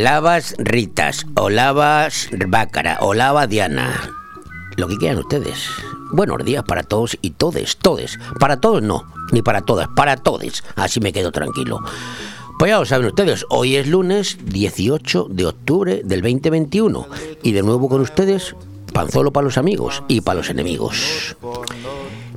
lavas Ritas, o lavas Bácara, o Diana. Lo que quieran ustedes. Buenos días para todos y todes, todes. Para todos no, ni para todas, para todes. Así me quedo tranquilo. Pues ya lo saben ustedes, hoy es lunes 18 de octubre del 2021 y de nuevo con ustedes, Panzolo para los amigos y para los enemigos.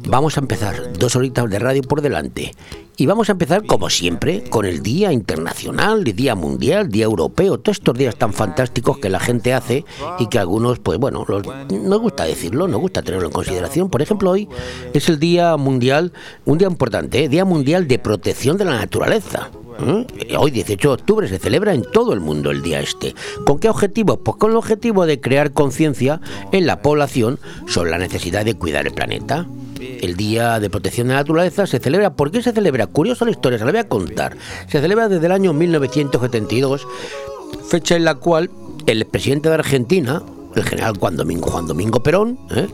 Vamos a empezar dos horitas de radio por delante. Y vamos a empezar, como siempre, con el Día Internacional, el Día Mundial, Día Europeo, todos estos días tan fantásticos que la gente hace y que algunos, pues bueno, los, nos gusta decirlo, nos gusta tenerlo en consideración. Por ejemplo, hoy es el Día Mundial, un día importante, ¿eh? Día Mundial de Protección de la Naturaleza. ¿Eh? Hoy, 18 de octubre, se celebra en todo el mundo el día este. ¿Con qué objetivo? Pues con el objetivo de crear conciencia en la población sobre la necesidad de cuidar el planeta. El Día de Protección de la Naturaleza se celebra. ¿Por qué se celebra? Curiosa la historia, se la voy a contar. Se celebra desde el año 1972, fecha en la cual el presidente de Argentina, el general Juan Domingo, Juan Domingo Perón, ¿eh?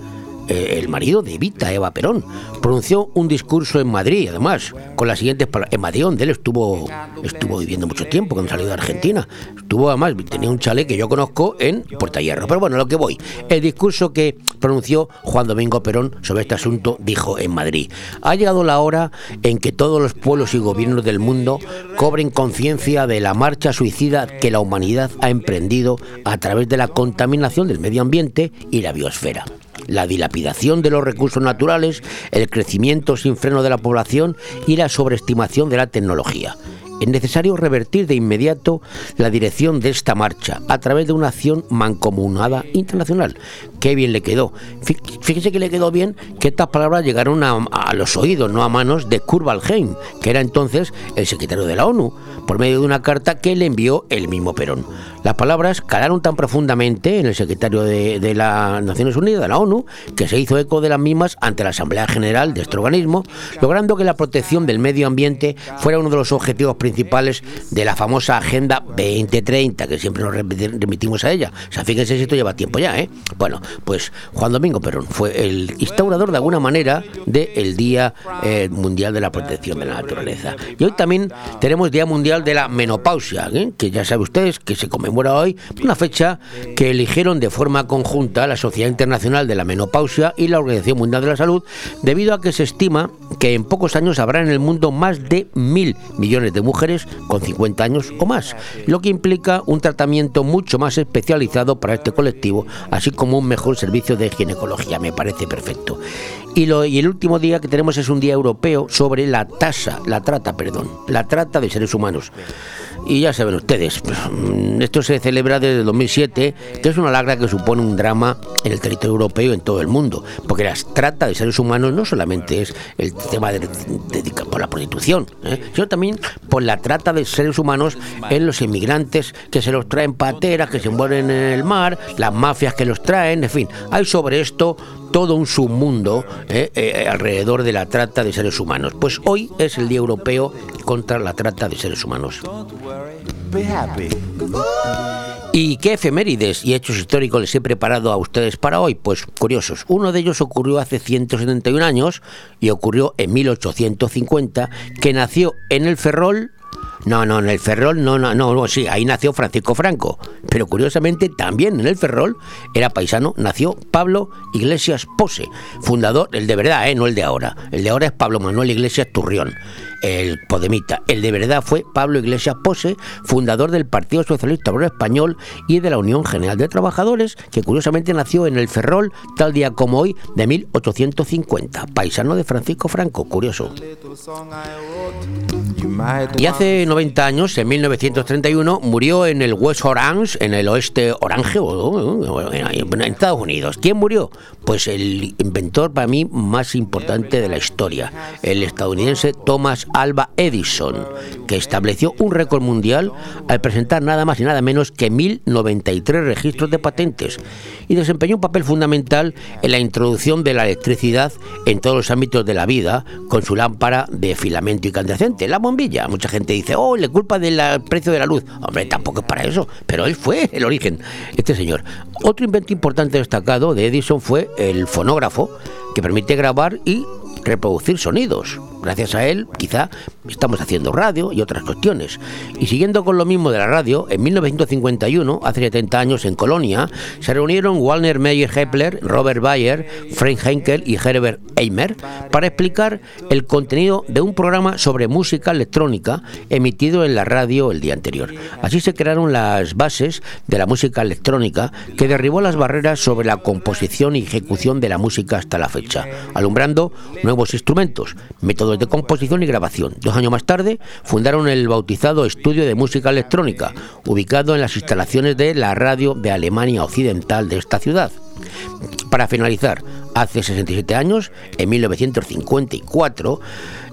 Eh, el marido de Evita, Eva Perón, pronunció un discurso en Madrid, además, con las siguientes palabras. En Madrid, donde él estuvo, estuvo viviendo mucho tiempo, cuando salió de Argentina. Estuvo, además, tenía un chalet que yo conozco en Puerta Hierro. Pero bueno, lo que voy. El discurso que pronunció Juan Domingo Perón sobre este asunto dijo en Madrid. Ha llegado la hora en que todos los pueblos y gobiernos del mundo cobren conciencia de la marcha suicida que la humanidad ha emprendido a través de la contaminación del medio ambiente y la biosfera la dilapidación de los recursos naturales, el crecimiento sin freno de la población y la sobreestimación de la tecnología. Es necesario revertir de inmediato la dirección de esta marcha a través de una acción mancomunada internacional. Qué bien le quedó. Fíjese que le quedó bien que estas palabras llegaron a, los oídos, no a manos de Kurt Waldheim, que era entonces el secretario de la ONU, por medio de una carta que le envió el mismo Perón. Las palabras calaron tan profundamente en el secretario de, de las Naciones Unidas, de la ONU, que se hizo eco de las mismas ante la Asamblea General de este organismo, logrando que la protección del medio ambiente fuera uno de los objetivos principales de la famosa Agenda 2030, que siempre nos remitimos a ella. O sea, fíjense si esto lleva tiempo ya, ¿eh? Bueno, pues Juan Domingo Perón fue el instaurador de alguna manera del Día eh, Mundial de la Protección de la Naturaleza. Y hoy también tenemos Día Mundial de la Menopausia, ¿eh? que ya saben ustedes que se come conmemora hoy una fecha que eligieron de forma conjunta la Sociedad Internacional de la Menopausia y la Organización Mundial de la Salud, debido a que se estima que en pocos años habrá en el mundo más de mil millones de mujeres con 50 años o más, lo que implica un tratamiento mucho más especializado para este colectivo, así como un mejor servicio de ginecología. Me parece perfecto. Y, lo, el último día que tenemos es un día europeo sobre la tasa, la trata, perdón, la trata de seres humanos. Y ya saben ustedes, pues, mm, esto se celebra desde el 2007, que es una lagra que supone un drama en el territorio europeo y en todo el mundo, porque la trata de seres humanos no solamente es el tema de, por la prostitución, ¿eh? sino también por la trata de seres humanos en los inmigrantes que se los traen pateras, que se mueren en el mar, las mafias que los traen, en fin, hay sobre esto todo un submundo ¿eh? Eh, alrededor de la trata de seres humanos. Pues hoy es el Día Europeo contra la trata de seres humanos. ¿Y qué efemérides y hechos históricos les he preparado a ustedes para hoy? Pues curiosos. Uno de ellos ocurrió hace 171 años y ocurrió en 1850, que nació en el Ferrol no, no, en el Ferrol, no, no, no, sí, ahí nació Francisco Franco. Pero curiosamente también en el Ferrol era paisano, nació Pablo Iglesias Pose, fundador, el de verdad, ¿eh? no el de ahora. El de ahora es Pablo Manuel Iglesias Turrión el Podemita. El de verdad fue Pablo Iglesias Pose, fundador del Partido Socialista Obrero Español y de la Unión General de Trabajadores, que curiosamente nació en el Ferrol, tal día como hoy, de 1850. Paisano de Francisco Franco, curioso. Y hace 90 años, en 1931, murió en el West Orange, en el oeste Orange, en Estados Unidos. ¿Quién murió? Pues el inventor para mí más importante de la historia, el estadounidense Thomas Alba Edison, que estableció un récord mundial al presentar nada más y nada menos que 1093 registros de patentes y desempeñó un papel fundamental en la introducción de la electricidad en todos los ámbitos de la vida con su lámpara de filamento incandescente, la bombilla. Mucha gente dice, oh, le culpa del precio de la luz. Hombre, tampoco es para eso, pero él fue el origen, este señor. Otro invento importante destacado de Edison fue el fonógrafo, que permite grabar y reproducir sonidos. Gracias a él, quizá, estamos haciendo radio y otras cuestiones. Y siguiendo con lo mismo de la radio, en 1951, hace 70 años en Colonia, se reunieron Walner Meyer Hepler, Robert Bayer, Frank Henkel y Herbert Eimer para explicar el contenido de un programa sobre música electrónica emitido en la radio el día anterior. Así se crearon las bases de la música electrónica que derribó las barreras sobre la composición y ejecución de la música hasta la fecha, alumbrando nuevos instrumentos, métodos de composición y grabación. Dos años más tarde fundaron el bautizado Estudio de Música Electrónica, ubicado en las instalaciones de la radio de Alemania Occidental de esta ciudad. Para finalizar, hace 67 años, en 1954,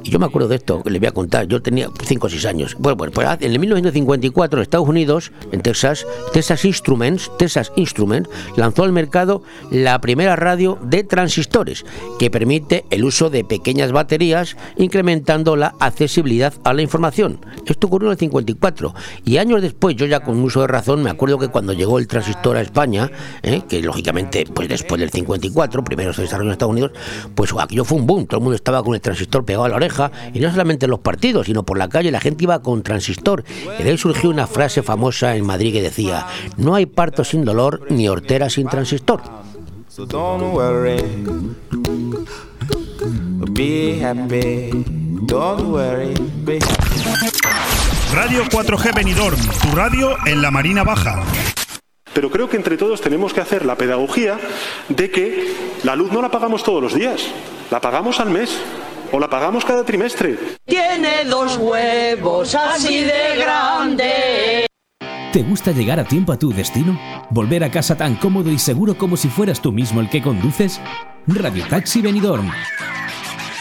y yo me acuerdo de esto, que le voy a contar. Yo tenía 5 o 6 años. Bueno, pues en el 1954 en Estados Unidos, en Texas, Texas Instruments, Texas Instruments lanzó al mercado la primera radio de transistores que permite el uso de pequeñas baterías incrementando la accesibilidad a la información. Esto ocurrió en el 54 y años después, yo ya con uso de razón, me acuerdo que cuando llegó el transistor a España, ¿eh? que lógicamente pues después del 54, primero se desarrolló en Estados Unidos, pues aquello fue un boom, todo el mundo estaba con el transistor pegado a la oreja y no solamente en los partidos, sino por la calle, la gente iba con transistor. Y de ahí surgió una frase famosa en Madrid que decía, no hay parto sin dolor ni hortera sin transistor. Radio 4G Benidorm, tu radio en la Marina Baja. Pero creo que entre todos tenemos que hacer la pedagogía de que la luz no la pagamos todos los días, la pagamos al mes o la pagamos cada trimestre. Tiene dos huevos así de grande. ¿Te gusta llegar a tiempo a tu destino? ¿Volver a casa tan cómodo y seguro como si fueras tú mismo el que conduces? Radio Taxi Benidorm.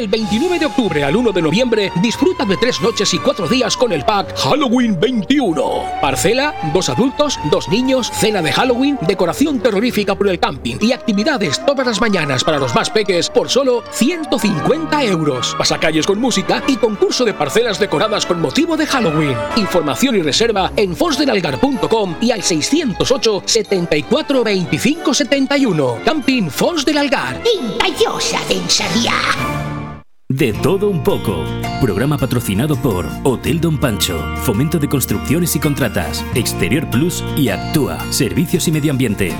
Del 29 de octubre al 1 de noviembre, disfruta de tres noches y cuatro días con el pack Halloween 21. Parcela, dos adultos, dos niños, cena de Halloween, decoración terrorífica por el camping y actividades todas las mañanas para los más peques por solo 150 euros. Pasacalles con música y concurso de parcelas decoradas con motivo de Halloween. Información y reserva en fonsdelalgar.com y al 608 74 25 71. Camping Fons del Algar. Intallosa densaría. De todo un poco. Programa patrocinado por Hotel Don Pancho, Fomento de Construcciones y Contratas, Exterior Plus y Actúa, Servicios y Medio Ambiente.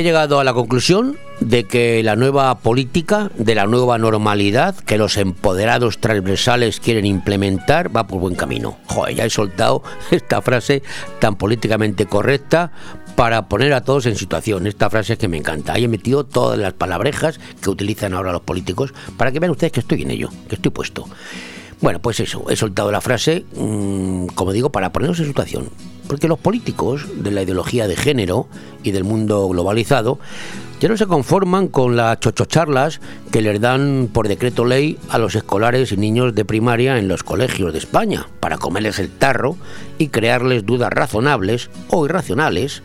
He llegado a la conclusión de que la nueva política, de la nueva normalidad que los empoderados transversales quieren implementar, va por buen camino. Joder, ya he soltado esta frase tan políticamente correcta para poner a todos en situación. Esta frase es que me encanta. Ahí he metido todas las palabrejas que utilizan ahora los políticos para que vean ustedes que estoy en ello, que estoy puesto. Bueno, pues eso, he soltado la frase, mmm, como digo, para ponernos en situación. Porque los políticos de la ideología de género y del mundo globalizado ya no se conforman con las chochocharlas que les dan por decreto ley a los escolares y niños de primaria en los colegios de España para comerles el tarro y crearles dudas razonables o irracionales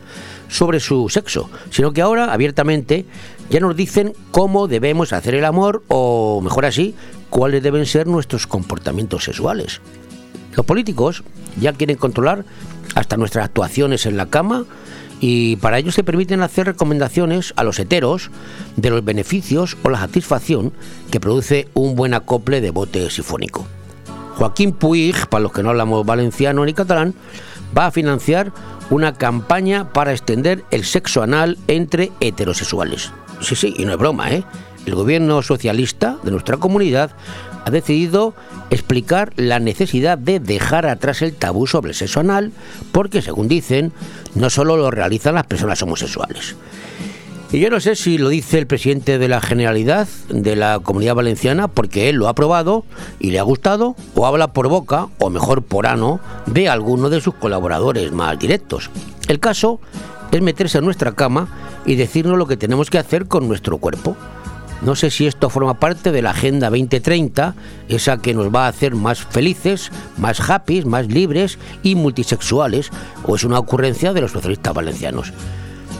sobre su sexo, sino que ahora abiertamente ya nos dicen cómo debemos hacer el amor o, mejor así, cuáles deben ser nuestros comportamientos sexuales. Los políticos ya quieren controlar hasta nuestras actuaciones en la cama y para ello se permiten hacer recomendaciones a los heteros de los beneficios o la satisfacción que produce un buen acople de bote sifónico. Joaquín Puig, para los que no hablamos valenciano ni catalán, va a financiar una campaña para extender el sexo anal entre heterosexuales. Sí, sí, y no es broma, ¿eh? El gobierno socialista de nuestra comunidad ha decidido explicar la necesidad de dejar atrás el tabú sobre el sexo anal, porque según dicen, no solo lo realizan las personas homosexuales. Y yo no sé si lo dice el presidente de la Generalidad de la Comunidad Valenciana porque él lo ha probado y le ha gustado, o habla por boca, o mejor por ano, de alguno de sus colaboradores más directos. El caso es meterse en nuestra cama y decirnos lo que tenemos que hacer con nuestro cuerpo. No sé si esto forma parte de la Agenda 2030, esa que nos va a hacer más felices, más happy, más libres y multisexuales, o es una ocurrencia de los socialistas valencianos.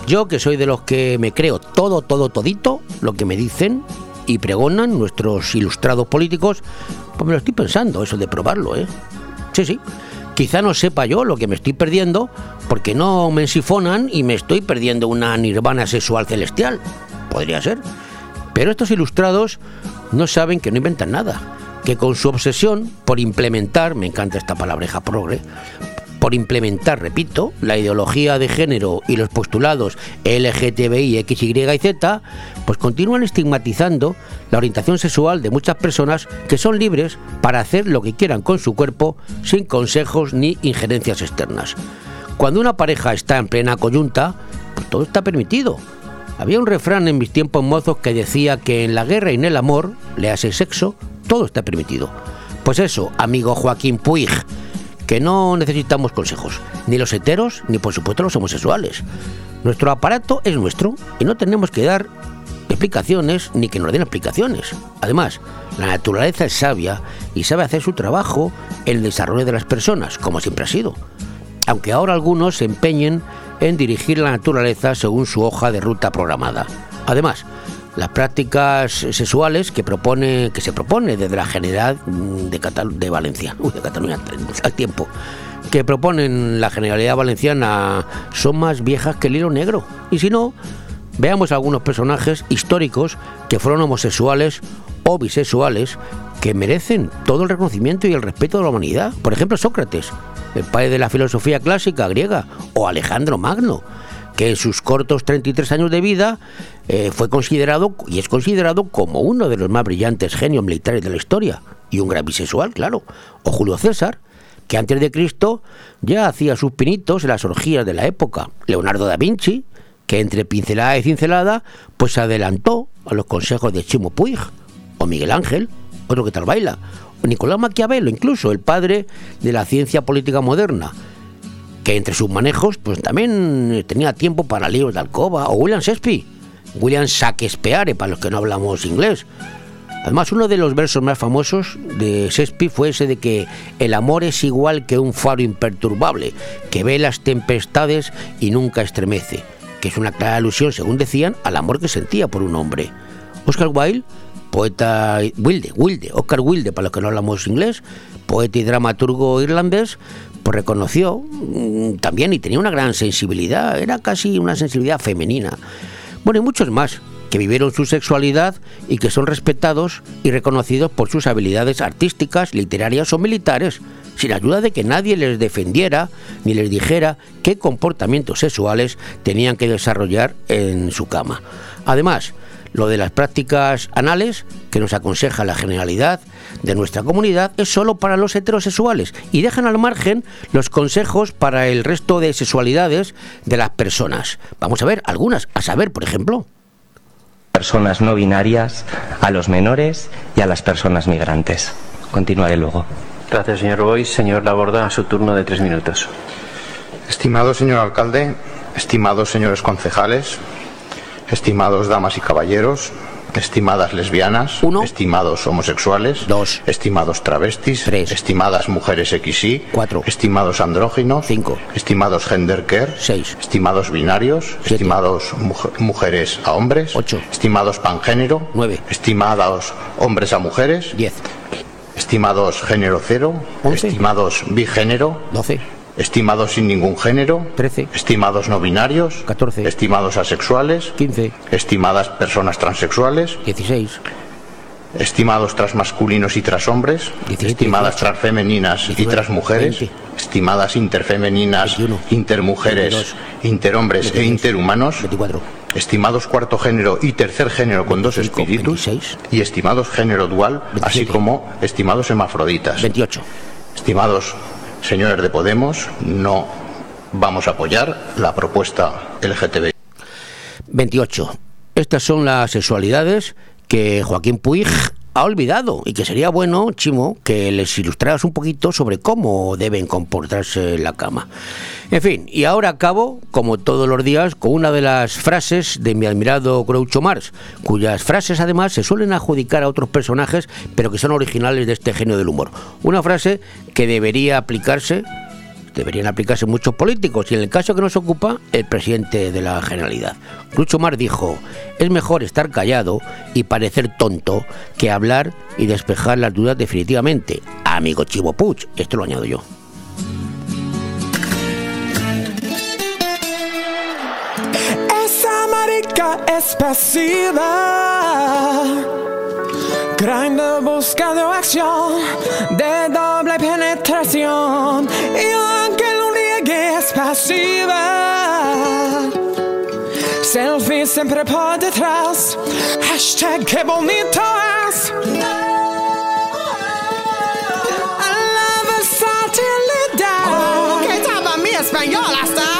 Yo, que soy de los que me creo todo, todo, todito, lo que me dicen y pregonan nuestros ilustrados políticos, pues me lo estoy pensando, eso de probarlo, ¿eh? Sí, sí. Quizá no sepa yo lo que me estoy perdiendo, porque no me ensifonan y me estoy perdiendo una nirvana sexual celestial. Podría ser. Pero estos ilustrados no saben que no inventan nada, que con su obsesión por implementar, me encanta esta palabreja progre, por implementar, repito, la ideología de género y los postulados LGTBI, X, Y y Z, pues continúan estigmatizando la orientación sexual de muchas personas que son libres para hacer lo que quieran con su cuerpo sin consejos ni injerencias externas. Cuando una pareja está en plena coyunta, pues todo está permitido. Había un refrán en mis tiempos mozos que decía que en la guerra y en el amor, le hace sexo, todo está permitido. Pues eso, amigo Joaquín Puig, que no necesitamos consejos, ni los heteros, ni por supuesto los homosexuales. Nuestro aparato es nuestro y no tenemos que dar explicaciones ni que nos den explicaciones. Además, la naturaleza es sabia y sabe hacer su trabajo en el desarrollo de las personas, como siempre ha sido. Aunque ahora algunos se empeñen en dirigir la naturaleza según su hoja de ruta programada. Además, las prácticas sexuales que propone que se propone desde la Generalidad de, de Valencia, uy, de Cataluña al tiempo, que proponen la Generalidad Valenciana son más viejas que el hilo negro. Y si no, veamos algunos personajes históricos que fueron homosexuales o bisexuales que merecen todo el reconocimiento y el respeto de la humanidad. Por ejemplo, Sócrates, el padre de la filosofía clásica griega, o Alejandro Magno, que en sus cortos 33 años de vida eh, fue considerado y es considerado como uno de los más brillantes genios militares de la historia y un gran bisexual, claro. O Julio César, que antes de Cristo ya hacía sus pinitos en las orgías de la época. Leonardo da Vinci, que entre pincelada y cincelada, pues se adelantó a los consejos de Chimo Puig, o Miguel Ángel, otro que tal baila, Nicolás Maquiavelo, incluso el padre de la ciencia política moderna, que entre sus manejos pues también tenía tiempo para libros de alcoba, o William Shakespeare, William Shakespeare, para los que no hablamos inglés. Además, uno de los versos más famosos de Shakespeare fue ese de que el amor es igual que un faro imperturbable, que ve las tempestades y nunca estremece, que es una clara alusión, según decían, al amor que sentía por un hombre. Oscar Wilde, poeta Wilde, Wilde, Oscar Wilde, para los que no hablamos inglés, poeta y dramaturgo irlandés, pues reconoció mm, también y tenía una gran sensibilidad, era casi una sensibilidad femenina. Bueno, y muchos más que vivieron su sexualidad y que son respetados y reconocidos por sus habilidades artísticas, literarias o militares, sin ayuda de que nadie les defendiera ni les dijera qué comportamientos sexuales tenían que desarrollar en su cama. Además, lo de las prácticas anales, que nos aconseja la generalidad de nuestra comunidad, es solo para los heterosexuales y dejan al margen los consejos para el resto de sexualidades de las personas. Vamos a ver algunas, a saber, por ejemplo. Personas no binarias, a los menores y a las personas migrantes. Continuaré luego. Gracias, señor Bois. Señor Laborda, a su turno de tres minutos. Estimado señor alcalde, estimados señores concejales, estimados damas y caballeros, estimadas lesbianas, estimados homosexuales, dos, estimados travestis, tres, estimadas mujeres XY, cuatro, estimados andróginos, cinco, estimados gender care, seis, estimados binarios, estimados mujeres a hombres, ocho, estimados pangénero, nueve, estimados hombres a mujeres, diez, estimados género cero, estimados bigénero, doce estimados sin ningún género, 13, estimados no binarios, 14, estimados asexuales, 15, estimadas personas transexuales, 16, estimados transmasculinos y transhombres, estimadas transfemeninas y transmujeres, estimadas interfemeninas, intermujeres, interhombres e interhumanos, estimados cuarto género y tercer género con dos espíritus, y estimados género dual, así como estimados hermafroditas. 28. Estimados señores de Podemos, no vamos a apoyar la propuesta LGTB. 28. Estas son las sexualidades que Joaquín Puig ha olvidado y que sería bueno, Chimo, que les ilustraras un poquito sobre cómo deben comportarse en la cama. En fin, y ahora acabo, como todos los días, con una de las frases de mi admirado Groucho Marx, cuyas frases además se suelen adjudicar a otros personajes, pero que son originales de este genio del humor. Una frase que debería aplicarse deberían aplicarse muchos políticos y en el caso que nos ocupa, el presidente de la Generalidad. Groucho Mar dijo, es mejor estar callado y parecer tonto que hablar y despejar las dudas definitivamente. Amigo Chivo Puch, esto lo añado yo. Esa marica es pasiva. Grindr buscando acción de doble penetración y aunque lo niegue es pasiva. Selfie siempre por detrás. Hashtag que bonito es. A la versatilidad. Oh, que estaba mi español hasta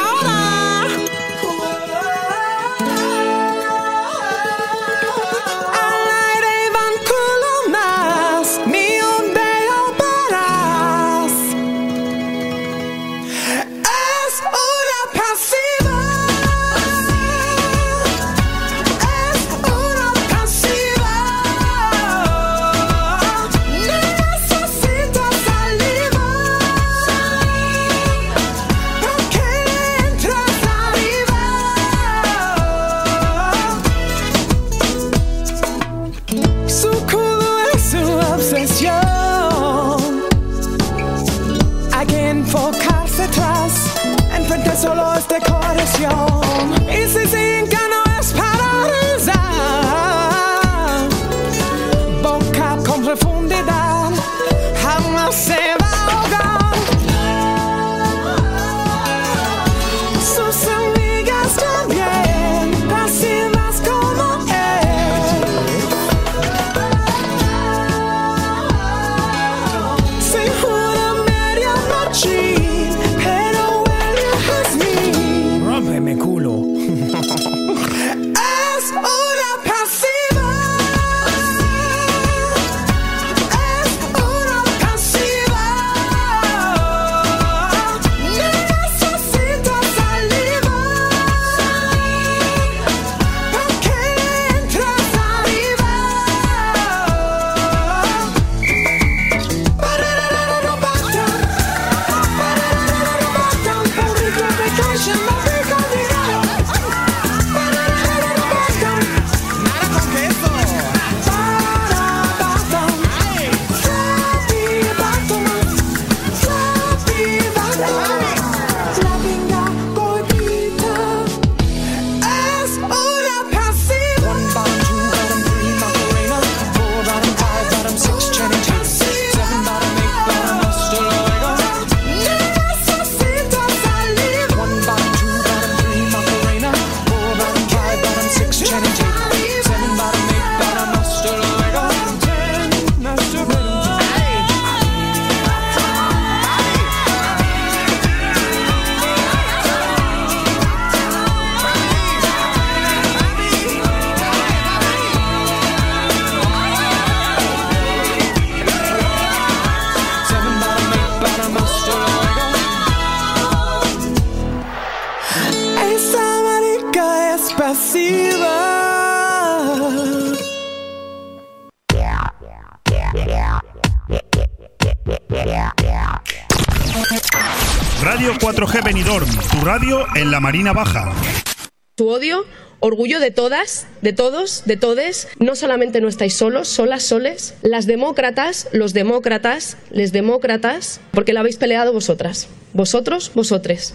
enfrente solo es radio en la Marina Baja. Tu odio, orgullo de todas, de todos, de todes. No solamente no estáis solos, solas, soles. Las demócratas, los demócratas, les demócratas, porque la habéis peleado vosotras. Vosotros, vosotres.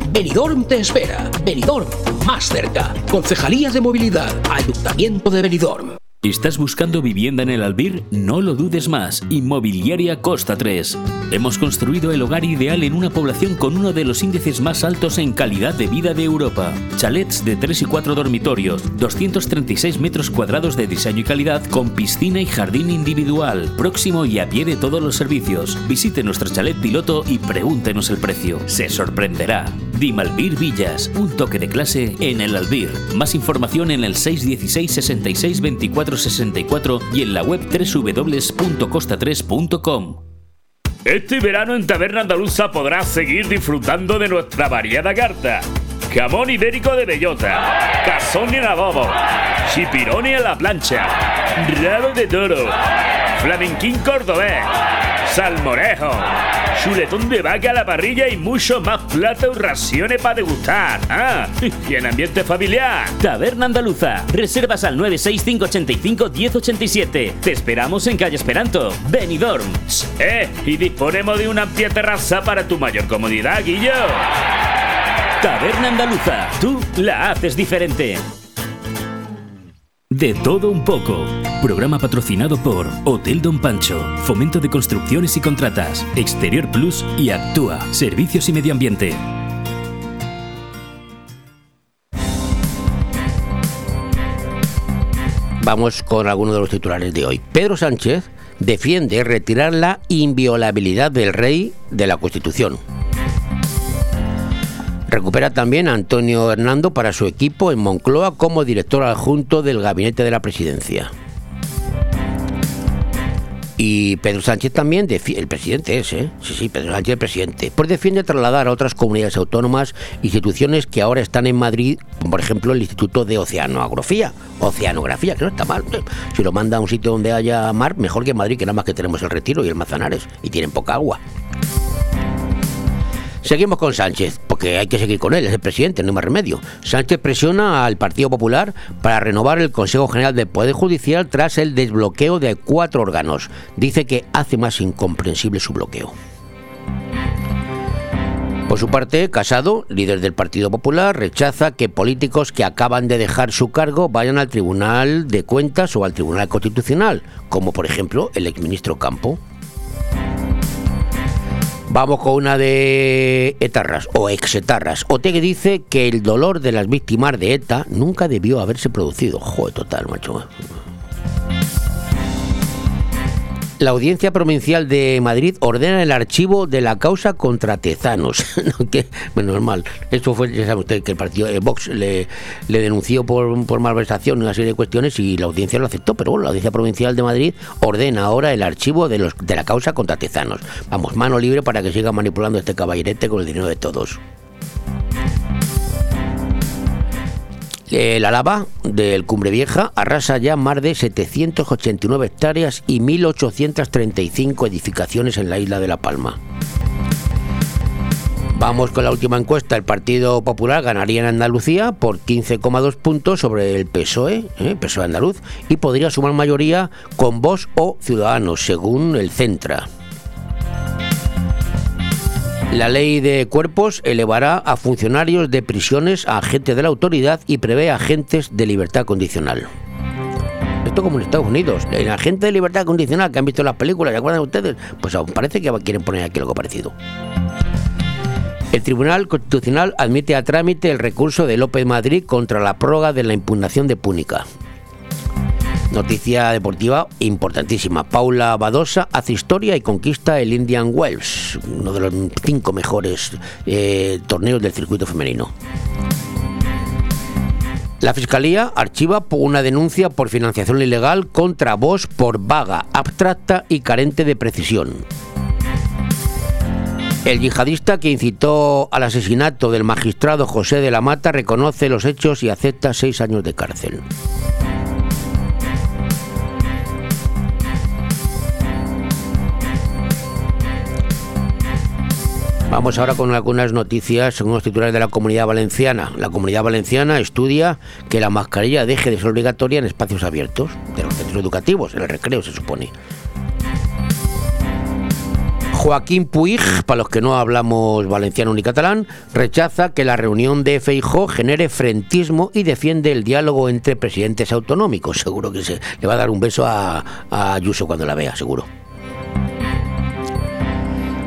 Benidorm te espera. Benidorm, más cerca. Concejalía de Movilidad, Ayuntamiento de Benidorm. ¿Estás buscando vivienda en el Albir? No lo dudes más. Inmobiliaria Costa 3. Hemos construido el hogar ideal en una población con uno de los índices más altos en calidad de vida de Europa. Chalets de 3 y 4 dormitorios, 236 metros cuadrados de diseño y calidad con piscina y jardín individual, próximo y a pie de todos los servicios. Visite nuestro chalet piloto y pregúntenos el precio. Se sorprenderá. Dimalbir Villas, un toque de clase en el Albir. Más información en el 616 66 24 64 y en la web www.costa3.com. Este verano en Taberna Andaluza podrás seguir disfrutando de nuestra variada carta. Jamón ibérico de bellota, cazón en adobo, chipironi a la plancha, rabo de toro, flamenquín cordobés, salmorejo, chuletón de vaca a la parrilla y mucho más platos y raciones para degustar. Ah, y en ambiente familiar. Taberna Andaluza. Reservas al 96585 1087. Te esperamos en calle Esperanto, Benidorm. Eh, y disponemos de una amplia terraza para tu mayor comodidad, Guillo. Taberna Andaluza. Tú la haces diferente. De todo un poco. Programa patrocinado por Hotel Don Pancho, Fomento de Construcciones y Contratas, Exterior Plus y Actúa, Servicios y Medio Ambiente. Vamos con algunos de los titulares de hoy. Pedro Sánchez defiende retirar la inviolabilidad del rey de la Constitución. Recupera también a Antonio Hernando para su equipo en Moncloa como director adjunto del gabinete de la presidencia. Y Pedro Sánchez también, el presidente es, ¿eh? Sí, sí, Pedro Sánchez el presidente. Pues defiende trasladar a otras comunidades autónomas instituciones que ahora están en Madrid, como por ejemplo el Instituto de Oceanografía, Oceanografía, que no está mal. ¿eh? Si lo manda a un sitio donde haya mar, mejor que Madrid, que nada más que tenemos el Retiro y el Manzanares, y tienen poca agua. Seguimos con Sánchez, porque hay que seguir con él, es el presidente, no hay más remedio. Sánchez presiona al Partido Popular para renovar el Consejo General del Poder Judicial tras el desbloqueo de cuatro órganos. Dice que hace más incomprensible su bloqueo. Por su parte, Casado, líder del Partido Popular, rechaza que políticos que acaban de dejar su cargo vayan al Tribunal de Cuentas o al Tribunal Constitucional, como por ejemplo el exministro Campo. Vamos con una de etarras o exetarras. Otegi dice que el dolor de las víctimas de ETA nunca debió haberse producido. Joder, total, macho. La Audiencia Provincial de Madrid ordena el archivo de la causa contra Tezanos. No, que, bueno, normal. Esto fue, ya sabe usted, que el partido eh, Vox le, denunció por, por malversación una serie de cuestiones y la audiencia lo aceptó. Pero bueno, la Audiencia Provincial de Madrid ordena ahora el archivo de, los, de la causa contra Tezanos. Vamos, mano libre para que siga manipulando este caballerete con el dinero de todos. La lava del Cumbre Vieja arrasa ya más de 789 hectáreas y 1.835 edificaciones en la isla de La Palma. Vamos con la última encuesta. El Partido Popular ganaría en Andalucía por 15,2 puntos sobre el PSOE, ¿eh? PSOE andaluz, y podría sumar mayoría con Vox o Ciudadanos, según el Centra. La ley de cuerpos elevará a funcionarios de prisiones a agentes de la autoridad y prevé agentes de libertad condicional. Esto como en Estados Unidos. El agente de libertad condicional que han visto las películas, ¿se acuerdan ustedes? Pues aún parece que quieren poner aquí algo parecido. El Tribunal Constitucional admite a trámite el recurso de López Madrid contra la prórroga de la impugnación de Púnica. Noticia deportiva importantísima. Paula Badosa hace historia y conquista el Indian Wells, uno de los cinco mejores eh, torneos del circuito femenino. La Fiscalía archiva una denuncia por financiación ilegal contra Bosch por vaga, abstracta y carente de precisión. El yihadista que incitó al asesinato del magistrado José de la Mata reconoce los hechos y acepta seis años de cárcel. Vamos ahora con algunas noticias según los titulares de la Comunidad Valenciana. La Comunidad Valenciana estudia que la mascarilla deje de ser obligatoria en espacios abiertos, de los centros educativos, en el recreo se supone. Joaquín Puig, para los que no hablamos valenciano ni catalán, rechaza que la reunión de FIJO genere frentismo y defiende el diálogo entre presidentes autonómicos. Seguro que se le va a dar un beso a, a Ayuso cuando la vea, seguro.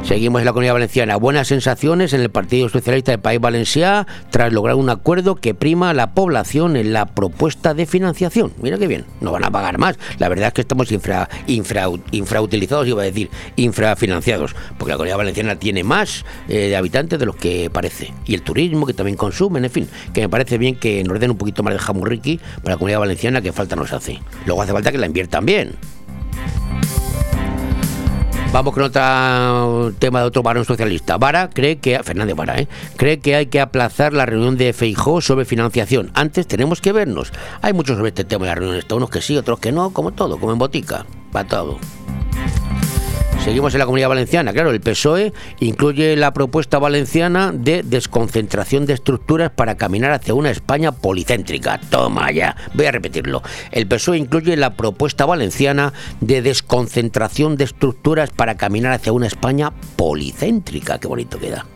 Seguimos en la comunidad valenciana. Buenas sensaciones en el Partido Socialista del País Valencià tras lograr un acuerdo que prima a la población en la propuesta de financiación. Mira qué bien, no van a pagar más. La verdad es que estamos infra, infra, infrautilizados, iba a decir, infrafinanciados, porque la comunidad valenciana tiene más eh, de habitantes de los que parece. Y el turismo que también consumen, en fin, que me parece bien que nos den un poquito más de jamurriqui para la comunidad valenciana que falta nos hace. Luego hace falta que la inviertan bien. Vamos con otro tema de otro varón socialista. Vara cree que Fernández Vara, ¿eh? cree que hay que aplazar la reunión de Feijó sobre financiación. Antes tenemos que vernos. Hay muchos sobre este tema de las reuniones, unos que sí, otros que no, como todo, como en botica, para todo. Seguimos en la comunidad valenciana. Claro, el PSOE incluye la propuesta valenciana de desconcentración de estructuras para caminar hacia una España policéntrica. Toma ya, voy a repetirlo. El PSOE incluye la propuesta valenciana de desconcentración de estructuras para caminar hacia una España policéntrica. Qué bonito queda.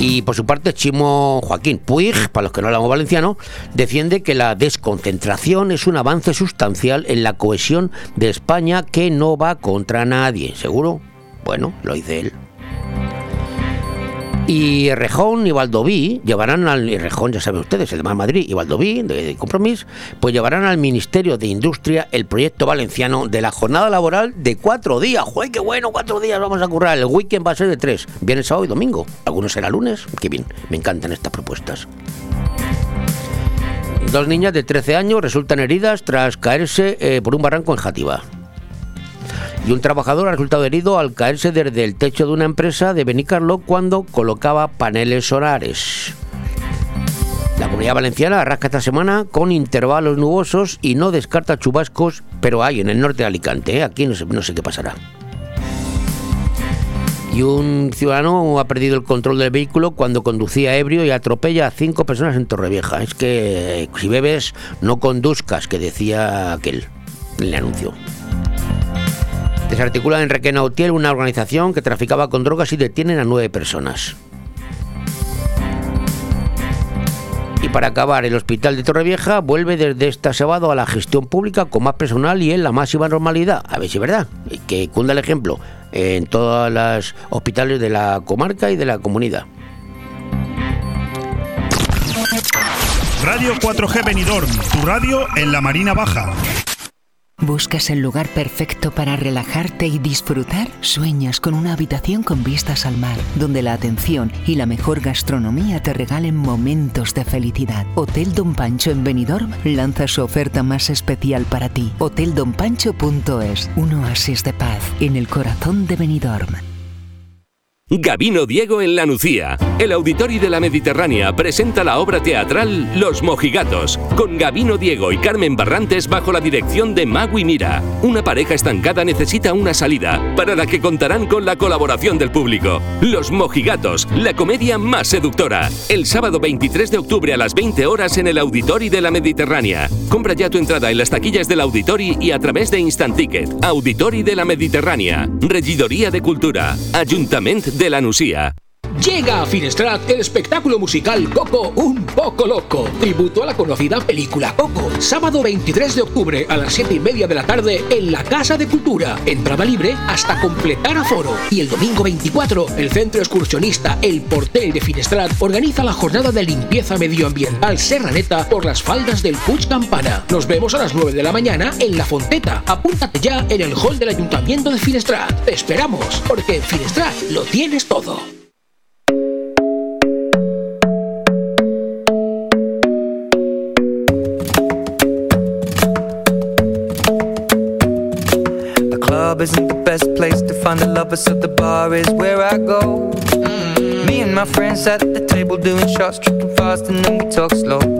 Y por su parte, Chimo Joaquín Puig, para los que no hablamos valenciano, defiende que la desconcentración es un avance sustancial en la cohesión de España que no va contra nadie. ¿Seguro? Bueno, lo dice él. Y Rejón y Valdoví llevarán al. y ya saben ustedes, el de Madrid y Valdoví, de Compromís, pues llevarán al Ministerio de Industria el proyecto valenciano de la jornada laboral de cuatro días. ¡Joder, qué bueno! Cuatro días vamos a currar. El weekend va a ser de tres. Viernes, sábado y domingo. Algunos será lunes. Qué bien. Me encantan estas propuestas. Dos niñas de 13 años resultan heridas tras caerse eh, por un barranco en Jativa y un trabajador ha resultado herido al caerse desde el techo de una empresa de Benicarlo cuando colocaba paneles solares. La comunidad valenciana arrasca esta semana con intervalos nubosos y no descarta chubascos, pero hay en el norte de Alicante. ¿eh? Aquí no sé, qué pasará. Y un ciudadano ha perdido el control del vehículo cuando conducía ebrio y atropella a cinco personas en Torrevieja. Es que si bebes, no conduzcas, que decía aquel, el anuncio. Desarticula en Requena Utiel una organización que traficaba con drogas y detienen a nueve personas. Y para acabar, el hospital de Torrevieja vuelve desde este sábado a la gestión pública con más personal y en la máxima normalidad. A ver si es verdad. Que cunda el ejemplo en todos los hospitales de la comarca y de la comunidad. Radio 4G Benidorm, tu radio en la Marina Baja. ¿Buscas el lugar perfecto para relajarte y disfrutar? Sueñas con una habitación con vistas al mar, donde la atención y la mejor gastronomía te regalen momentos de felicidad. Hotel Don Pancho en Benidorm lanza su oferta más especial para ti. Hoteldonpancho.es, un oasis de paz en el corazón de Benidorm. Gabino Diego en La Nucía. El Auditori de la Mediterránea presenta la obra teatral Los Mojigatos, con Gabino Diego y Carmen Barrantes bajo la dirección de Magui Mira. Una pareja estancada necesita una salida, para la que contarán con la colaboración del público. Los Mojigatos, la comedia más seductora. El sábado 23 de octubre a las 20 horas en el Auditori de la Mediterránea. Compra ya tu entrada en las taquillas del Auditori y a través de Instant Ticket. Auditori de la Mediterránea. Regidoría de Cultura. Ayuntamiento la Nucía. Llega a Finestrat el espectáculo musical Coco Un Poco Loco, tributo a la conocida película Coco. Sábado 23 de octubre a las 7 y media de la tarde en la Casa de Cultura. Entrada libre hasta completar aforo. Y el domingo 24, el centro excursionista El Portel de Finestrat organiza la jornada de limpieza medioambiental serraneta por las faldas del Puig Campana. Nos vemos a las 9 de la mañana en La Fonteta. Apúntate ya en el hall del Ayuntamiento de Finestrat. Te esperamos, porque en Finestrat lo tienes todo. Club isn't the best place to find a lover, so the bar is where I go. Mm. Me and my friends at the table doing shots, tripping fast, and then we talk slow.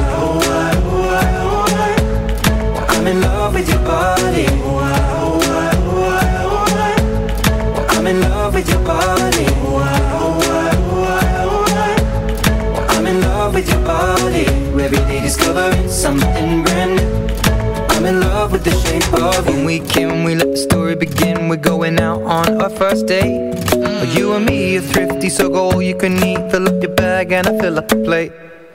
discovering something brand new. I'm in love with the shape of you. When we can, we let the story begin. We're going out on our first date. Mm. You and me are thrifty, so go all you can eat. Fill up your bag and I fill up the plate.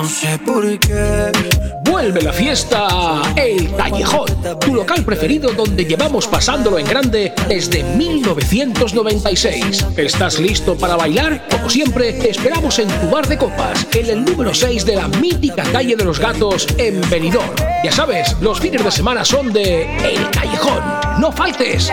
No sé por qué. Vuelve la fiesta El Callejón, tu local preferido donde llevamos pasándolo en grande desde 1996. ¿Estás listo para bailar? Como siempre, te esperamos en tu bar de copas, en el número 6 de la mítica calle de los gatos en Benidorm. Ya sabes, los fines de semana son de El Callejón. ¡No faltes!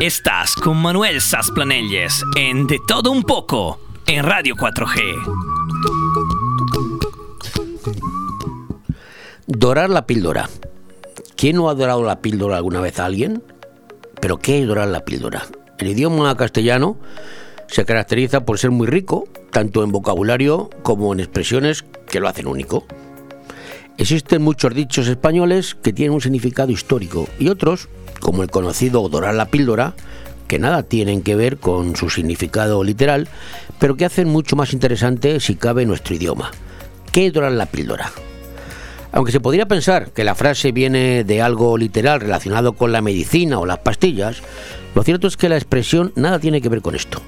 Estás con Manuel Sasplanelles en De Todo Un Poco en Radio 4G. Dorar la píldora. ¿Quién no ha dorado la píldora alguna vez a alguien? ¿Pero qué es dorar la píldora? El idioma castellano se caracteriza por ser muy rico, tanto en vocabulario como en expresiones que lo hacen único. Existen muchos dichos españoles que tienen un significado histórico y otros, como el conocido dorar la píldora, que nada tienen que ver con su significado literal, pero que hacen mucho más interesante si cabe nuestro idioma. ¿Qué es dorar la píldora? Aunque se podría pensar que la frase viene de algo literal relacionado con la medicina o las pastillas, lo cierto es que la expresión nada tiene que ver con esto.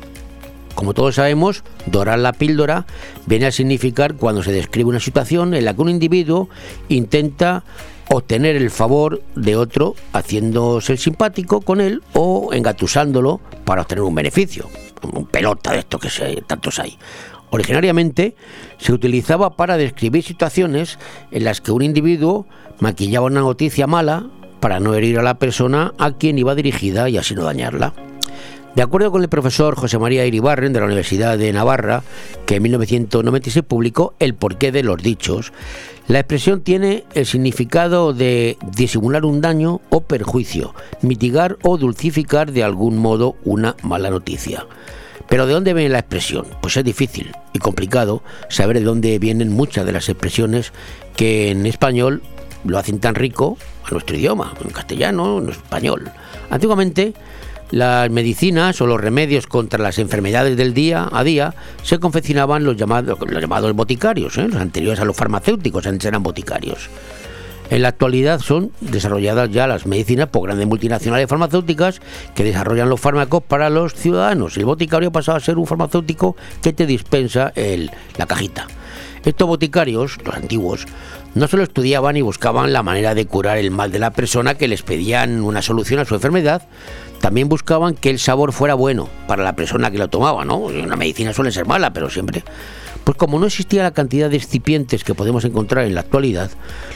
Como todos sabemos, dorar la píldora viene a significar cuando se describe una situación en la que un individuo intenta obtener el favor de otro haciéndose simpático con él o engatusándolo para obtener un beneficio. Un pelota de esto que se, tantos hay. Originariamente se utilizaba para describir situaciones en las que un individuo maquillaba una noticia mala para no herir a la persona a quien iba dirigida y así no dañarla. De acuerdo con el profesor José María Iribarren de la Universidad de Navarra, que en 1996 publicó El porqué de los dichos, la expresión tiene el significado de disimular un daño o perjuicio, mitigar o dulcificar de algún modo una mala noticia. Pero ¿de dónde viene la expresión? Pues es difícil y complicado saber de dónde vienen muchas de las expresiones que en español lo hacen tan rico a nuestro idioma, en castellano, en español. Antiguamente, las medicinas o los remedios contra las enfermedades del día a día se confeccionaban los llamados, los llamados boticarios, ¿eh? los anteriores a los farmacéuticos, antes eran boticarios. En la actualidad son desarrolladas ya las medicinas por grandes multinacionales farmacéuticas que desarrollan los fármacos para los ciudadanos. El boticario ha pasado a ser un farmacéutico que te dispensa la cajita. Estos boticarios, los antiguos, no solo estudiaban y buscaban la manera de curar el mal de la persona que les pedían una solución a su enfermedad, también buscaban que el sabor fuera bueno para la persona que lo tomaba, ¿no? Una medicina suele ser mala, pero siempre. Pues como no existía la cantidad de excipientes que podemos encontrar en la actualidad,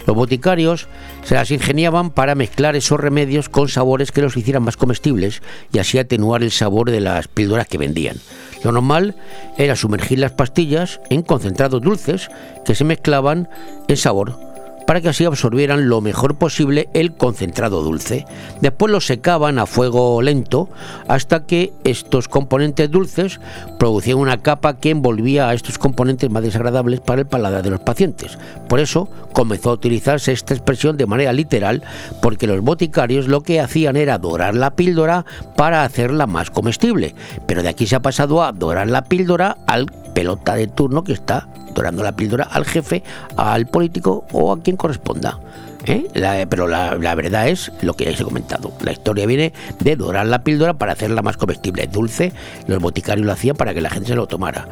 los boticarios se las ingeniaban para mezclar esos remedios con sabores que los hicieran más comestibles y así atenuar el sabor de las píldoras que vendían. Lo normal era sumergir las pastillas en concentrados dulces que se mezclaban en sabor para que así absorbieran lo mejor posible el concentrado dulce. Después lo secaban a fuego lento hasta que estos componentes dulces producían una capa que envolvía a estos componentes más desagradables para el paladar de los pacientes. Por eso comenzó a utilizarse esta expresión de manera literal porque los boticarios lo que hacían era dorar la píldora para hacerla más comestible. Pero de aquí se ha pasado a dorar la píldora al pelota de turno que está dorando la píldora al jefe, al político o a quien corresponda. ¿eh? La- pero la, la verdad es lo que ya os he comentado. La historia viene de dorar la píldora para hacerla más comestible. Es dulce, los boticarios lo hacían para que la gente se lo tomara.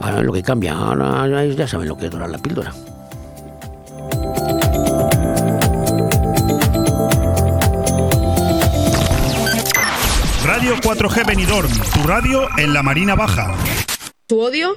Ahora lo que cambia, ahora ya saben lo que es dorar la píldora. Radio 4G Benidorm, tu radio en la Marina Baja. Tu odio,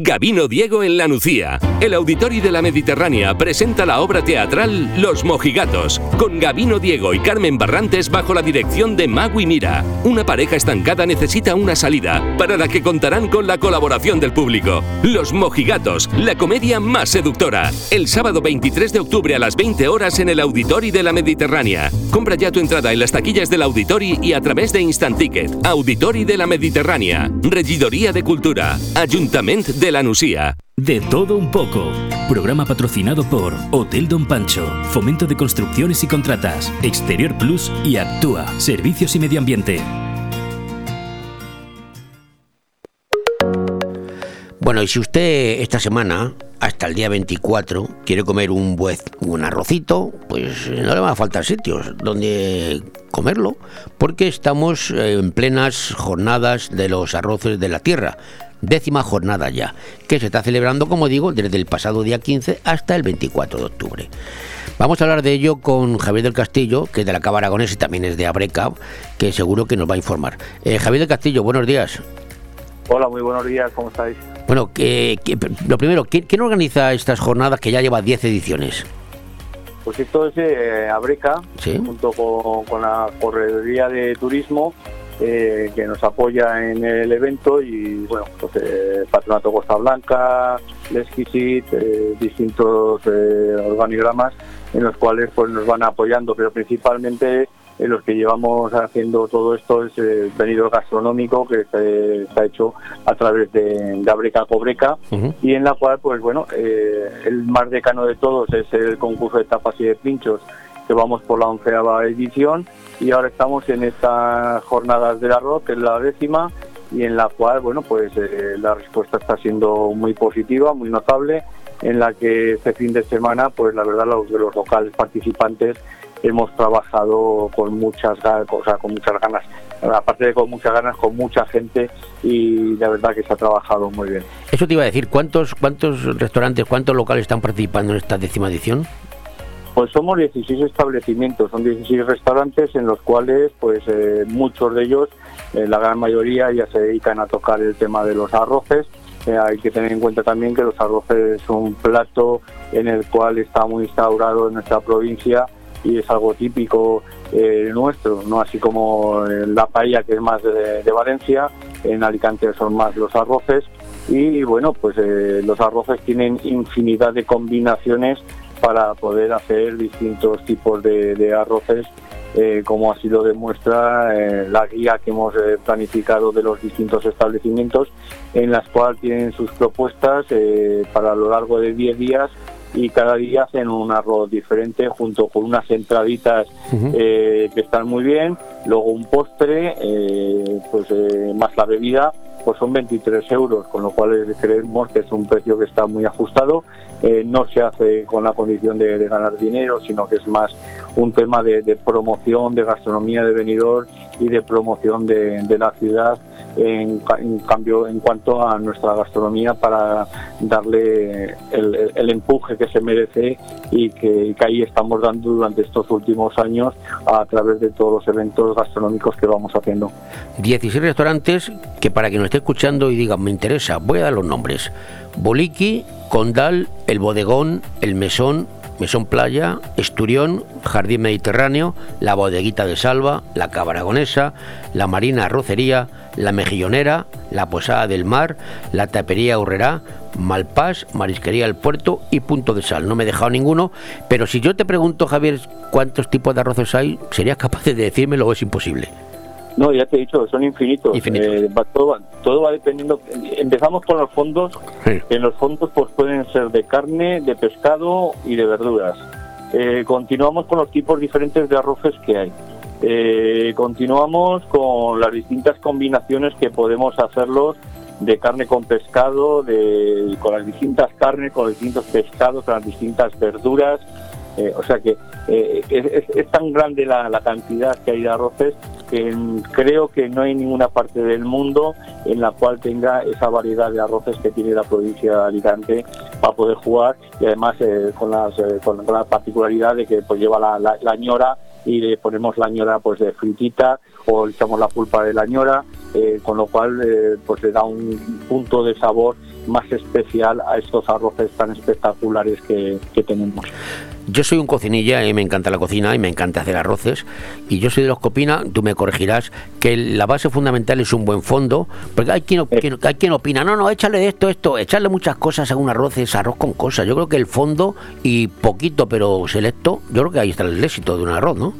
Gabino Diego en La Nucía. El Auditori de la Mediterránea presenta la obra teatral Los Mojigatos, con Gabino Diego y Carmen Barrantes bajo la dirección de Magui Mira. Una pareja estancada necesita una salida, para la que contarán con la colaboración del público. Los Mojigatos, la comedia más seductora. El sábado 23 de octubre a las 20 horas en el Auditori de la Mediterránea. Compra ya tu entrada en las taquillas del Auditori y a través de Instant Ticket. Auditori de la Mediterránea. Regidoría de Cultura. Ayuntamiento de la Nucía. De todo un poco. Programa patrocinado por Hotel Don Pancho, Fomento de Construcciones y Contratas, Exterior Plus y Actúa, Servicios y Medio Ambiente. Bueno, y si usted esta semana, hasta el día 24, quiere comer un, buen, un arrocito, pues no le van a faltar sitios donde comerlo, porque estamos en plenas jornadas de los arroces de la tierra. Décima jornada ya, que se está celebrando, como digo, desde el pasado día 15 hasta el 24 de octubre. Vamos a hablar de ello con Javier del Castillo, que es de la Cava Aragonés y también es de Abreca, que seguro que nos va a informar. Eh, Javier del Castillo, buenos días. Hola, muy buenos días, ¿cómo estáis? Bueno, que, que- lo primero, ¿quién, organiza estas jornadas que ya lleva 10 ediciones? Pues esto es eh, Abreca, Sí. junto con, con la Correduría de Turismo, eh, que nos apoya en el evento y, bueno, pues eh, Patronato Costa Blanca, Lesquisit, distintos organigramas en los cuales pues nos van apoyando, pero principalmente en los que llevamos haciendo todo esto es el venido gastronómico que se, se ha hecho a través de, de Abreca Cobreca. Y en la cual, pues bueno, eh, el más decano de todos es el concurso de tapas y de pinchos, que vamos por la onceava edición. Y ahora estamos en estas jornadas del arroz, que es la décima, y en la cual, bueno, pues eh, la respuesta está siendo muy positiva, muy notable, en la que este fin de semana, pues la verdad, los, los locales participantes hemos trabajado con muchas ganas, o sea, con muchas ganas, aparte de con muchas ganas, con mucha gente y la verdad que se ha trabajado muy bien. Eso te iba a decir, ¿cuántos, cuántos restaurantes, cuántos locales están participando en esta décima edición? Pues somos 16 establecimientos, son 16 restaurantes en los cuales, pues eh, muchos de ellos, eh, la gran mayoría ya se dedican a tocar el tema de los arroces. Eh, hay que tener en cuenta también que los arroces es un plato en el cual está muy instaurado en nuestra provincia y es algo típico eh, nuestro, no así como la paella que es más de, Valencia, en Alicante son más los arroces y bueno, pues eh, los arroces tienen infinidad de combinaciones para poder hacer distintos tipos de, arroces, eh, como así lo demuestra eh, la guía que hemos planificado de los distintos establecimientos, en las cuales tienen sus propuestas para lo largo de 10 días y cada día hacen un arroz diferente junto con unas entraditas eh, que están muy bien, luego un postre, eh, pues eh, más la bebida, pues son 23 euros, con lo cual creemos que es un precio que está muy ajustado. No se hace con la condición de, de ganar dinero, sino que es más un tema de, promoción, de gastronomía de venidor y de promoción de, la ciudad en, ca- en cambio en cuanto a nuestra gastronomía para darle el, empuje que se merece y que, que ahí estamos dando durante estos últimos años a través de todos los eventos gastronómicos que vamos haciendo. 16 restaurantes que para quien nos esté escuchando y diga, me interesa, voy a dar los nombres. Boliqui, Condal, El Bodegón, El Mesón, Mesón Playa, Esturión, Jardín Mediterráneo, La Bodeguita de Salva, La Cabaragonesa, La Marina Arrocería, La Mejillonera, La Posada del Mar, La Tapería Urrerá, Malpás, Marisquería El Puerto y Punto de Sal. No me he dejado ninguno, pero si yo te pregunto, Javier, cuántos tipos de arroces hay, ¿serías capaz de decírmelo o es imposible? No, ya te he dicho, son infinitos. Eh, va- todo, va, todo va dependiendo. Empezamos con los fondos. En los fondos pues pueden ser de carne, de pescado y de verduras. Eh, continuamos con los tipos diferentes de arroces que hay. Eh, continuamos con las distintas combinaciones que podemos hacerlos de carne con pescado, de, con las distintas carnes, con los distintos pescados, con las distintas verduras. Eh, o sea que eh, es, tan grande la, cantidad que hay de arroces que mm, creo que no hay ninguna parte del mundo en la cual tenga esa variedad de arroces que tiene la provincia de Alicante para poder jugar y además eh, con, las, con, la particularidad de que pues lleva la, ñora y le ponemos la ñora pues de fritita o echamos la pulpa de la ñora con lo cual pues le da un punto de sabor más especial a estos arroces tan espectaculares que tenemos. Yo soy un cocinilla y me encanta la cocina y me encanta hacer arroces. Y yo soy de los que opina, tú me corregirás, que la base fundamental es un buen fondo. Porque hay quien, quien- hay quien opina, no, no, échale esto, esto, echarle muchas cosas a un arroz es arroz con cosas. Yo creo que el fondo y poquito pero selecto, yo creo que ahí está el éxito de un arroz, ¿no?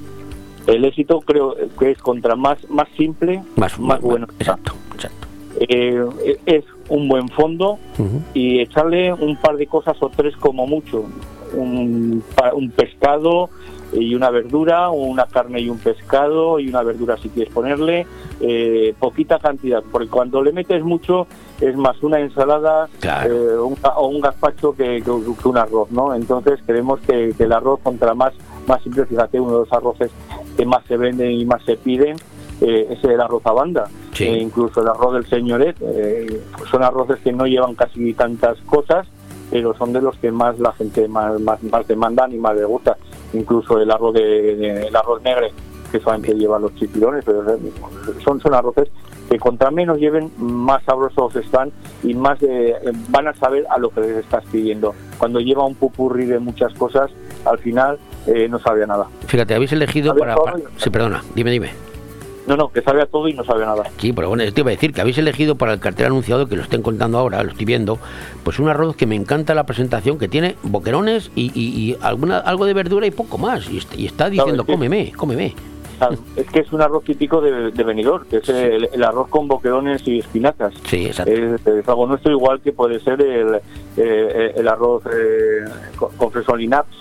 El éxito creo que es contra más, más simple, Más, más bueno. Exacto, exacto. Eh, es un buen fondo y echarle un par de cosas o tres como mucho. Un, pescado y una verdura, una carne y un pescado y una verdura si quieres ponerle, eh, poquita cantidad, porque cuando le metes mucho es más una ensalada eh, un o un gazpacho que, que un arroz, ¿no? Entonces creemos que, que el arroz contra más, más simple, fíjate, uno de los arroces que más se venden y más se piden eh, es el arroz a banda. Eh, incluso el arroz del señoret, son arroces que no llevan casi tantas cosas, pero son de los que más la gente más, más, más demandan y más le gusta. Incluso el arroz de, de- el arroz negre, que solamente lleva los chipirones, pero son, son arroces que contra menos lleven, más sabrosos están y más eh, van a saber a lo que les estás pidiendo. Cuando lleva un pupurri de muchas cosas, al final eh, no sabe a nada. Fíjate, habéis elegido para... para- Sí, perdona, dime, dime. No, no, que sabe a todo y no sabe a nada. Sí, pero bueno, te iba a decir que habéis elegido para el cartel anunciado, que lo estén contando ahora, lo estoy viendo, pues un arroz que me encanta la presentación, que tiene boquerones y, y- y alguna, algo de verdura y poco más. Y, est- y está diciendo, cómeme, cómeme. Es que es un arroz típico de, de Benidorm, que es el, el arroz con boquerones y espinacas. Sí, exacto. Es, es algo nuestro, igual que puede ser el, eh, el arroz eh, con, con fresol y naps.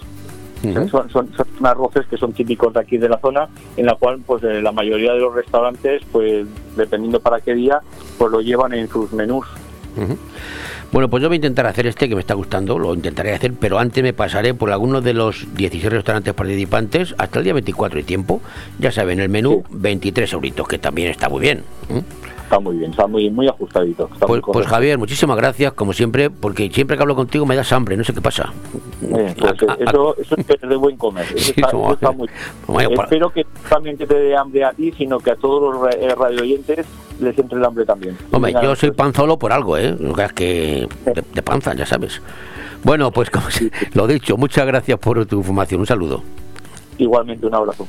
Son, son, son arroces que son típicos de aquí de la zona, en la cual pues eh, la mayoría de los restaurantes, pues dependiendo para qué día, pues lo llevan en sus menús. Bueno, pues yo voy a intentar hacer este que me está gustando, lo intentaré hacer, pero antes me pasaré por algunos de los 16 restaurantes participantes hasta el día 24 y tiempo. Ya saben, el menú 23 euritos, que también está muy bien. ¿eh? Está muy bien, está muy, muy ajustadito. está muy Pues, pues. Javier, muchísimas gracias, como siempre, porque siempre que hablo contigo me das hambre, no sé qué pasa. Eh, pues, eh, eso, eso es de buen comer. Eso Sí, está, como- eso está muy Vaya, para- Espero que también te dé hambre a ti, sino que a todos los eh, radioyentes les entre el hambre también. Hombre, yo soy panzolo por algo, ¿eh? Creas que de, de panza, ya sabes. Bueno, pues como se- lo dicho, muchas gracias por tu información. Un saludo. Igualmente, un abrazo.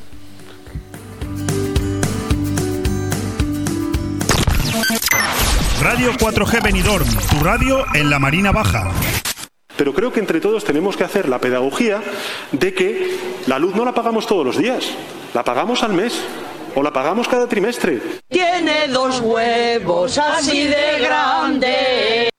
Radio 4G Benidorm, tu radio en la Marina Baja. Pero creo que entre todos tenemos que hacer la pedagogía de que la luz no la pagamos todos los días, la pagamos al mes o la pagamos cada trimestre. Tiene dos huevos así de grandes.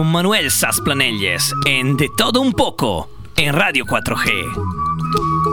Con Manuel Sasplanelles en De Todo Un Poco en Radio 4G.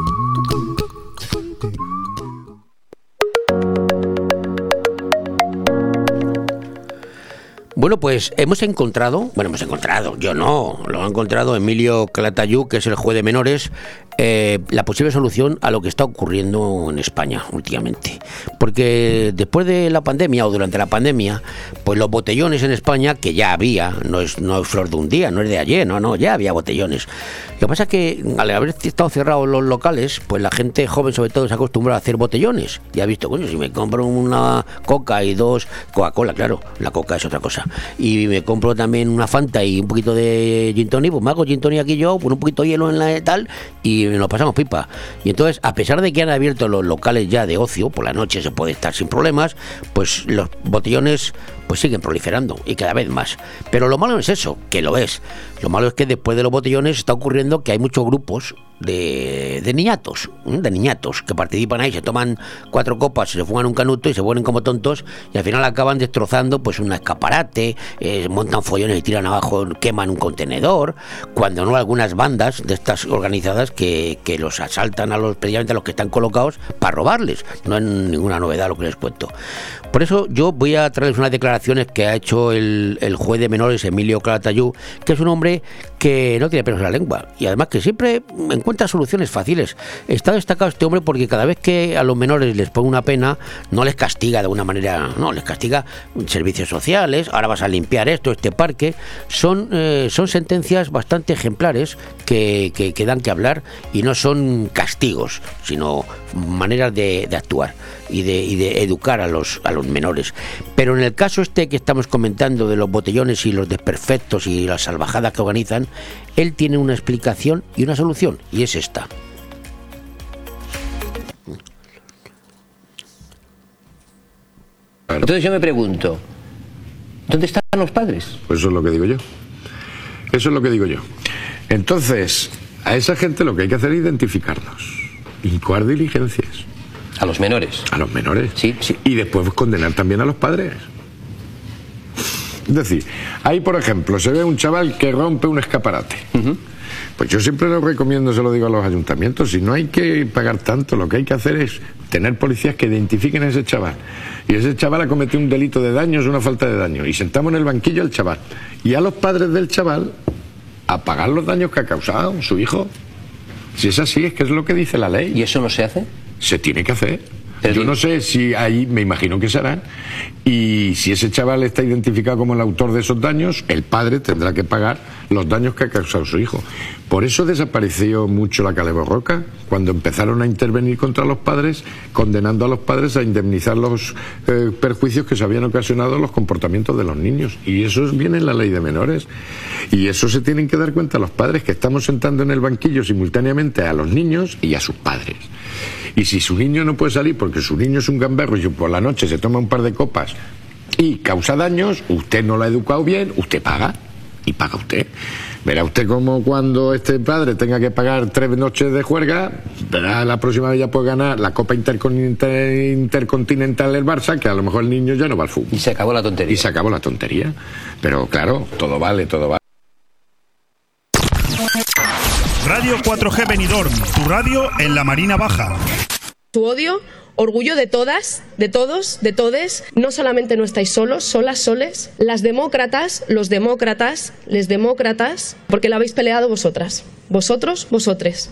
Bueno, pues hemos encontrado, bueno, hemos encontrado, yo no, lo ha encontrado Emilio Calatayud, que es el juez de menores, eh, la posible solución a lo que está ocurriendo en España últimamente. Porque después de la pandemia o durante la pandemia, pues los botellones en España, que ya había, no es, no es flor de un día, no es de ayer, no, no, ya había botellones. Lo que pasa es que al haber estado cerrados los locales, pues la gente joven sobre todo se ha acostumbrado a hacer botellones. Ya ha visto, coño, si me compro una coca y dos Coca-Cola, claro, la coca es otra cosa. Y me compro también una Fanta y un poquito de gin tonic, pues me hago gin aquí yo, con un poquito de hielo en la tal y nos pasamos pipa. Y entonces, a pesar de que han abierto los locales ya de ocio, por la noche se puede estar sin problemas, pues los botellones pues siguen proliferando y cada vez más. Pero lo malo es eso, que lo es. Lo malo es que después de los botellones está ocurriendo que hay muchos grupos de, de niñatos, ¿eh? de niñatos que participan ahí, se toman cuatro copas, se fuman un canuto y se ponen como tontos y al final acaban destrozando pues un escaparate, eh, montan follones y tiran abajo, queman un contenedor, cuando no algunas bandas de estas organizadas que, que los asaltan a los precisamente a los que están colocados para robarles. No es ninguna novedad lo que les cuento. Por eso yo voy a traerles unas que ha hecho el, el juez de menores Emilio Calatayud, que es un hombre que no tiene pelos en la lengua y además que siempre encuentra soluciones fáciles. Está destacado este hombre porque cada vez que a los menores les pone una pena, no les castiga de una manera, no, les castiga servicios sociales, ahora vas a limpiar esto, este parque. Son, eh, son sentencias bastante ejemplares que, que, que dan que hablar y no son castigos, sino maneras de, de actuar y de, y de, educar a los, a los menores. Pero en el caso este que estamos comentando de los botellones y los desperfectos y las salvajadas que organizan, él tiene una explicación y una solución, y es esta. Entonces yo me pregunto, ¿dónde están los padres? Pues eso es lo que digo yo. Eso es lo que digo yo. Entonces, a esa gente lo que hay que hacer es identificarnos, incoar diligencias. A los menores. A los menores. Sí, sí. Y después condenar también a los padres. Es decir, ahí por ejemplo se ve un chaval que rompe un escaparate. Pues yo siempre lo recomiendo, se lo digo a los ayuntamientos, si no hay que pagar tanto, lo que hay que hacer es tener policías que identifiquen a ese chaval. Y ese chaval ha cometido un delito de daños, una falta de daño. Y sentamos en el banquillo al chaval. Y a los padres del chaval a pagar los daños que ha causado su hijo. Si es así, es que es lo que dice la ley. ¿Y eso no se hace? Se tiene que hacer. Yo no sé si ahí, me imagino que se harán, y si ese chaval está identificado como el autor de esos daños, el padre tendrá que pagar los daños que ha causado su hijo. Por eso desapareció mucho la Caleborroca, cuando empezaron a intervenir contra los padres, condenando a los padres a indemnizar los eh, perjuicios que se habían ocasionado los comportamientos de los niños. Y eso viene en la ley de menores. Y eso se tienen que dar cuenta los padres que estamos sentando en el banquillo simultáneamente a los niños y a sus padres. Y si su niño no puede salir porque su niño es un gamberro y por la noche se toma un par de copas y causa daños, usted no lo ha educado bien, usted paga y paga usted. Verá usted como cuando este padre tenga que pagar tres noches de juerga, verá la próxima vez ya puede ganar la Copa Intercontinental, Intercontinental del Barça, que a lo mejor el niño ya no va al fútbol. Y se acabó la tontería. Y se acabó la tontería. Pero claro, todo vale, todo vale. Radio 4G Benidorm, tu radio en la Marina Baja. Tu odio, orgullo de todas, de todos, de todes. No solamente no estáis solos, solas, soles. Las demócratas, los demócratas, les demócratas, porque la habéis peleado vosotras. Vosotros, vosotres.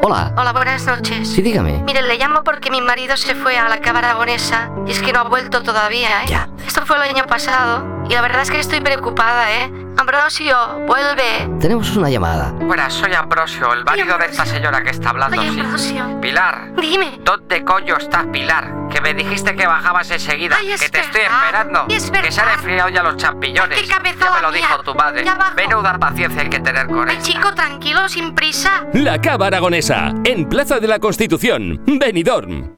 Hola. Hola, buenas noches. Sí, dígame. Mire, le llamo porque mi marido se fue a la Cámara Aragonesa y es que no ha vuelto todavía, ¿eh? Ya. Esto fue el año pasado y la verdad es que estoy preocupada, ¿eh? Ambrosio, vuelve. Tenemos una llamada. Buenas, soy Ambrosio, el marido de esta señora que está hablando. Oye, sí. Ambrosio. Pilar. Dime. ¿Dónde coño estás, Pilar? Que me dijiste que bajabas enseguida. Ay, es que te estoy esperando. Es que se han enfriado ya los champiñones. Qué ya me lo mía. dijo tu madre. Ya bajo. Menuda paciencia hay que tener con Ay, él. chico, tranquilo, sin prisa. La Cava Aragonesa, en Plaza de la Constitución, Benidorm.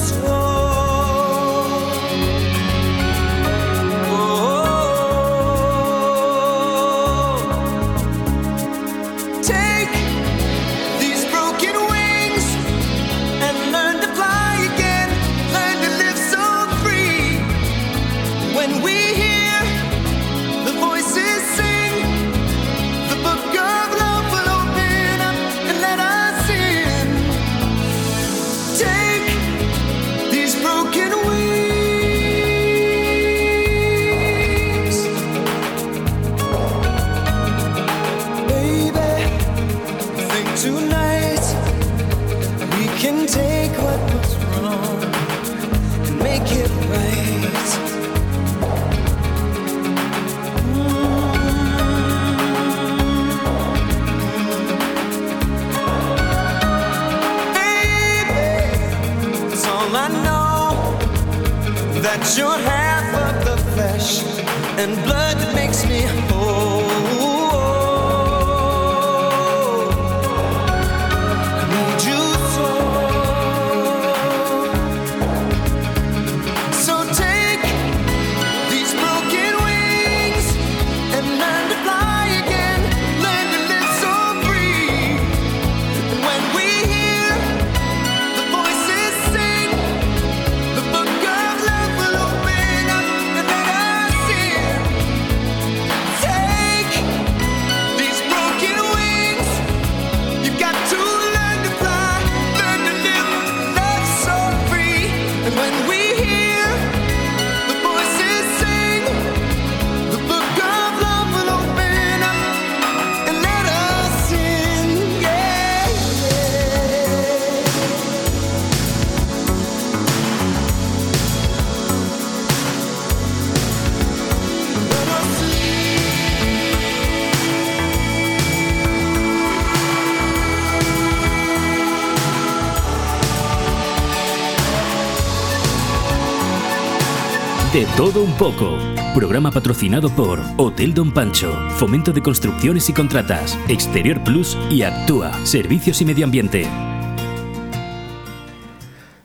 You're half of the flesh and blood todo un poco. Programa patrocinado por Hotel Don Pancho, Fomento de Construcciones y Contratas, Exterior Plus y Actúa, Servicios y Medio Ambiente.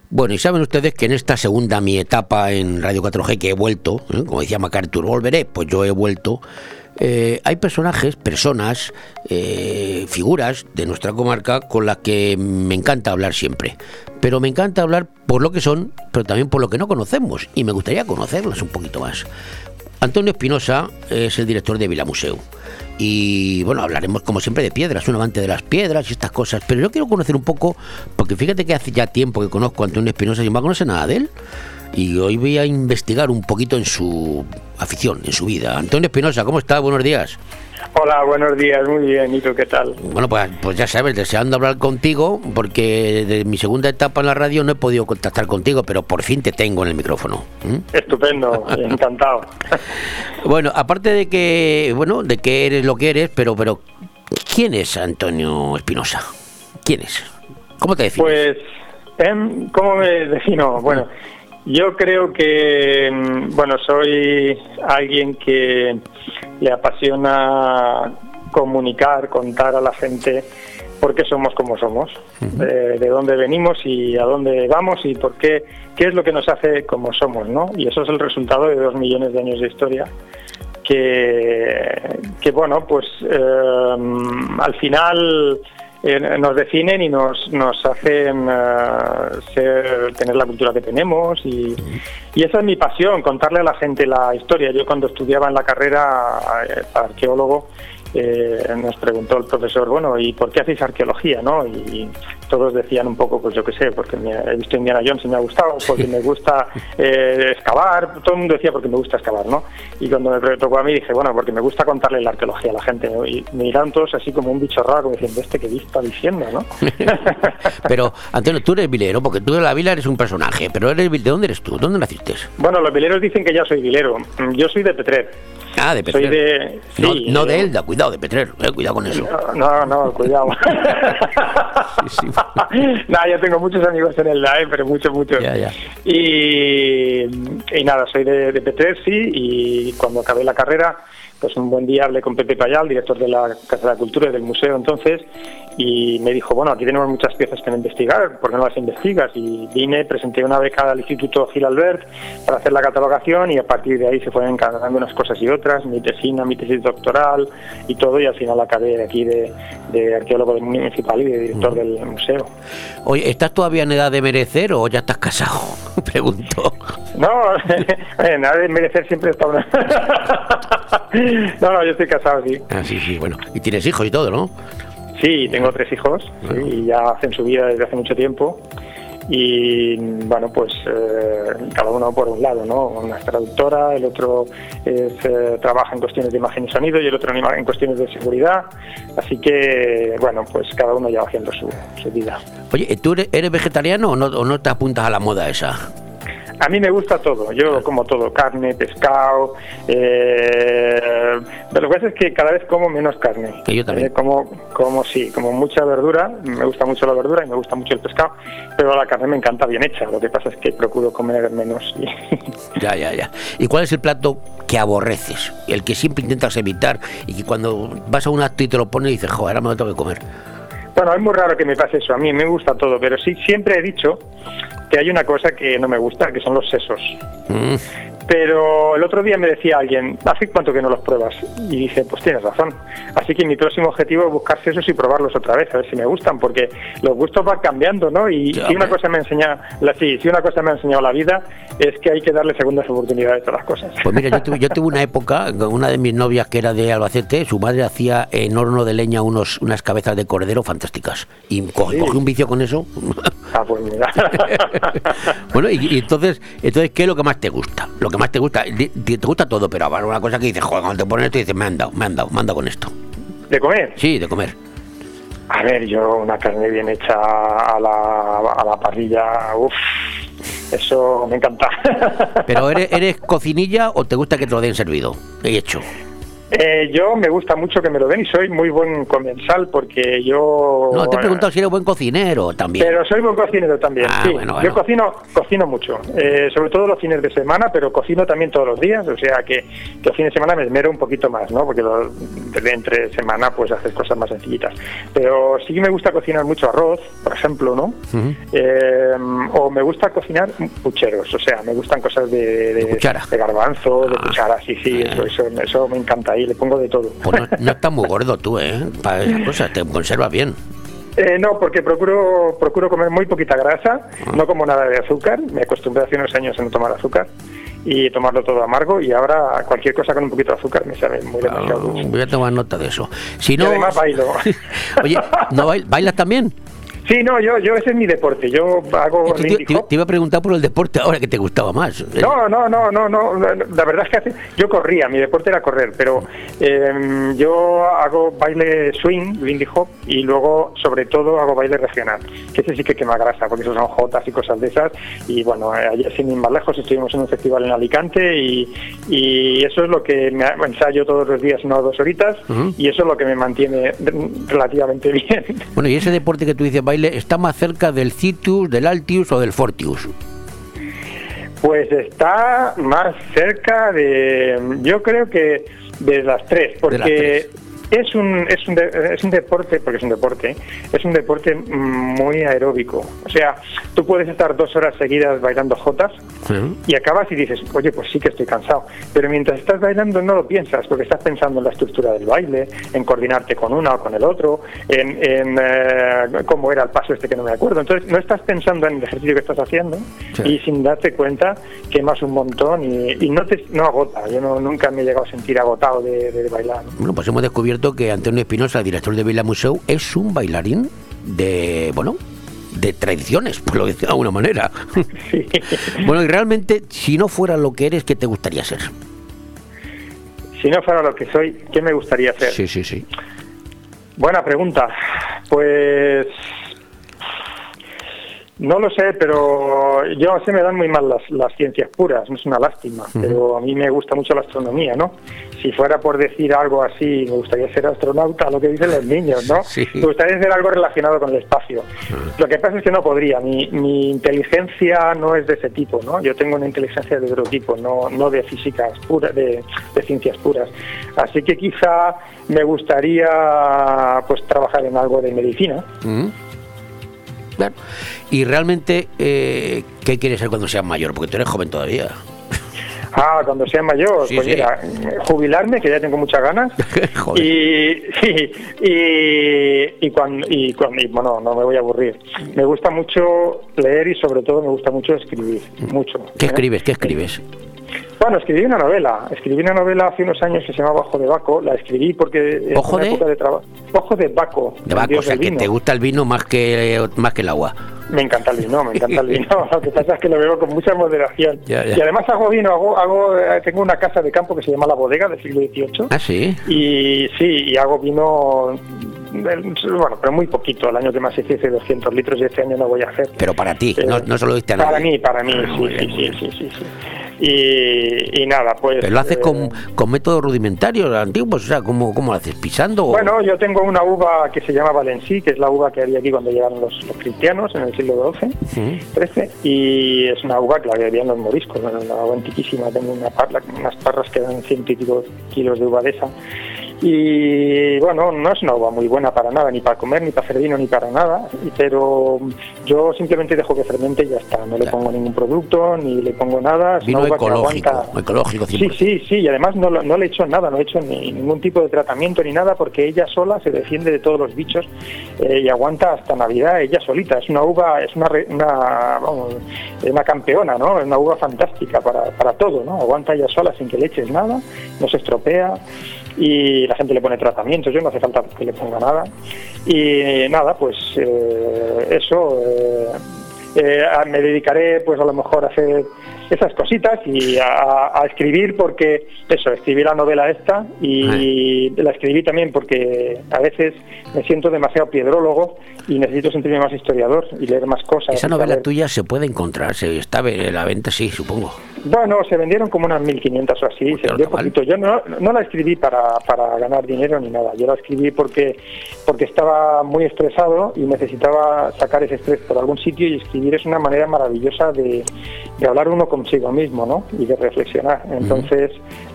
Bueno, y saben ustedes que en esta segunda mi etapa en Radio 4G que he vuelto, ¿eh? como decía MacArthur, volveré, pues yo he vuelto. Eh, hay personajes, personas, eh, figuras de nuestra comarca con las que me encanta hablar siempre. Pero me encanta hablar por lo que son, pero también por lo que no conocemos. Y me gustaría conocerlas un poquito más. Antonio Espinosa es el director de Vilamuseu. Y bueno, hablaremos como siempre de piedras, un amante de las piedras y estas cosas. Pero yo quiero conocer un poco, porque fíjate que hace ya tiempo que conozco a Antonio Espinosa y no conoce nada de él. Y hoy voy a investigar un poquito en su afición, en su vida. Antonio Espinosa, ¿cómo está? Buenos días. Hola, buenos días, muy bien, ¿y tú qué tal? Bueno, pues, pues ya sabes, deseando hablar contigo, porque de mi segunda etapa en la radio no he podido contactar contigo, pero por fin te tengo en el micrófono. Estupendo, encantado. Bueno, aparte de que, bueno, de que eres lo que eres, pero, pero, ¿quién es Antonio Espinosa? ¿Quién es? ¿Cómo te defines? Pues, em, ¿cómo me defino? Bueno, yo creo que, mm, bueno, soy alguien que le apasiona comunicar, contar a la gente por qué somos como somos, de dónde venimos y a dónde vamos y por qué, qué es lo que nos hace como somos, ¿no? Y eso es el resultado de dos millones de años de historia que, que bueno, pues eh, al final eh, nos definen y nos, nos hacen eh, tener la cultura que tenemos y, y esa es mi pasión, contarle a la gente la historia. Yo cuando estudiaba en la carrera eh, arqueólogo nos preguntó el profesor, bueno, ¿y por qué hacéis arqueología? ¿no? Todos decían un poco, pues yo qué sé, porque me- he visto Indiana Jones y me ha gustado, porque me gusta eh, excavar, todo el mundo decía porque me gusta excavar, ¿no? Y cuando me tocó a mí dije, bueno, porque me gusta contarle la arqueología a la gente, ¿no? Y me miraron todos así como un bicho raro, como diciendo, ¿este qué está diciendo, no? Pero, Antonio, tú eres vilero, porque tú de la vila eres un personaje, pero eres ¿de dónde eres tú? ¿Dónde naciste? Bueno, los vileros dicen que ya soy vilero. Yo soy de Petrer. Ah, de Soy Petrer. de... no, sí, no de eh, Elda, cuidado, de Petrer, eh, cuidado con eso. No, no, cuidado. nada, yo tengo muchos amigos en el DAE, pero muchos, muchos. Y, y nada, soy de, de y cuando acabé la carrera, pues un buen día hablé con Pepe Payal, director de la Casa de la Cultura y del museo entonces, y me dijo, bueno, aquí tenemos muchas piezas que investigar, ¿por qué no las investigas? Y vine, presenté una beca al Instituto Gil Albert para hacer la catalogación y a partir de ahí se fueron encargando unas cosas y otras, mi tesina, mi tesis doctoral y todo, y al final acabé aquí de, de arqueólogo municipal y de director del museo. Oye, ¿estás todavía en edad de merecer o ya estás casado? Pregunto. No, eh, nada de merecer siempre está una... no, no, yo estoy casado, sí. Ah, sí, sí, bueno. Y tienes hijos y todo, ¿no? Sí, tengo tres hijos sí, y ya hacen su vida desde hace mucho tiempo. Y bueno, pues eh, cada uno por un lado, ¿no? Una es traductora, el otro eh, trabaja en cuestiones de imagen y sonido y el otro en cuestiones de seguridad. Así que, bueno, pues cada uno ya va haciendo su, su vida. Oye, ¿tú eres vegetariano o no, o no te apuntas a la moda esa? A mí me gusta todo, yo como todo, carne, pescado, eh, pero lo que pasa es que cada vez como menos carne. Que yo también. Eh, como, como sí, como mucha verdura, me gusta mucho la verdura y me gusta mucho el pescado, pero la carne me encanta bien hecha, lo que pasa es que procuro comer menos. y- Ya, ya, ya. ¿Y cuál es el plato que aborreces? El que siempre intentas evitar y que cuando vas a un acto y te lo pones dices, joder, ahora me lo tengo que comer. Bueno, es muy raro que me pase eso, a mí me gusta todo, pero sí siempre he dicho que hay una cosa que no me gusta, que son los sesos. Mm. Pero el otro día me decía alguien, ¿hace cuánto que no los pruebas? Y dije, pues tienes razón. Así que mi próximo objetivo es buscar sesos y probarlos otra vez, a ver si me gustan, porque los gustos van cambiando, ¿no? Y Ya, si una cosa me enseña, la, sí, si una cosa me ha enseñado la vida, es que hay que darle segundas oportunidades a las cosas. Pues mira, yo tuve, yo tuve una época, una de mis novias que era de Albacete, su madre hacía en horno de leña unos, unas cabezas de cordero fantásticas. Y co- Sí. cogí un vicio con eso. Ah, pues mira. bueno, y, y entonces, entonces, ¿qué es lo que más te gusta? Lo que más te gusta, di- te gusta todo, pero habrá una cosa que dices, joder, cuando te pones esto dices, me han dado, me han dado, me han dado con esto. ¿De comer? Sí, de comer. A ver, yo una carne bien hecha a la, a la parrilla, uff, eso me encanta. Pero ¿eres, ¿eres cocinilla o te gusta que te lo den servido? He hecho. Eh, yo me gusta mucho que me lo den y soy muy buen comensal porque yo... No, te he preguntado si eres buen cocinero también. Pero soy buen cocinero también, Ah, sí. bueno, Yo cocino, cocino mucho, eh, sobre todo los fines de semana, pero cocino también todos los días, o sea que, que los fines de semana me esmero un poquito más, ¿no? Porque lo- de entre semana pues haces cosas más sencillitas. Pero sí que me gusta cocinar mucho arroz, por ejemplo, ¿no? Eh, o me gusta cocinar pucheros, o sea, me gustan cosas de, de, cuchara. de garbanzo, de cuchara, sí, sí, eso, eso, eso me encanta y le pongo de todo. Pues no, no estás muy gordo tú, ¿eh? Para esas cosas, te conservas bien. Eh, no, porque procuro procuro comer muy poquita grasa, no como nada de azúcar, me acostumbré hace unos años a no tomar azúcar y tomarlo todo amargo y ahora cualquier cosa con un poquito de azúcar me sabe muy demasiado dulce. Voy a tomar nota de eso. Si Y no, además bailo. Oye, ¿no bail- bailas también? Sí, no, yo, yo ese es mi deporte. Yo hago Te, te- te iba a preguntar por el deporte ahora que te gustaba más. No, no, no, no, no. La verdad es que hace- yo corría, mi deporte era correr, pero eh, yo hago baile swing, Lindy Hop, y luego, sobre todo, hago baile regional, que ese sí que quema grasa, porque esos son jotas y cosas de esas. Y bueno, ayer sin ir más lejos estuvimos en un festival en Alicante y, y eso es lo que me ensayo todos los días, no dos horitas, y eso es lo que me mantiene relativamente bien. Bueno, y ese deporte que tú dices baile está más cerca del Citius, del Altius o del Fortius. Pues está más cerca de, yo creo que de las tres, porque tres. Es un es un de- es un deporte, porque es un deporte, es un deporte muy aeróbico. O sea, tú puedes estar dos horas seguidas bailando jotas y acabas y dices, oye, pues sí que estoy cansado. Pero mientras estás bailando no lo piensas, porque estás pensando en la estructura del baile, en coordinarte con una o con el otro, en, en, eh, cómo era el paso este que no me acuerdo. Entonces no estás pensando en el ejercicio que estás haciendo y sin darte cuenta quemas un montón y, y no te no agota. Yo no, nunca me he llegado a sentir agotado de, de bailar. ¿no? Bueno, pues hemos descubierto que Antonio Espinosa, el director de Villa Museu, es un bailarín de, bueno, de tradiciones, por lo decir de alguna manera. bueno, y realmente, si no fuera lo que eres, ¿qué te gustaría ser? Si no fuera lo que soy, ¿qué me gustaría hacer? Sí, sí, sí. Buena pregunta. Pues no lo sé, pero yo se me dan muy mal las, las ciencias puras, no es una lástima, pero a mí me gusta mucho la astronomía, ¿no? Si fuera por decir algo así, me gustaría ser astronauta, lo que dicen los niños, ¿no? Sí. Me gustaría hacer algo relacionado con el espacio. Lo que pasa es que no podría, mi, mi inteligencia no es de ese tipo, ¿no? Yo tengo una inteligencia de otro tipo, no, no de físicas puras, de, de ciencias puras. Así que quizá me gustaría pues trabajar en algo de medicina. Claro. Y realmente, eh, ¿qué quieres ser cuando seas mayor? Porque tú eres joven todavía. Ah, cuando sea mayor, Sí, pues sí. mira, jubilarme, que ya tengo muchas ganas. y, sí, y, y, cuando, y, cuando- y, bueno, no me voy a aburrir. Me gusta mucho leer y sobre todo me gusta mucho escribir, mucho. ¿Qué ¿eh? escribes? ¿Qué escribes? Bueno, escribí una novela. Escribí una novela hace unos años que se llamaba Ojo de Baco. La escribí porque ¿Ojo de? época de trabajo. Ojo de Baco. De Baco, o sea, que te gusta el vino más que, más que el agua. Me encanta el vino, me encanta el vino. Lo que pasa es que lo bebo con mucha moderación. Ya, ya. Y además hago vino, hago, hago, eh, tengo una casa de campo que se llama La Bodega del siglo XVIII. Ah, sí. Y sí, y hago vino, eh, bueno, pero muy poquito. El año que más hice hice 200 litros y este año no voy a hacer. Pero para ti, no, no solo diste a Para nadie. mí, para mí, Ah, sí, sí, sí, sí, sí, sí. Y, y nada, pues... Pero lo haces eh, con, con métodos rudimentarios, antiguos, o sea, ¿cómo, cómo lo haces? ¿Pisando? o- Bueno, yo tengo una uva que se llama Valencí, que es la uva que había aquí cuando llegaron los, los cristianos en el siglo XII. Sí. 13 y es una uva que la bebían los moriscos, una uva antiquísima, tengo una parra- unas parras que dan ciento y pico kilos de uva de esa. Y bueno, no es una uva muy buena para nada, ni para comer, ni para hacer vino, ni para nada, pero yo simplemente dejo que fermente y ya está, no le pongo ningún producto, ni le pongo nada. Es Vino una uva que ecológico, aguanta- ecológico Sí, 100%. sí, sí, y además no, no le he hecho nada, no he hecho ni, ningún tipo de tratamiento ni nada porque ella sola se defiende de todos los bichos eh, y aguanta hasta Navidad ella solita. Es una uva, es una, una, vamos, una campeona, ¿no? Es una uva fantástica para, para todo, ¿no? Aguanta ella sola sin que le eches nada, no se estropea y la gente le pone tratamientos, yo no hace falta que le ponga nada. Y nada, pues eh, eso, eh, eh, me dedicaré pues a lo mejor a hacer esas cositas y a, a escribir porque eso, escribí la novela esta y la escribí también porque a veces me siento demasiado piedrólogo y necesito sentirme más historiador y leer más cosas. Esa novela saber- tuya se puede encontrar, se está a la venta, sí, supongo. Bueno, se vendieron como unas 1.500 o así, se vendió poquito. Yo no, no la escribí para, para ganar dinero ni nada, yo la escribí porque, porque estaba muy estresado y necesitaba sacar ese estrés por algún sitio y escribir es una manera maravillosa de, de hablar uno consigo mismo ¿no? y de reflexionar. Entonces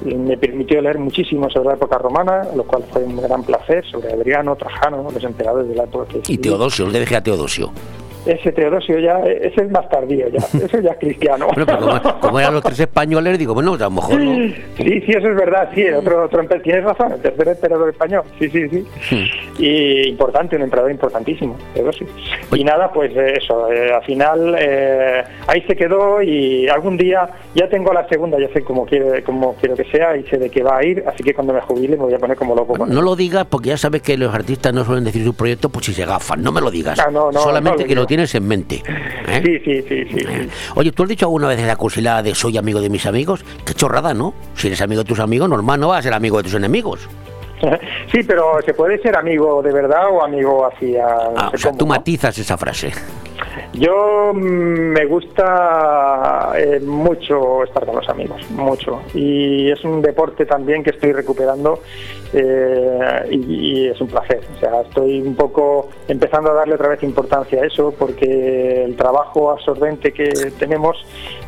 me permitió leer muchísimo sobre la época romana, lo cual fue un gran placer, sobre Adriano, Trajano, los emperadores de la época. que Y. Teodosio, le dejé a Teodosio. Ese Teodosio ya, ese es más tardío ya, ese ya es cristiano. Bueno, pero como, como eran los tres españoles, digo, bueno, a lo mejor no. Sí, sí, eso es verdad, sí, el otro, otro tienes razón, el tercer emperador español, sí, sí, sí. Y importante, un emperador importantísimo, Teodosio. Y nada, pues eh, eso, eh, al final eh, ahí se quedó y algún día ya tengo la segunda, ya sé cómo, quiere, cómo quiero que sea y sé de qué va a ir, así que cuando me jubile me voy a poner como loco. con No lo digas porque ya sabes que los artistas no suelen decir sus proyectos pues si se gafan. No me lo digas. Ah, no, no, Solamente no que lo. Tienes en mente. ¿eh? Sí, sí, sí, sí. sí. Oye, ¿tú has dicho alguna vez esa cursilada de soy amigo de mis amigos? Qué chorrada, ¿no? Si eres amigo de tus amigos, normal no vas a ser amigo de tus enemigos. Sí, pero se puede ser amigo de verdad o amigo así a... Ah, o sea, tú ¿no? matizas esa frase. Yo mm, me gusta eh, mucho estar con los amigos, mucho. Y es un deporte también que estoy recuperando eh, y, y es un placer. O sea, estoy un poco empezando a darle otra vez importancia a eso porque el trabajo absorbente que tenemos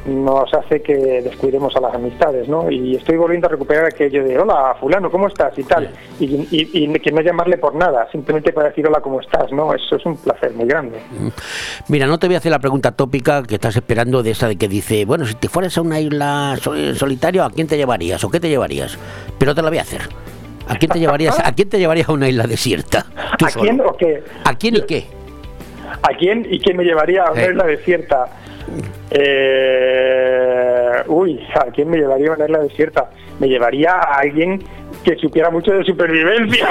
nos hace que descuidemos a las amistades, ¿no? Y estoy volviendo a recuperar aquello de hola, fulano, ¿cómo estás? y tal. Y, y- y que no llamarle por nada, simplemente para decir hola, ¿cómo estás? ¿no? Eso es un placer muy grande. Mira, no te voy a hacer la pregunta tópica que estás esperando de esa de que dice, bueno, si te fueras a una isla sol- solitario, ¿a quién te llevarías o qué te llevarías? Pero te la voy a hacer. ¿A quién te llevarías? ¿A quién te llevarías a una isla desierta? ¿A solo. quién o qué? ¿A quién y qué? ¿A quién y quién me llevaría a una Eh. isla desierta? Eh, uy, ¿a quién me llevaría a una isla desierta? Me llevaría a alguien que supiera mucho de supervivencia.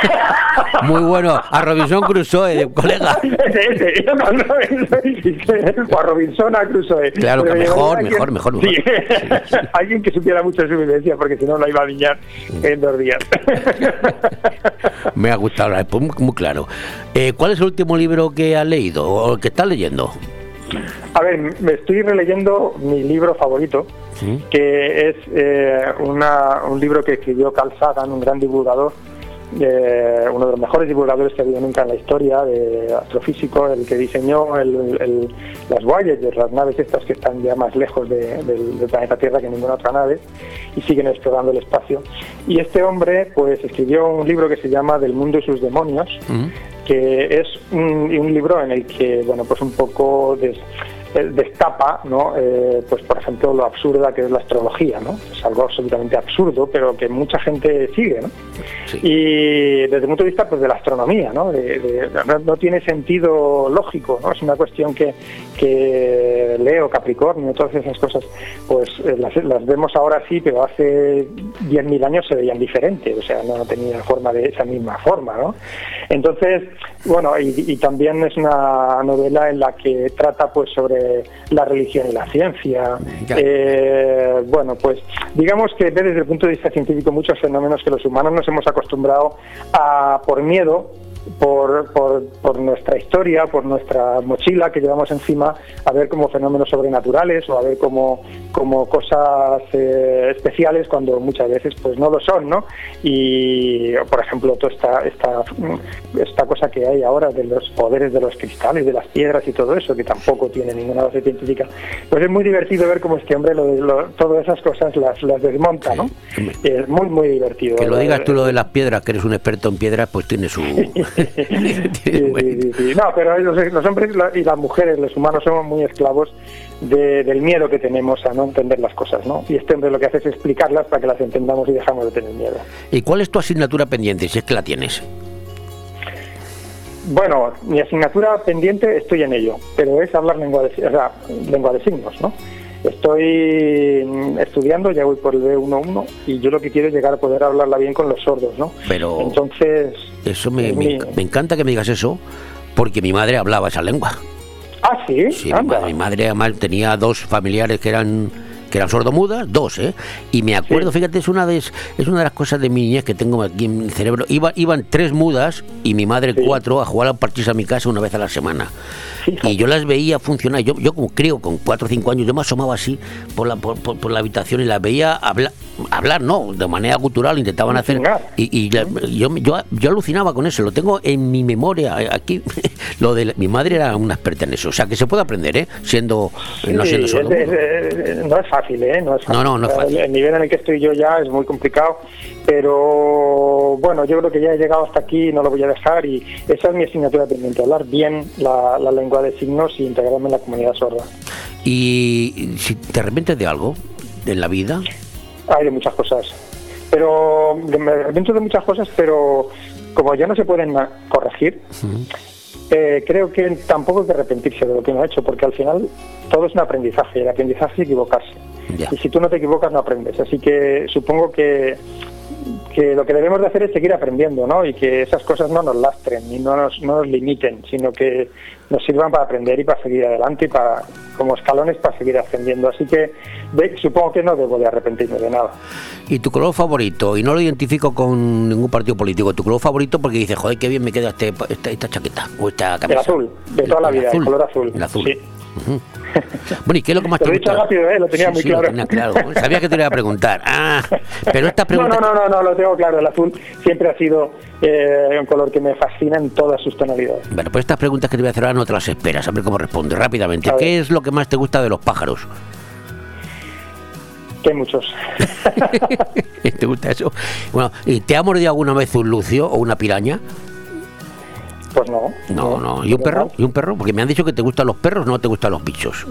Muy bueno, a Robinson Crusoe, de colega. ese, ese. No, no, ese. o a Robinson a Crusoe. Claro, Pero que me mejor, mejor, mejor, mejor. Sí. alguien que supiera mucho de supervivencia, porque si no, la iba a viñar en dos días. Me ha gustado, la- pues, muy, muy claro. Eh, ¿Cuál es el último libro que has leído o que estás leyendo? A ver, me estoy releyendo mi libro favorito, ¿Sí? que es eh, una- un libro que escribió Carl Sagan, un gran divulgador, eh, uno de los mejores divulgadores que ha habido nunca en la historia de astrofísico, el que diseñó el- el- las Voyager, las naves estas que están ya más lejos de- del, del planeta Tierra que ninguna otra nave y siguen explorando el espacio. Y este hombre, pues, escribió un libro que se llama Del mundo y sus demonios, que es un, un libro en el que, bueno, pues un poco des- destapa, ¿no? Eh, pues por ejemplo lo absurda que es la astrología, ¿no? Es algo absolutamente absurdo, pero que mucha gente sigue, ¿no? Y desde el punto de vista pues de la astronomía, ¿no? De- de- no, tiene sentido lógico, ¿no? Es una cuestión que, que Leo, Capricornio, todas esas cosas, pues eh, las, las vemos ahora sí, pero hace 10.000 años se veían diferentes, o sea, no tenía forma de esa misma forma, ¿no? Entonces, bueno, y, y también es una novela en la que trata pues sobre la religión y la ciencia. Eh, bueno, pues digamos que desde el punto de vista científico muchos fenómenos que los humanos nos hemos acostumbrado a, por miedo, por, por, por nuestra historia, por nuestra mochila que llevamos encima, a ver como fenómenos sobrenaturales o a ver como, como cosas eh, especiales cuando muchas veces pues no lo son, ¿no? Y, por ejemplo, toda esta, esta, esta cosa que hay ahora de los poderes de los cristales, de las piedras y todo eso, que tampoco tiene ninguna base científica, pues es muy divertido ver cómo este hombre lo, lo- todas esas cosas las, las desmonta, ¿no? Es muy, muy divertido. Que lo digas tú lo de las piedras, que eres un experto en piedras, pues tiene su... No, pero los, los hombres y las mujeres, los humanos, somos muy esclavos de- del miedo que tenemos a no entender las cosas, ¿no? Y este hombre lo que hace es explicarlas para que las entendamos y dejamos de tener miedo. ¿Y cuál es tu asignatura pendiente, si es que la tienes? Bueno, mi asignatura pendiente estoy en ello, pero es hablar lengua de, o sea, lengua de signos, ¿no? Estoy mm, estudiando, ya voy por el B11 y yo lo que quiero es llegar a poder hablarla bien con los sordos, ¿no? Pero Entonces, eso me, es me- encanta que me digas eso, porque mi madre hablaba esa lengua. Ah, sí, Sí, mi madre, mi madre además tenía dos familiares que eran que eran sordomudas, dos, ¿eh? Y me acuerdo, fíjate, es una de es una de las cosas de mi niñez que tengo aquí en mi cerebro. Iba, iban tres mudas y mi madre cuatro a jugar al parchís a mi casa una vez a la semana. Y yo las veía funcionar. Yo, yo como creo, con cuatro o cinco años, yo me asomaba así por la, por, por- por la habitación y las veía hablar hablar, no, de manera cultural intentaban hacer. Y, y la- yo, yo, yo alucinaba con eso, lo tengo en mi memoria. eh, Aquí, lo de la- mi madre era una experta en eso. O sea, que se puede aprender, ¿eh? Siendo, no Sí, siendo es- sordo. es- es- no es fácil, ¿eh? No, es fácil. No, no, no es fácil. El, el nivel en el que estoy yo ya es muy complicado, pero bueno, yo creo que ya he llegado hasta aquí y no lo voy a dejar y esa es mi asignatura pendiente, hablar bien la, la lengua de signos y integrarme en la comunidad sorda. Y si te arrepientes de algo en la vida, Hay de muchas cosas, pero me arrepiento de muchas cosas, pero como ya no se pueden corregir, Eh, creo que tampoco hay que arrepentirse de lo que uno ha hecho, porque al final todo es un aprendizaje, el aprendizaje es equivocarse. Y si tú no te equivocas, no aprendes. Así que supongo que, que lo que debemos de hacer es seguir aprendiendo, ¿no? Y que esas cosas no nos lastren y no nos, no nos limiten, sino que nos sirvan para aprender y para seguir adelante y para como escalones para seguir ascendiendo. Así que de- supongo que no debo de arrepentirme de nada. y tu color favorito, y no lo identifico con ningún partido político, tu color favorito porque dices, joder, qué bien me queda este, esta, esta chaqueta o esta El camisa. azul, de toda la vida, el color azul. El azul. Sí. Bueno, ¿y qué es lo que más Te te lo he dicho rápido, ¿eh? Lo tenía Sí, muy sí, lo claro. tenía claro. Sabía que te lo iba a preguntar. Ah, pero esta No, pregunta... no, no, no, no, lo tengo claro. El azul siempre ha sido eh, un color que me fascina en todas sus tonalidades. Bueno, pues estas preguntas que te voy a hacer ahora no te las esperas, a ver cómo responde rápidamente. ¿Qué es lo que más te gusta de los pájaros? Que hay muchos. ¿Te gusta eso? Bueno, ¿y te ha mordido alguna vez un lucio o una piraña? Pues no. No, no. ¿Y un perro? ¿Y un perro? Porque me han dicho que te gustan los perros, no te gustan los bichos.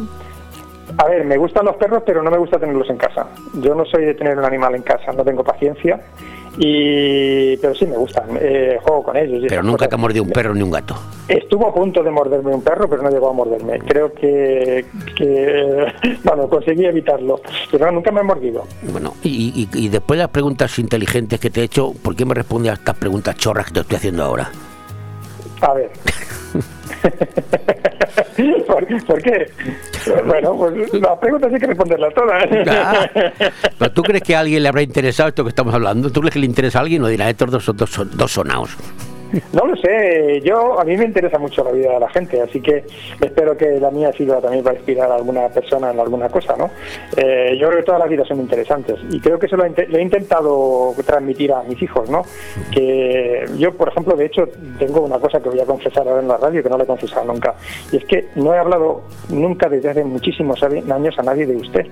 A ver, me gustan los perros, pero no me gusta tenerlos en casa. Yo no soy de tener un animal en casa, no tengo paciencia. Y pero sí me gustan, eh, juego con ellos. Pero nunca te ha mordido un perro ni un gato. Estuvo a punto de morderme un perro, pero no llegó a morderme. Creo que, que bueno, conseguí evitarlo, pero no, nunca me ha mordido. Bueno, y, y- y después de las preguntas inteligentes que te he hecho, ¿por qué me respondes a estas preguntas chorras que te estoy haciendo ahora? A ver. ¿Por, qué? Bueno, pues las preguntas hay que responderlas todas. Ah, ¿Pero tú crees que a alguien le habrá interesado esto que estamos hablando? ¿Tú crees que le interesa a alguien o dirá, estos dos dos, dos sonaos? No lo sé, yo a mí me interesa mucho la vida de la gente, así que espero que la mía sirva también para inspirar a alguna persona en alguna cosa, ¿no? Eh, yo creo que todas las vidas son interesantes y creo que eso lo he, intentado transmitir a mis hijos, ¿no? Que yo, por ejemplo, de hecho, tengo una cosa que voy a confesar ahora en la radio que no le he confesado nunca, y es que no he hablado nunca desde hace muchísimos años a nadie de usted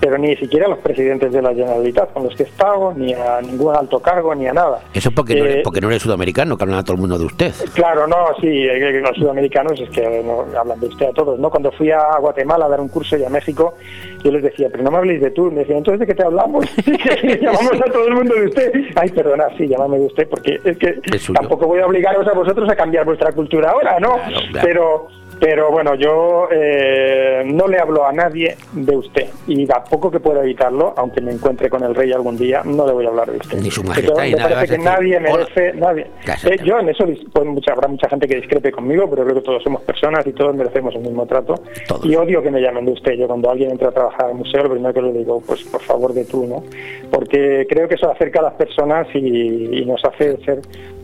pero ni siquiera a los presidentes de la Generalitat con los que he estado, ni a ningún alto cargo, ni a nada. Eso es porque, no Eh, eres, porque no eres sudamericano, que hablan a todo el mundo de usted. Claro, no, sí, eh, los sudamericanos es que no, hablan de usted a todos, ¿no? Cuando fui a Guatemala a dar un curso y a México, yo les decía, pero no me habléis de tú, me decían, entonces de qué te hablamos, llamamos a todo el mundo de usted. Ay, perdona, sí, llámame de usted, porque es que tampoco voy a obligaros a vosotros a cambiar vuestra cultura ahora, ¿no? claro. Pero pero bueno, yo eh, no le hablo a nadie de usted y a poco que pueda evitarlo, aunque me encuentre con el rey algún día, no le voy a hablar de usted. Ni su majestad, y me nada, parece que nadie "Hola". merece, nadie. Eh, yo en eso pues, mucha, habrá mucha gente que discrepe conmigo, pero creo que todos somos personas y todos merecemos el mismo trato. Y odio que me llamen de usted. Yo cuando alguien entra a trabajar al museo, lo primero que le digo, pues por favor de tú, ¿no? Porque creo que eso acerca a las personas y, y nos hace ser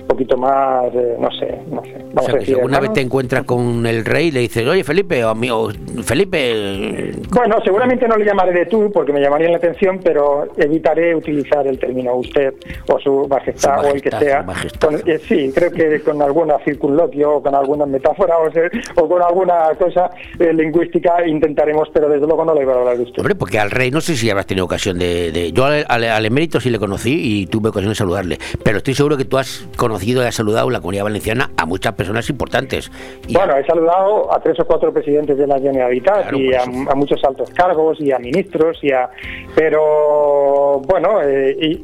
poquito más, eh, no sé, no sé. O Vamos sea, a que si alguna vez te encuentras con el rey y le dices, oye, Felipe, o amigo, Felipe, Bueno, seguramente no le llamaré de tú porque me llamaría la atención, pero evitaré utilizar el término usted o su majestad, o el que sea. Con- eh, sí, creo que con alguna circunloquio o con alguna metáfora o, se- o con alguna cosa eh, lingüística intentaremos, pero desde luego no le voy a hablar de usted. Hombre, porque al rey no sé si habrás tenido ocasión de... de- yo al, al- al emérito sí le conocí y tuve ocasión de saludarle, pero estoy seguro que tú has conocido y has saludado la comunidad valenciana a muchas personas importantes. Bueno, he saludado a tres o cuatro presidentes de la Generalitat y a, a muchos altos cargos y a ministros y a pero bueno eh, y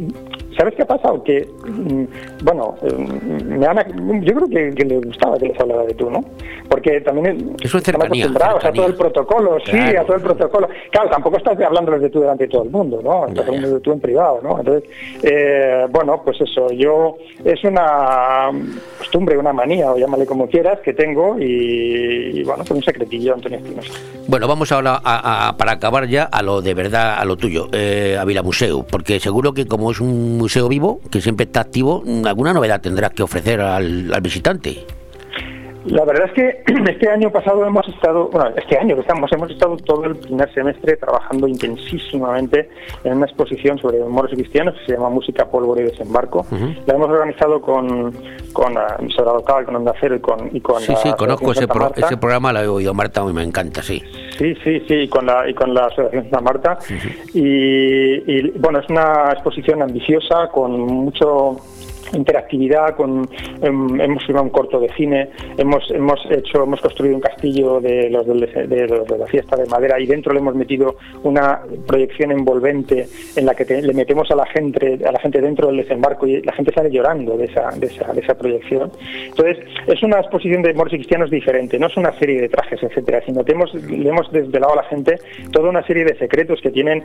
¿sabes qué ha pasado? que mm, bueno eh, me han- yo creo que, que le gustaba que les hablara de tú ¿no? porque también Eso es cercanía, acostumbrados a todo el protocolo sí Claro. a todo el protocolo claro tampoco estás hablándoles de tú delante de todo el mundo ¿no? estás hablando de tú en privado ¿no? entonces eh, bueno pues eso yo es una costumbre una manía o llámale como quieras que tengo y, y, bueno pues un secretillo Antonio Espinosa Bueno, vamos ahora a, a- para acabar ya a lo de verdad, a lo tuyo, eh, a Vila Museo, porque seguro que como es un museo vivo, que siempre está activo, alguna novedad tendrás que ofrecer al, al visitante. La verdad es que este año pasado hemos estado, bueno, este año que estamos, hemos estado todo el primer semestre trabajando intensísimamente en una exposición sobre moros y cristianos que se llama Música, Pólvora y Desembarco. La hemos organizado con, con la emisora local, con Onda Cero y con, y con Sí, la sí, conozco ese, pro- ese programa, lo he oído Marta y me encanta, sí. Sí, sí, sí, y con la, y con la Asociación Santa Marta. Y, y, bueno, es una exposición ambiciosa, con mucho interactividad con hem- hemos filmado un corto de cine hemos hemos hecho hemos construido un castillo de los de, la fiesta de madera y dentro le hemos metido una proyección envolvente en la que le metemos a la gente a la gente dentro del desembarco y la gente sale llorando de esa de esa, de esa proyección entonces es una exposición de moros y cristianos diferente no es una serie de trajes etcétera sino que le hemos desvelado a la gente toda una serie de secretos que tienen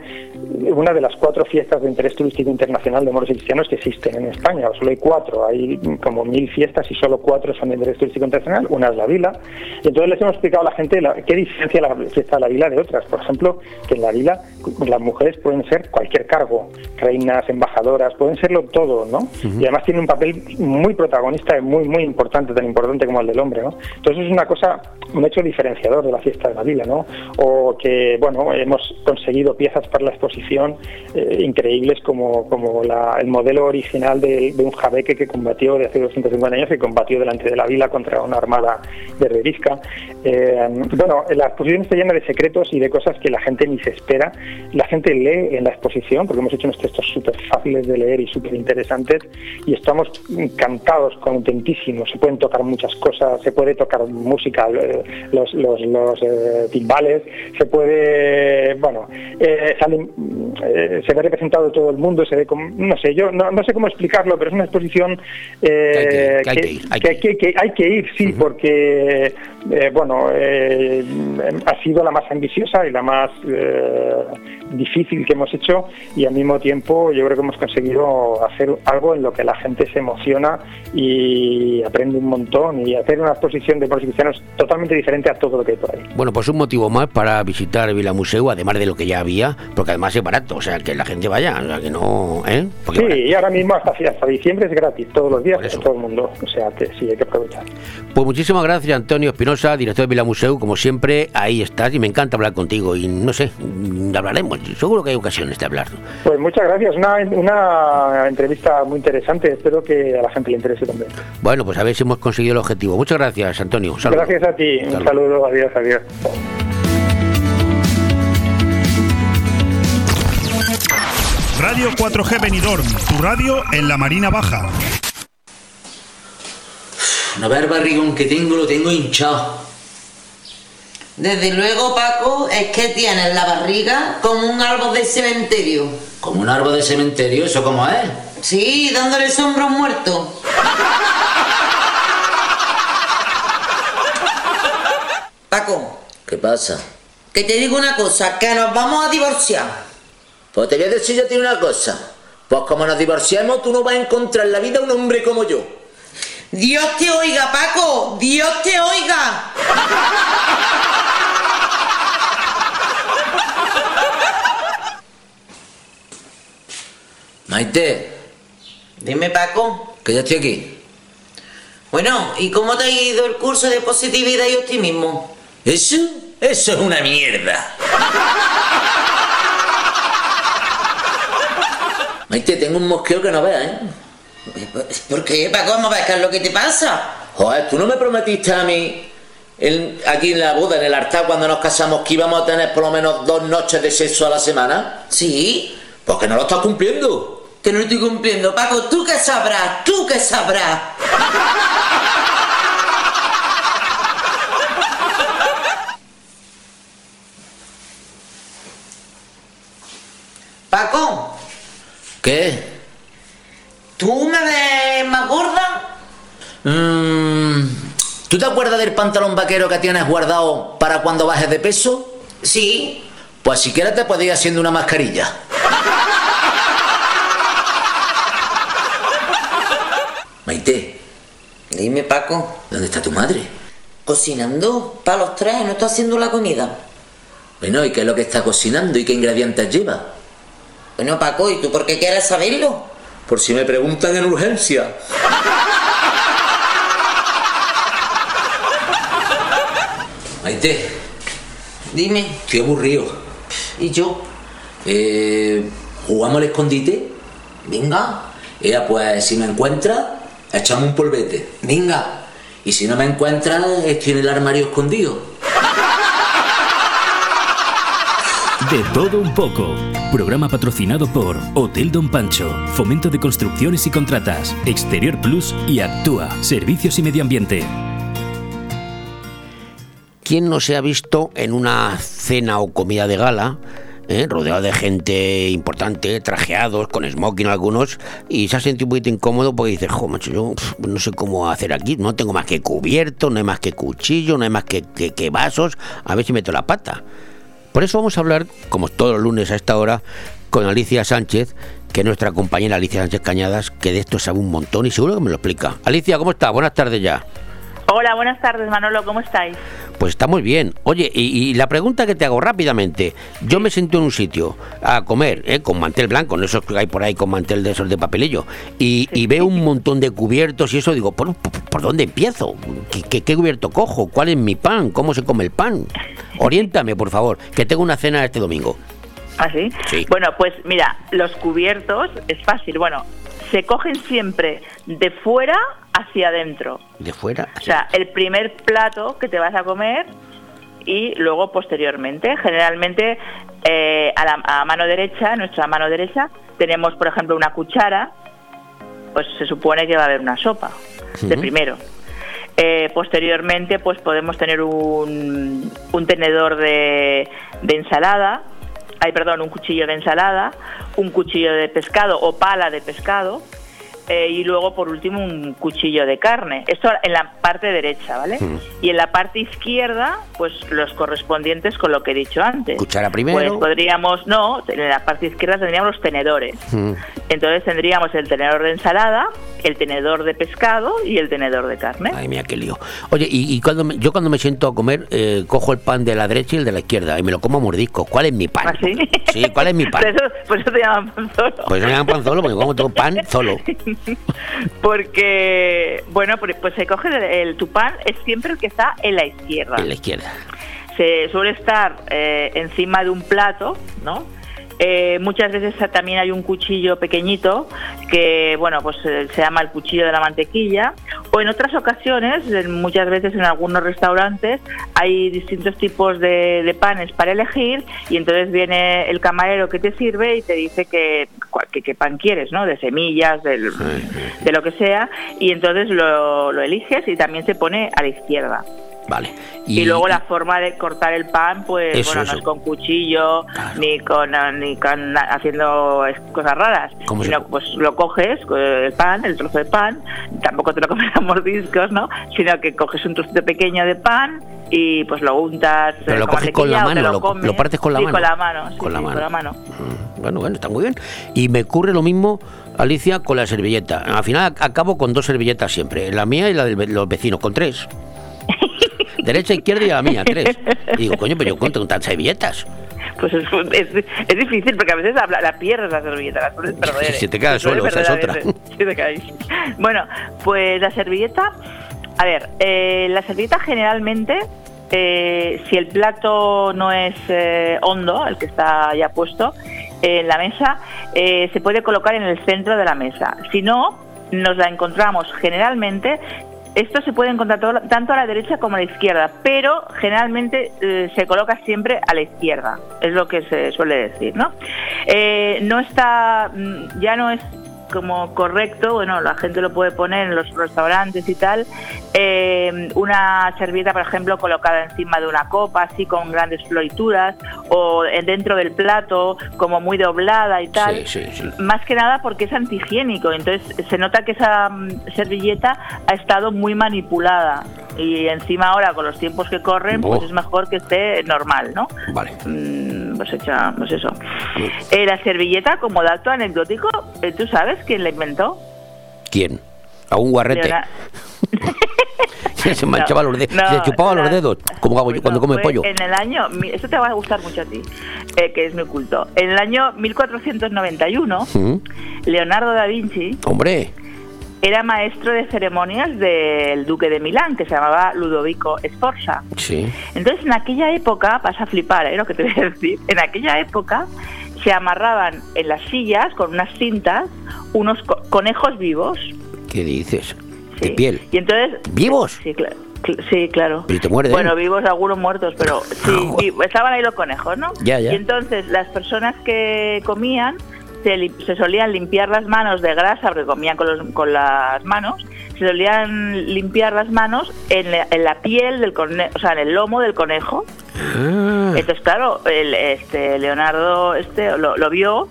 una de las cuatro fiestas de interés turístico internacional de moros y cristianos que existen en España. Solo hay cuatro, hay como mil fiestas y solo cuatro son de interés turístico internacional. Una es la vila. Y entonces les hemos explicado a la gente la- qué diferencia la fiesta de la vila de otras. Por ejemplo, que en la vila las mujeres pueden ser cualquier cargo, reinas, embajadoras, pueden serlo todo, ¿no? Y además tiene un papel muy protagonista y muy, muy importante, tan importante como el del hombre, ¿no? Entonces es una cosa, un hecho diferenciador de la fiesta de la vila, ¿no? O que, bueno, hemos conseguido piezas para la exposición eh, increíbles como, como la- el modelo original de, de un jabeque que combatió de hace 250 años, que combatió delante de la vila contra una armada berberisca. Eh, bueno, la exposición está llena de secretos y de cosas que la gente ni se espera. La gente lee en la exposición, porque hemos hecho unos textos súper fáciles de leer y súper interesantes, y estamos encantados, contentísimos. Se pueden tocar muchas cosas, se puede tocar música, los, eh, timbales, se puede, bueno, eh, eh, se ve representado todo el mundo, se ve como, no sé, yo no sé cómo explicarlo, pero es una exposición eh, Que hay que ir, que hay que- que- que hay que ir, sí, porque, eh, bueno, eh, ha sido la más ambiciosa y la más eh, difícil que hemos hecho y al mismo tiempo yo creo que hemos conseguido hacer algo en lo que la gente se emociona y aprende un montón y hacer una exposición de y cristianos totalmente diferente a todo lo que hay por ahí. Bueno, pues un motivo más para visitar Vila Museo, además de lo que ya había, porque además es barato, o sea, que la gente vaya, o sea, que no, ¿eh? Porque Sí, y ahora mismo hasta, hasta diciembre es gratis, todos los días para todo el mundo, o sea que sí, hay que aprovechar. Pues muchísimas gracias, Antonio Espinosa, director de Vila Museo. Como siempre, ahí estás y me encanta hablar contigo. Y no sé, mm, hablaremos. Seguro que hay ocasiones de hablar. Pues muchas gracias, una, una entrevista muy interesante, espero que a la gente le interese también. Bueno, pues a ver si hemos conseguido el objetivo. Muchas gracias, Antonio. Un saludo. Gracias a ti, un Hasta saludo, adiós, adiós. Radio 4G Benidorm, tu radio en la Marina Baja. No ver el barrigón que tengo, lo tengo hinchado. Desde luego, Paco, es que tienes la barriga como un árbol de cementerio. Como un árbol de cementerio, ¿eso cómo es? Sí, dándole sombra a un muerto. Paco, ¿Qué pasa? que te digo una cosa, que nos vamos a divorciar. Pues te voy a decir yo a ti una cosa. Pues como nos divorciamos, tú no vas a encontrar en la vida un hombre como yo. Dios te oiga, Paco, Dios te oiga. Maite, Dime, Paco. que ya estoy aquí. Bueno, ¿y cómo te ha ido el curso de positividad y optimismo? ¿Eso? Eso es una mierda. Maite, tengo un mosqueo que no veas, ¿eh? ¿Por qué, Paco? Vamos a ver qué es lo que te pasa. Joder, ¿tú no me prometiste a mí en- aquí en la boda, en el altar, cuando nos casamos, que íbamos a tener por lo menos dos noches de sexo a la semana? Sí. Pues que no lo estás cumpliendo. Que no lo estoy cumpliendo, Paco. ¿Tú qué sabrás? ¿Tú qué sabrás? Paco, ¿Qué? ¿tú me ves más gorda? Mm, ¿Tú te acuerdas del pantalón vaquero que tienes guardado para cuando bajes de peso? Sí. Pues siquiera te ir haciendo una mascarilla. Maite. Dime, Paco. ¿Dónde está tu madre? Cocinando para los tres, no está haciendo la comida. Bueno, ¿y qué es lo que está cocinando y qué ingredientes lleva? Bueno, Paco, ¿y tú por qué quieres saberlo? Por si me preguntan en urgencia. Maite, Dime, estoy aburrido. ¿y yo? Eh, ¿Jugamos al escondite? Venga. Ea, pues si me encuentras, echamos un polvete. Venga. Y si no me encuentras, estoy en el armario escondido. De todo un poco. Programa patrocinado por Hotel Don Pancho, Fomento de Construcciones y Contratas, Exterior Plus y Actúa, Servicios y Medio Ambiente. ¿Quién no se ha visto en una cena o comida de gala, eh, rodeado de gente importante, trajeados, con smoking algunos, y se ha sentido un poquito incómodo porque dice, jo, macho, yo no sé cómo hacer aquí, no tengo más que cubierto, no hay más que cuchillo, no hay más que, que- que vasos, a ver si meto la pata. Por eso vamos a hablar, como todos los lunes a esta hora, con Alicia Sánchez, que es nuestra compañera Alicia Sánchez Cañadas, que de esto sabe un montón y seguro que me lo explica. Alicia, ¿cómo estás? Buenas tardes ya. Hola, buenas tardes Manolo, ¿cómo estáis? Pues está muy bien. Oye, y, y la pregunta que te hago rápidamente. Yo me siento en un sitio a comer, ¿eh? con mantel blanco, no esos que hay por ahí con mantel de esos de papelillo, y, y veo un montón de cubiertos y eso, digo, ¿por, por, por dónde empiezo? ¿Qué, qué, qué cubierto cojo? ¿Cuál es mi pan? ¿Cómo se come el pan? Oriéntame, por favor, que tengo una cena este domingo. ¿Ah, sí? Sí. Bueno, pues mira, los cubiertos es fácil. Bueno, se cogen siempre de fuera hacia adentro. ¿De fuera? O sea, el primer plato que te vas a comer y luego posteriormente. Generalmente eh, a, la, a mano derecha, nuestra mano derecha, tenemos por ejemplo una cuchara, pues se supone que va a haber una sopa, de primero. Eh, posteriormente, pues podemos tener un, un tenedor de, de ensalada, ay, perdón, un cuchillo de ensalada, un cuchillo de pescado o pala de pescado, eh, y luego por último un cuchillo de carne. Esto en la parte derecha, ¿vale? Mm. Y en la parte izquierda, pues los correspondientes con lo que he dicho antes. Cuchara primero. Pues podríamos, no, en la parte izquierda tendríamos los tenedores. Mm. Entonces tendríamos el tenedor de ensalada, el tenedor de pescado y el tenedor de carne. Ay, mira qué lío. Oye, y, y cuando me- yo cuando me siento a comer, eh, cojo el pan de la derecha y el de la izquierda y me lo como a mordisco. ¿Cuál es mi pan? ¿Ah, sí? Sí, ¿cuál es mi pan? Por eso, por eso te llaman pan solo. Pues no me llaman pan solo, porque como pan solo. Porque, bueno, pues se coge el, el- tu pan, es siempre el que está en la izquierda. En la izquierda. se suele estar eh, encima de un plato, ¿no? Eh, muchas veces también hay un cuchillo pequeñito que, bueno, pues eh, se llama el cuchillo de la mantequilla. O en otras ocasiones, muchas veces en algunos restaurantes, hay distintos tipos de, de panes para elegir y entonces viene el camarero que te sirve y te dice que, cuál- que- qué pan quieres, ¿no? De semillas, del- de lo que sea, y entonces lo, lo eliges y también se pone a la izquierda. Vale. Y, luego la forma de cortar el pan, pues Eso, bueno, eso. no es con cuchillo ni con eh, ni con haciendo cosas raras, ¿Cómo se- sino pues lo coges eh, el pan, el trozo de pan, tampoco te lo comes a mordiscos, ¿no? Sino que coges un trocito pequeño de pan y pues lo untas Pero lo coges con la mano, lo, lo- comes. lo partes con la Sí, mano. con la mano, sí, Con la sí, mano. con la mano. Bueno, bueno, está muy bien. Y me ocurre lo mismo, Alicia, con la servilleta. Al final ac- acabo con dos servilletas siempre. La mía y la de los vecinos, con tres. Derecha, izquierda y la mía, tres. Y digo, coño, pero yo cuento con tantas servilletas. Pues es, es- es difícil porque a veces la, la pierdes la servilleta, la sueles perder. Si te sueles suelo, esa es otra. te caes. Bueno, pues la servilleta, a ver, eh, la servilleta generalmente, eh, si el plato no es eh, hondo, el que está ya puesto en la mesa, eh, se puede colocar en el centro de la mesa. Si no, nos la encontramos generalmente esto se puede encontrar tanto a la derecha como a la izquierda, pero generalmente eh, se coloca siempre a la izquierda, es lo que se suele decir, ¿no? Eh, no está, mm, ya no es como correcto, bueno, la gente lo puede poner en los restaurantes y tal, eh, una servilleta, por ejemplo, colocada encima de una copa, así con grandes florituras, o dentro del plato, como muy doblada y tal. Sí, sí, sí. Más que nada porque es antihigiénico, entonces se nota que esa mm, servilleta ha estado muy manipulada y encima ahora con los tiempos que corren, pues Oh. es mejor que esté normal, ¿no? Vale. Mm, Pues hecha, pues eso. Eh, la servilleta, como dato anecdótico, eh, ¿tú sabes quién la inventó? ¿Quién? A un guarrete. Se manchaba los dedos. no, se chupaba los dedos. Como hago yo cuando come pollo. En el año, esto te va a gustar mucho a ti, eh, que es muy culto. En el año 1491, Mm, Leonardo da Vinci Hombre, era maestro de ceremonias del duque de Milán, que se llamaba Ludovico Sforza. Sí. Entonces, en aquella época, vas a flipar, ¿eh? Lo que te voy a decir. En aquella época se amarraban en las sillas con unas cintas unos co- conejos vivos. ¿Qué dices? De piel. Y entonces... ¿Vivos? Sí, claro. Cl- Sí, claro. Pero te muerden. Bueno, vivos algunos muertos, pero sí, estaban ahí los conejos, ¿no? Ya, ya. Y entonces las personas que comían se, se solían limpiar las manos de grasa, porque comían con, los- con las manos, se solían limpiar las manos en la, en la piel del conejo, o sea, en el lomo del conejo. Ah. Entonces, claro, el, este Leonardo este lo, lo vio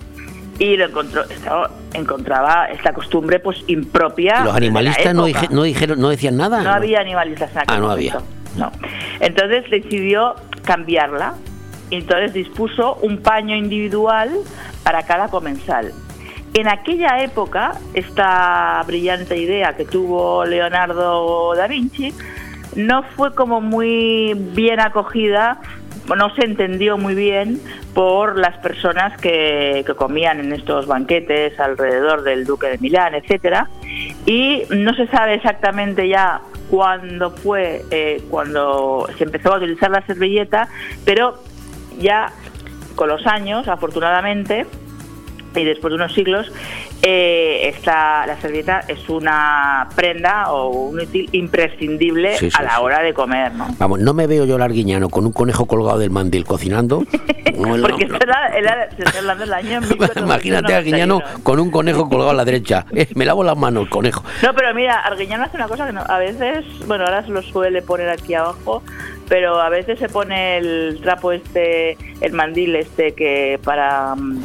y lo encontró, estaba- encontraba esta costumbre pues impropia. ¿Los animalistas no, época. dije- no dijeron, no decían nada? No había animalistas en aquel Ah, no momento. había. No. Entonces decidió cambiarla. Entonces dispuso un paño individual para cada comensal. En aquella época, esta brillante idea que tuvo Leonardo da Vinci no fue como muy bien acogida, no se entendió muy bien por las personas que, que comían en estos banquetes alrededor del Duque de Milán, etcétera, y no se sabe exactamente ya cuándo fue eh, cuando se empezó a utilizar la servilleta, pero ya con los años, afortunadamente, y después de unos siglos, eh, esta, la servilleta es una prenda o un útil imprescindible Sí, sí, a la sí. hora de comer, ¿no? Vamos, no me veo yo larguiñano con un conejo colgado del mandil cocinando. No, Porque no. era, se está hablando del año Imagínate Arguiñano 1491. con un conejo colgado a la derecha. Eh, me lavo las manos, el conejo. No, pero mira, Arguiñano hace una cosa que no- a veces, bueno, ahora se lo suele poner aquí abajo, pero a veces se pone el trapo este, el mandil este que para mm,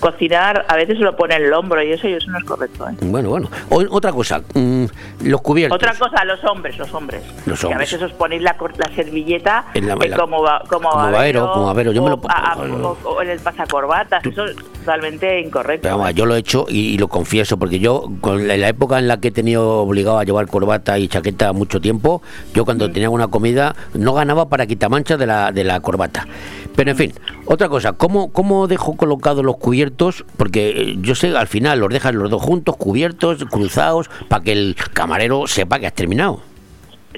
cocinar, a veces lo pone en el hombro y eso, y eso no es correcto. ¿eh? Bueno, bueno. O- otra cosa, mm, los cubiertos. Otra cosa, los hombres, los hombres. Los Que a hombres. veces os ponéis la, la servilleta En la- eh, en la- como, como, como babero, como yo me lo o, a- a- o- o en el pasacorbatas, eso es totalmente incorrecto. Pero vamos, yo lo he hecho y, y lo confieso, porque yo, con la, la época en la que he tenido obligado a llevar corbata y chaqueta mucho tiempo, yo cuando tenía una comida no ganaba para quitamanchas de la, de la corbata. Pero en fin, otra cosa, ¿cómo, cómo dejo colocados los cubiertos? Porque eh, yo sé, al final los dejas los dos juntos, cubiertos, cruzados, para que el camarero sepa que has terminado.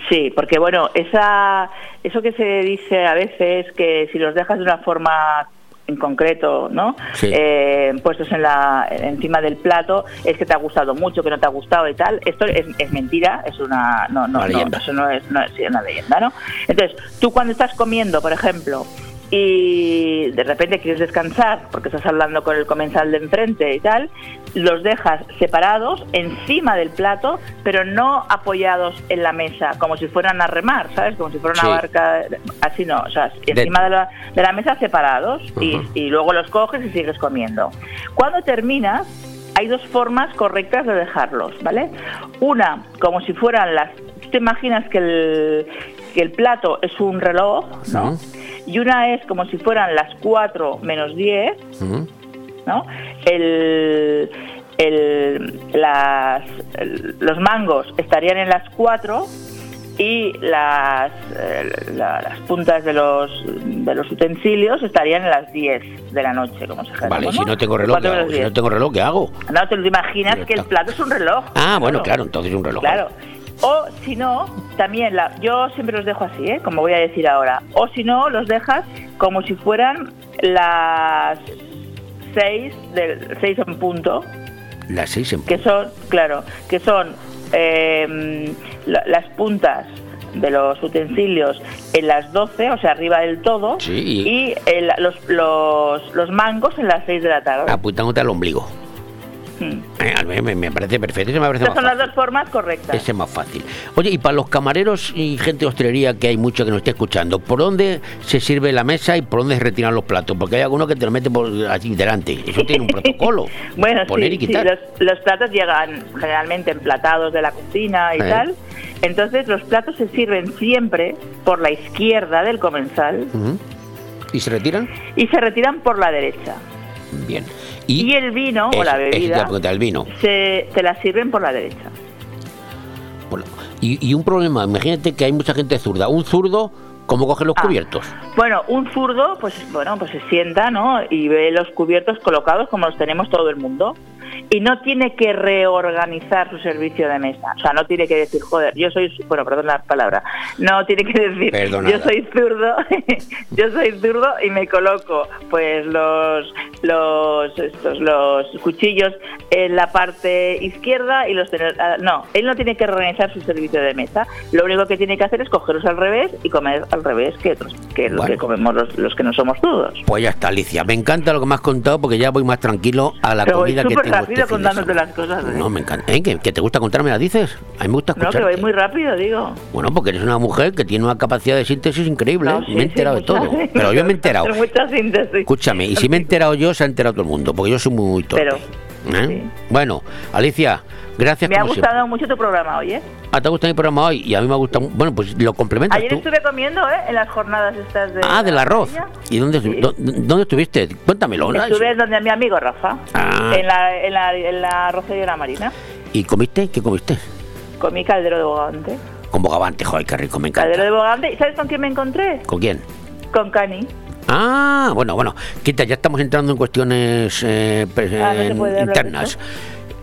Sí, porque bueno, esa, eso que se dice a veces que si los dejas de una forma en concreto, ¿no? Sí. Eh, puestos en la, encima del plato, es que te ha gustado mucho, que no te ha gustado y tal. Esto es, es mentira, es una, no, no, Una no, leyenda. eso no es, no es una leyenda, ¿no? Entonces, tú cuando estás comiendo, por ejemplo, y de repente quieres descansar porque estás hablando con el comensal de enfrente y tal, los dejas separados encima del plato, pero no apoyados en la mesa, como si fueran a remar, ¿sabes? Como si fuera una Sí. barca, así no, o sea, encima de la, de la mesa separados y, luego los coges y sigues comiendo. Cuando terminas, hay dos formas correctas de dejarlos, ¿vale? Una, como si fueran las... ¿tú ¿Te imaginas que el, que el plato es un reloj, ¿no? Y una es como si fueran las 4 menos 10, ¿no? El, el- las, el- los mangos estarían en las 4 y las, eh, la- las puntas de los, de los utensilios estarían en las 10 de la noche, como se llama. Vale, si no tengo reloj, ¿qué hago? Si no tengo reloj, ¿qué hago? No, te lo imaginas que el plato es un reloj. Ah, bueno, claro, entonces un reloj. Claro. O si no, también la, yo siempre los dejo así, ¿eh? como voy a decir ahora. O si no, los dejas como si fueran las seis, del, seis en punto, Las seis en que son, claro, que son eh, la- las puntas de los utensilios en las 12, o sea, arriba del todo, Sí, y- y el- los, los, los mangos en las 6 de la tarde. apuntándote al ombligo. Eh, me, me parece perfecto, me parece Estas son fácil. las dos formas correctas. Ese es más fácil. Oye, y para los camareros y gente de hostelería que hay mucho que nos esté escuchando, ¿por dónde se sirve la mesa y por dónde se retiran los platos? Porque hay algunos que te lo meten por allí delante. Eso tiene un protocolo. Bueno, Poner sí, y sí, quitar. los, los platos llegan generalmente emplatados de la cocina y Eh. tal. Entonces los platos se sirven siempre por la izquierda del comensal. ¿Y se retiran? y se retiran por la derecha. Bien. Y, el vino o la te bebida preguntar, el vino. se, se la sirven por la derecha. Y, y un problema, imagínate que hay mucha gente zurda. Un zurdo, ¿cómo coge los Ah. cubiertos? Bueno, un zurdo, pues bueno, pues se sienta, ¿no? Y ve los cubiertos colocados como los tenemos todo el mundo. Y no tiene que reorganizar su servicio de mesa. O sea, no tiene que decir, joder, yo soy, bueno, perdón la palabra, no tiene que decir, Perdonada. yo soy zurdo, yo soy zurdo y me coloco pues los los estos los cuchillos en la parte izquierda y los tener, ah, no, él no tiene que reorganizar su servicio de mesa. Lo único que tiene que hacer es cogerlos al revés y comer al revés que otros, que lo que comemos los, los que no somos zurdos. Pues ya está, Alicia. Me encanta lo que me has contado porque ya voy más tranquilo a la Pero comida que tengo rápido contándote las cosas. ¿eh? No, me encanta. ¿Eh? ¿Que, que te gusta contarme las dices? A mí me gusta No, que escuchar. voy muy rápido, digo. Bueno, porque eres una mujer que tiene una capacidad de síntesis increíble. No, ¿eh? sí, me he sí, enterado de todo. Pero yo me he enterado. Mucha síntesis. Escúchame, y si me he enterado yo, se ha enterado todo el mundo, porque yo soy muy torpe. Pero, ¿Eh? Bueno, Alicia, gracias Me ha siempre. gustado mucho tu programa hoy, ¿eh? Ah, ¿te ha gustado mi programa hoy? Y a mí me ha gustado. Bueno, pues lo complementas Ayer tú. estuve comiendo, ¿eh? En las jornadas estas de... Ah, del arroz. ¿Y dónde, dó- dónde estuviste? Cuéntamelo. ¿no? Estuve donde mi amigo Rafa, Ah. en, la, en, la, en la arrocería de la Marina. ¿Y comiste? ¿Qué comiste? Comí caldero de bogavante. Con bogavante, joder, qué rico, me encanta. Caldero de bogavante. ¿Y sabes con quién me encontré? ¿Con quién? Con Cani. Ah, bueno, bueno. Quita, ya estamos entrando en cuestiones eh, Ah, no eh, hablar internas.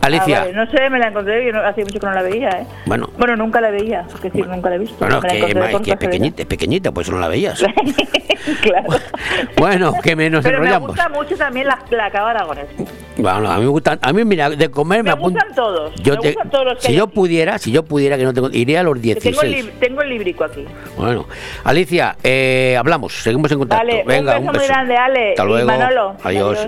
Alicia, Ah, vale, No sé, me la encontré, yo no- hace mucho que no la veía, ¿eh? bueno, Bueno, nunca la veía, es decir, nunca la he visto. bueno, que, es que pequeñita, es pequeñita, pues no la veías. claro. bueno, que me nos Pero me gusta mucho también la, la cava aragonesa. Bueno, a mí me gusta, a mí mira, de comer me, Me apunto. gustan todos. Yo me te- gustan todos los que si hay yo pudiera, si yo pudiera que no tengo, iría a los Que Tengo el, 16. tengo el librico aquí. Bueno, Alicia, eh, hablamos, seguimos en contacto. Vale, Venga, un beso muy grande, Ale. Hasta y luego. Manolo. Adiós.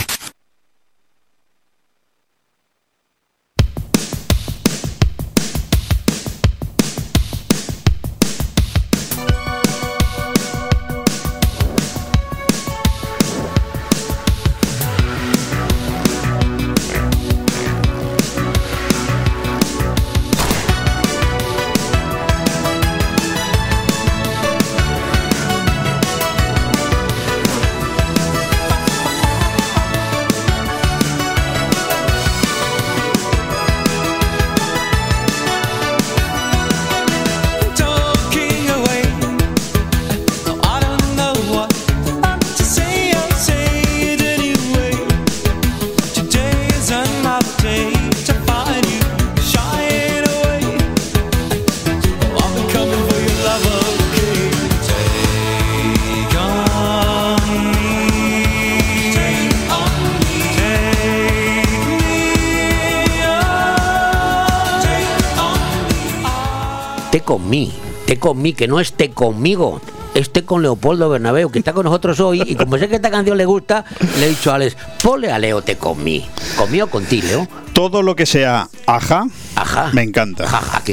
Que no es te conmigo. Este con Leopoldo Bernabeu, que está con nosotros hoy, y como sé que esta canción le gusta, le he dicho a Alex, ponle a Leo te conmí. ¿Conmigo con ti, Leo? Todo lo que sea aja, Ajá. me encanta.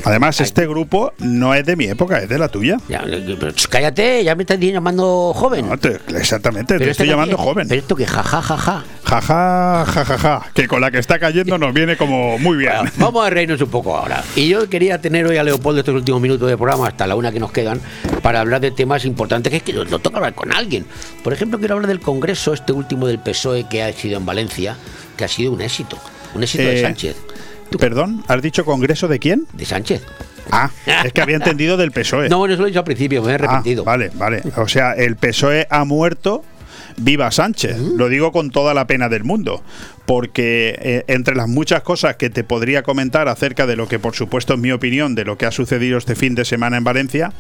Además, este grupo no es de mi época, es de la tuya. Ya, pero, ch, cállate, ya me estás llamando joven. No, te- exactamente, te estoy llamando joven. Pero esto que jaja, jaja. Jaja, jajaja, que con la que está cayendo nos viene como muy bien. Vamos a reírnos un poco ahora. Y yo quería tener hoy a Leopoldo estos últimos minutos de programa, hasta la una que nos quedan, para hablar de temas importantes, que es que lo, lo toca hablar con alguien. Por ejemplo, quiero hablar del Congreso, este último del PSOE que ha sido en Valencia, que ha sido un éxito. Un éxito de Eh, Sánchez. Perdón, ¿has dicho congreso de quién? De Sánchez. Ah, es que había entendido del PSOE. No, bueno, eso lo he dicho al principio, me he Ah, arrepentido. vale, vale. O sea, el PSOE ha muerto. Viva Sánchez, lo digo con toda la pena del mundo, porque eh, entre las muchas cosas que te podría comentar acerca de lo que por supuesto es mi opinión de lo que ha sucedido este fin de semana en Valencia,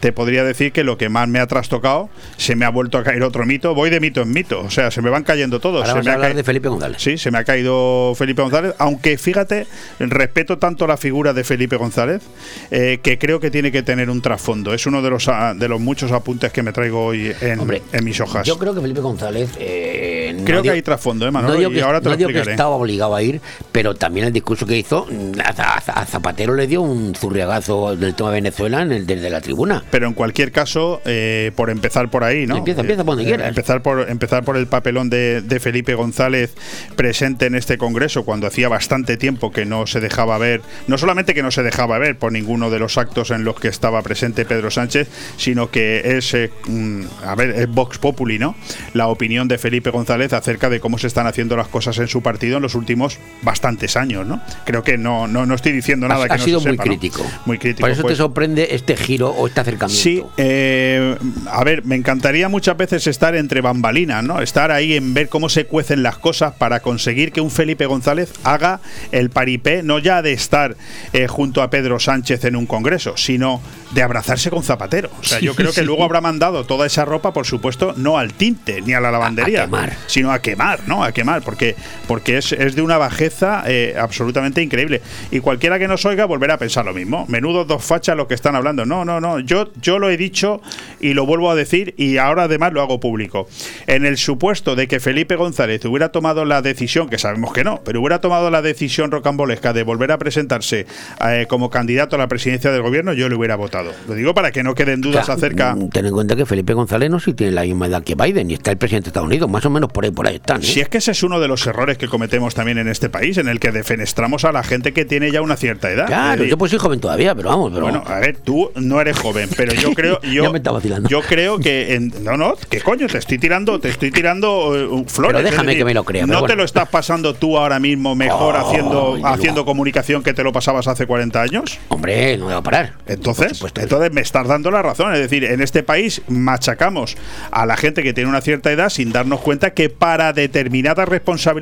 te podría decir que lo que más me ha trastocado, se me ha vuelto a caer otro mito, voy de mito en mito, o sea, se me van cayendo todos. Ahora se vamos me a ha hablar de Felipe González. Sí, se me ha caído Felipe González, aunque fíjate, respeto tanto la figura de Felipe González eh, que creo que tiene que tener un trasfondo. Es uno de los, ah, de los muchos apuntes que me traigo hoy en, en mis hojas. Yo creo que Felipe González. eh, no Creo que digo- hay trasfondo, ¿eh, Manolo? no Y que, ahora te no digo que estaba obligado a ir, pero también el discurso que hizo, mm, a, Zapatero le dio un zurriagazo del tema de Venezuela en el, desde la tribuna. Pero en cualquier caso, eh, por empezar por ahí, ¿no? Empieza, empieza por donde Eh, quieras. Empezar por, empezar por el papelón de, de Felipe González presente en este congreso, cuando hacía bastante tiempo que no se dejaba ver, no solamente que no se dejaba ver por ninguno de los actos en los que estaba presente Pedro Sánchez, sino que es, eh, mm, a ver, es Vox Populi, ¿no? La opinión de Felipe González acerca de cómo se están haciendo las cosas en su partido en los últimos bastantes años, ¿no? Creo que no, no, no estoy diciendo nada ha, que ha no sido se muy sepa, ¿no? crítico. Muy crítico. Por eso pues. te sorprende este giro o este acercamiento. Sí, eh, a ver, me encantaría muchas veces estar entre bambalinas, ¿no? Estar ahí en ver cómo se cuecen las cosas para conseguir que un Felipe González haga el paripé, no ya de estar eh, junto a Pedro Sánchez en un congreso, sino de abrazarse con Zapatero. O sea, yo creo que sí. luego habrá mandado toda esa ropa, por supuesto, no al tinte ni a la lavandería, sino a quemar, ¿no? A quemar, porque, porque es, es de una bajeza eh, absolutamente increíble. Y cualquiera que nos oiga volverá a pensar lo mismo. Menudos dos fachas lo que están hablando. No, no, no. Yo, yo lo he dicho y lo vuelvo a decir y ahora además lo hago público. En el supuesto de que Felipe González hubiera tomado la decisión, que sabemos que no, pero hubiera tomado la decisión rocambolesca de volver a presentarse eh, como candidato a la presidencia del gobierno, yo le hubiera votado. Lo digo para que no queden dudas Claro, acerca. mm, Ten en cuenta que Felipe González no si tiene la misma edad que Biden y está el presidente de Estados Unidos, más o menos por ahí, por ahí están. ¿eh? Si es que ese es uno de los errores que cometemos también en este país, en el que defenestramos a la gente que tiene ya una cierta edad. Claro, yo pues soy joven todavía, pero vamos, pero Bueno, a ver, tú no eres joven, pero yo creo, yo, Ya me está vacilando. yo creo que en- no, no, ¿qué coño? Te estoy tirando, te estoy tirando eh, flores. Pero déjame que me lo crea, No te lo estás pasando tú ahora mismo mejor Oh, haciendo, haciendo comunicación que te lo pasabas hace 40 años. Hombre, no me va a parar. Entonces, entonces me estás dando la razón. Es decir, en este país machacamos a la gente que tiene una cierta edad sin darnos cuenta que para determinadas responsabilidades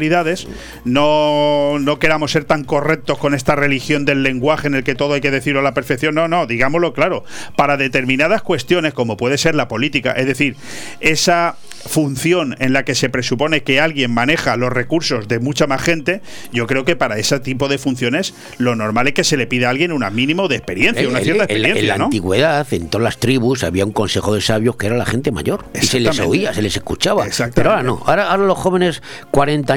no, no queramos ser tan correctos con esta religión del lenguaje en el que todo hay que decirlo a la perfección. No, no, digámoslo claro. Para determinadas cuestiones, como puede ser la política, es decir, esa función en la que se presupone que alguien maneja los recursos de mucha más gente, yo creo que para ese tipo de funciones lo normal es que se le pida a alguien un mínimo de experiencia, En- una en- cierta experiencia, en la ¿no? antigüedad, en todas las tribus, había un consejo de sabios que era la gente mayor. Y se les oía, se les escuchaba. Pero ahora no. Ahora, ahora los jóvenes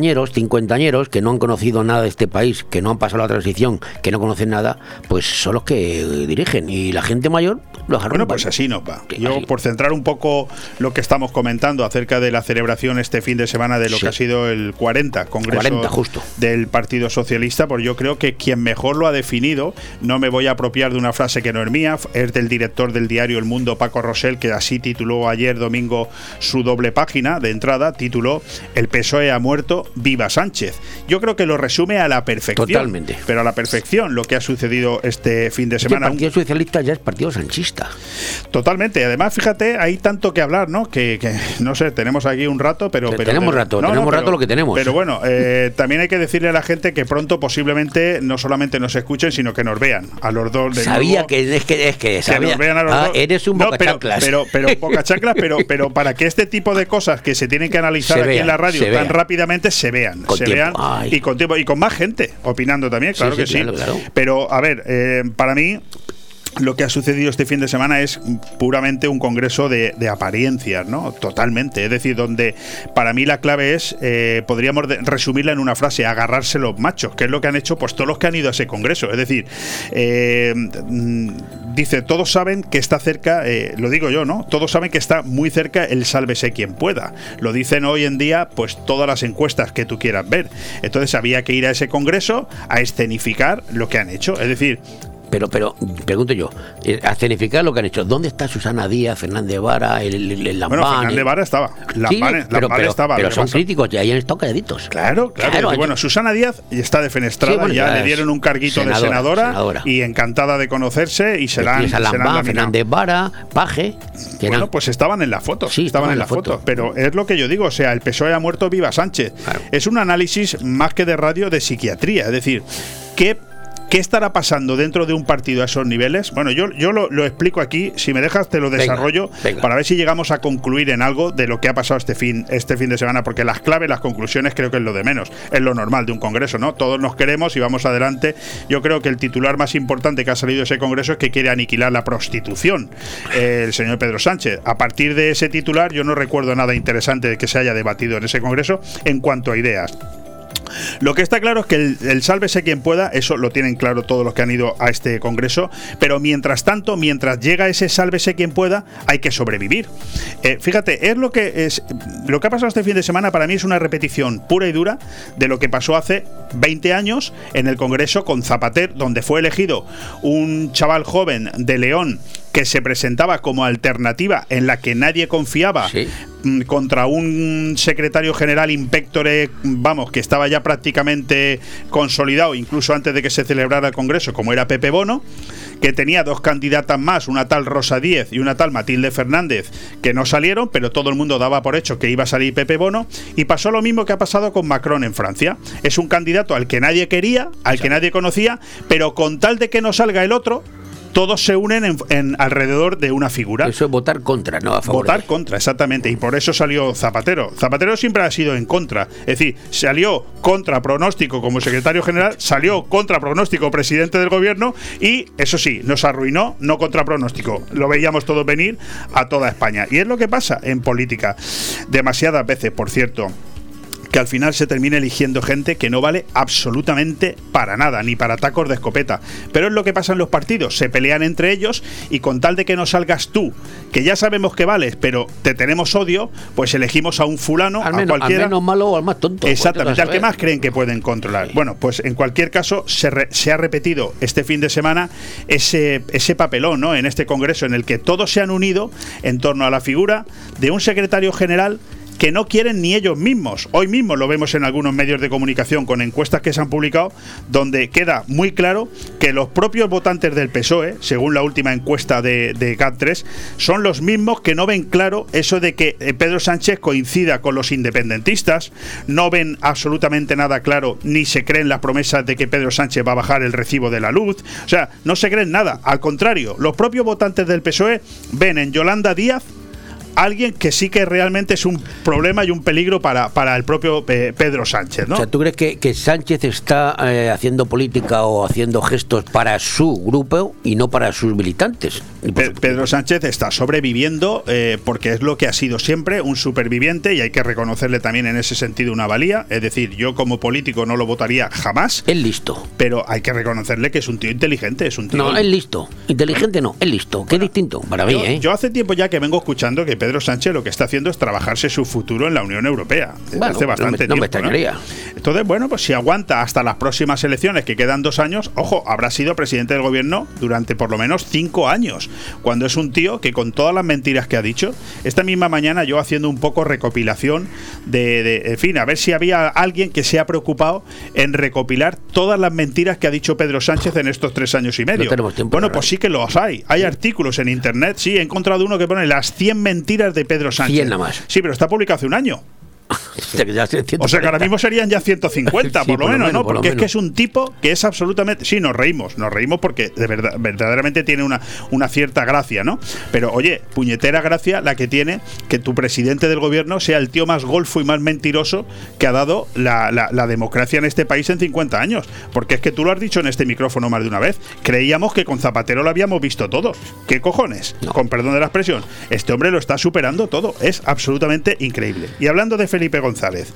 cuarentañeros, cincuentañeros, que no han conocido nada de este país, que no han pasado la transición, que no conocen nada, pues son los que eh, dirigen. Y la gente mayor los arrumba. Bueno, pues así nos va. Yo, por centrar un poco lo que estamos comentando acerca de la celebración este fin de semana de lo Sí. que ha sido el 40 Congreso 40 justo. del Partido Socialista, pues yo creo que quien mejor lo ha definido, no me voy a apropiar de una frase que no es mía, es del director del diario El Mundo, Paco Rosell, que así tituló ayer domingo su doble página de entrada, tituló El PSOE ha muerto, viva Sánchez. Yo creo que lo resume a la perfección. Totalmente. Pero a la perfección lo que ha sucedido este fin de que el semana. Partido Socialista ya es Partido Sanchista. Totalmente. Además, fíjate, hay tanto que hablar, ¿no? Que, que, no sé, tenemos aquí un rato, pero. Te- pero tenemos rato, tenemos rato lo que tenemos. Pero bueno, eh, también hay que decirle a la gente que pronto posiblemente no solamente nos escuchen, sino que nos vean. A los dos. de Sabía nuevo. que es que es que Que sabía. nos vean a los Ah, dos. eres un No, bocachanclas. Pero, pero, pero bocachanclas, pero, pero para que este tipo de cosas que se tienen que analizar Se aquí en la radio tan rápidamente se vean. Con se tiempo. vean Ay. y con tiempo y con más gente opinando también, Sí, claro sí, que sí. claro, claro. Pero a ver, eh, para mí lo que ha sucedido este fin de semana es puramente un congreso de, apariencias, ¿no? Totalmente. Es decir, donde para mí la clave es, eh, podríamos resumirla en una frase, agarrarse los machos, que es lo que han hecho pues todos los que han ido a ese congreso. Es decir, eh, mm, dice, todos saben que está cerca, eh, lo digo yo, ¿no? Todos saben que está muy cerca el sálvese quien pueda. Lo dicen hoy en día, pues todas las encuestas que tú quieras ver. Entonces había que ir a ese congreso a escenificar lo que han hecho. Es decir, Pero, pero, pregunto yo, eh, a escenificar lo que han hecho, ¿dónde está Susana Díaz, Fernández Vara, el, el, el Lambán? Bueno, Fernández Vara estaba. Sí, Lambán, pero, Lambán pero- estaba. pero son pasa- críticos y ahí han estado calladitos. Claro, claro. Claro, bueno, Susana Díaz ya está defenestrada, Sí, bueno, ya, ya le dieron un carguito senadora, de senadora, senadora. y encantada de conocerse y se la han, Tienes a se la han Lambán. Fernández Vara, Paje. Bueno, eran- pues estaban en la foto. Sí, estaban en la foto. Pero es lo que yo digo, o sea, el PSOE ha muerto, viva Sánchez. Es un análisis más que de radio de psiquiatría. Es decir, ¿qué, qué estará pasando dentro de un partido a esos niveles? Bueno, yo, yo lo, lo explico aquí. Si me dejas, te lo desarrollo venga. para ver si llegamos a concluir en algo de lo que ha pasado este fin, este fin de semana. Porque las claves, las conclusiones, creo que es lo de menos. Es lo normal de un congreso, ¿no? Todos nos queremos y vamos adelante. Yo creo que el titular más importante que ha salido de ese congreso es que quiere aniquilar la prostitución. eh, el señor Pedro Sánchez. A partir de ese titular, yo no recuerdo nada interesante de que se haya debatido en ese congreso en cuanto a ideas. Lo que está claro es que el, sálvese quien pueda, eso lo tienen claro todos los que han ido a este congreso, pero mientras tanto, mientras llega ese sálvese quien pueda, hay que sobrevivir. Eh, fíjate, es lo que es lo que ha pasado este fin de semana para mí es una repetición pura y dura de lo que pasó hace 20 años en el congreso con Zapater, donde fue elegido un chaval joven de León que se presentaba como alternativa en la que nadie confiaba mm, contra un secretario general impectore, vamos, que estaba ya prácticamente consolidado, incluso antes de que se celebrara el Congreso, como era Pepe Bono, que tenía dos candidatas más, una tal Rosa Díez y una tal Matilde Fernández, que no salieron, pero todo el mundo daba por hecho que iba a salir Pepe Bono, y pasó lo mismo que ha pasado con Macron en Francia. Es un candidato al que nadie quería, al que nadie conocía, pero con tal de que no salga el otro, todos se unen en, en alrededor de una figura. Eso es votar contra, no a favor. Votar contra, exactamente. Y por eso salió Zapatero. Zapatero siempre ha sido en contra. Es decir, salió contra pronóstico como secretario general, salió contra pronóstico presidente del gobierno y, eso sí, nos arruinó, no contra pronóstico. Lo veíamos todos venir a toda España. Y es lo que pasa en política. Demasiadas veces, por cierto que al final se termine eligiendo gente que no vale absolutamente para nada, ni para tacos de escopeta. Pero es lo que pasa en los partidos, se pelean entre ellos y con tal de que no salgas tú, que ya sabemos que vales, pero te tenemos odio, pues elegimos a un fulano, Al a menos, al cualquiera. menos malo o al más tonto. Exactamente, al que más creen que pueden controlar. Bueno, pues en cualquier caso se, re- se ha repetido este fin de semana ese, ese papelón ¿no? en este Congreso en el que todos se han unido en torno a la figura de un secretario general que no quieren ni ellos mismos. Hoy mismo lo vemos en algunos medios de comunicación con encuestas que se han publicado donde queda muy claro que los propios votantes del PSOE, según la última encuesta de, de GAT3, son los mismos que no ven claro eso de que eh, Pedro Sánchez coincida con los independentistas, no ven absolutamente nada claro ni se creen las promesas de que Pedro Sánchez va a bajar el recibo de la luz. O sea, no se creen nada. Al contrario, los propios votantes del PSOE ven en Yolanda Díaz alguien que sí que realmente es un problema y un peligro para, para el propio eh, Pedro Sánchez, ¿no? O sea, ¿tú crees que, que Sánchez está eh, haciendo política o haciendo gestos para su grupo y no para sus militantes? Pe- Pedro Sánchez está sobreviviendo eh, porque es lo que ha sido siempre, un superviviente y hay que reconocerle también en ese sentido una valía. Es decir, yo como político no lo votaría jamás. Es listo. Pero hay que reconocerle que es un tío inteligente, es un tío... No, es listo. Inteligente no, es listo. Qué distinto para mí, yo, ¿eh? yo hace tiempo ya que vengo escuchando que Pedro Sánchez lo que está haciendo es trabajarse su futuro en la Unión Europea. Bueno, hace no me- bastante no me tiempo. extrañaría. Entonces, bueno, pues si aguanta hasta las próximas elecciones, que quedan dos años, ojo, habrá sido presidente del gobierno durante por lo menos cinco años. Cuando es un tío que con todas las mentiras que ha dicho, esta misma mañana yo haciendo un poco recopilación de, de- en fin, a ver si había alguien que se ha preocupado en recopilar todas las mentiras que ha dicho Pedro Sánchez en estos tres años y medio. tenemos tiempo, bueno, pues sí que los hay. Hay artículos en internet, sí, he encontrado uno que pone las 100 mentiras de Pedro Sánchez. 100 nada más. Sí, pero está publicado hace un año. Ya O sea que ahora mismo serían ya 150, Sí, por lo menos, ¿no? por Porque es que es un tipo que es absolutamente. Sí, nos reímos, nos reímos porque de verdad, verdaderamente tiene una, una cierta gracia, ¿no? Pero oye, puñetera gracia la que tiene que tu presidente del gobierno sea el tío más golfo y más mentiroso que ha dado la, la- la democracia en este país en 50 años. Porque es que tú lo has dicho en este micrófono más de una vez. Creíamos que con Zapatero lo habíamos visto todo. ¿Qué cojones? Con perdón de la expresión. Este hombre lo está superando todo. Es absolutamente increíble. Y hablando de Felipe González.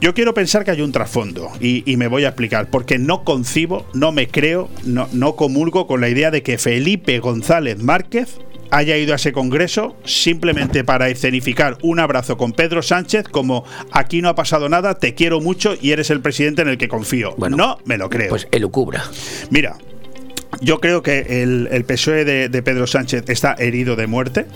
Yo quiero pensar que hay un trasfondo y, y me voy a explicar, porque no concibo, no me creo, no, no comulgo con la idea de que Felipe González Márquez haya ido a ese congreso simplemente para escenificar un abrazo con Pedro Sánchez como aquí no ha pasado nada, te quiero mucho y eres el presidente en el que confío. no me lo creo. Pues elucubra. Mira, yo creo que el, el PSOE de, de Pedro Sánchez está herido de muerte.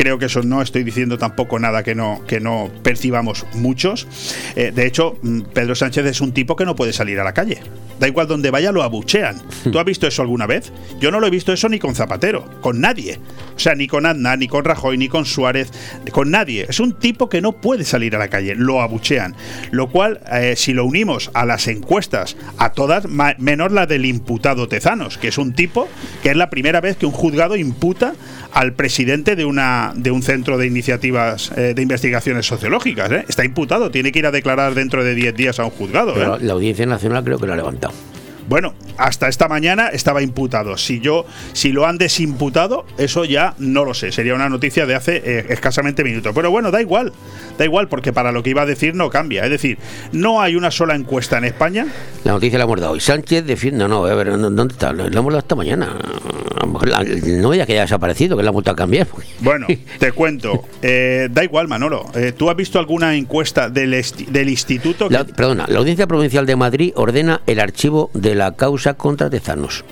Creo que eso no estoy diciendo tampoco nada que no, que no percibamos muchos. Eh, de hecho, mm, Pedro Sánchez es un tipo que no puede salir a la calle. Da igual donde vaya, lo abuchean. ¿Tú has visto eso alguna vez? Yo no lo he visto eso ni con Zapatero, con nadie. O sea, ni con Aznar, ni con Rajoy, ni con Suárez, con nadie. Es un tipo que no puede salir a la calle, lo abuchean. Lo cual, eh, si lo unimos a las encuestas, a todas, menos la del imputado Tezanos, que es un tipo que es la primera vez que un juzgado imputa al presidente de una de un centro de iniciativas eh, de investigaciones sociológicas. ¿eh? Está imputado, tiene que ir a declarar dentro de 10 días a un juzgado. Pero ¿eh? la Audiencia Nacional creo que lo ha levantado. Bueno, hasta esta mañana estaba imputado. Si yo, si lo han desimputado, eso ya no lo sé. Sería una noticia de hace eh, escasamente minutos. Pero bueno, da igual, da igual, porque para lo que iba a decir no cambia. Es decir, no hay una sola encuesta en España. La noticia la hemos dado hoy. Sánchez defiende. No, a ver, ¿dónde está? La hemos dado esta mañana. A lo mejor la- no veía que haya desaparecido, que la vuelto a cambiar. Bueno, te cuento. Eh, da igual, Manolo. Eh, ¿Tú has visto alguna encuesta del, del instituto? que- La- perdona, la Audiencia Provincial de Madrid ordena el archivo de la causa contra Tezanos.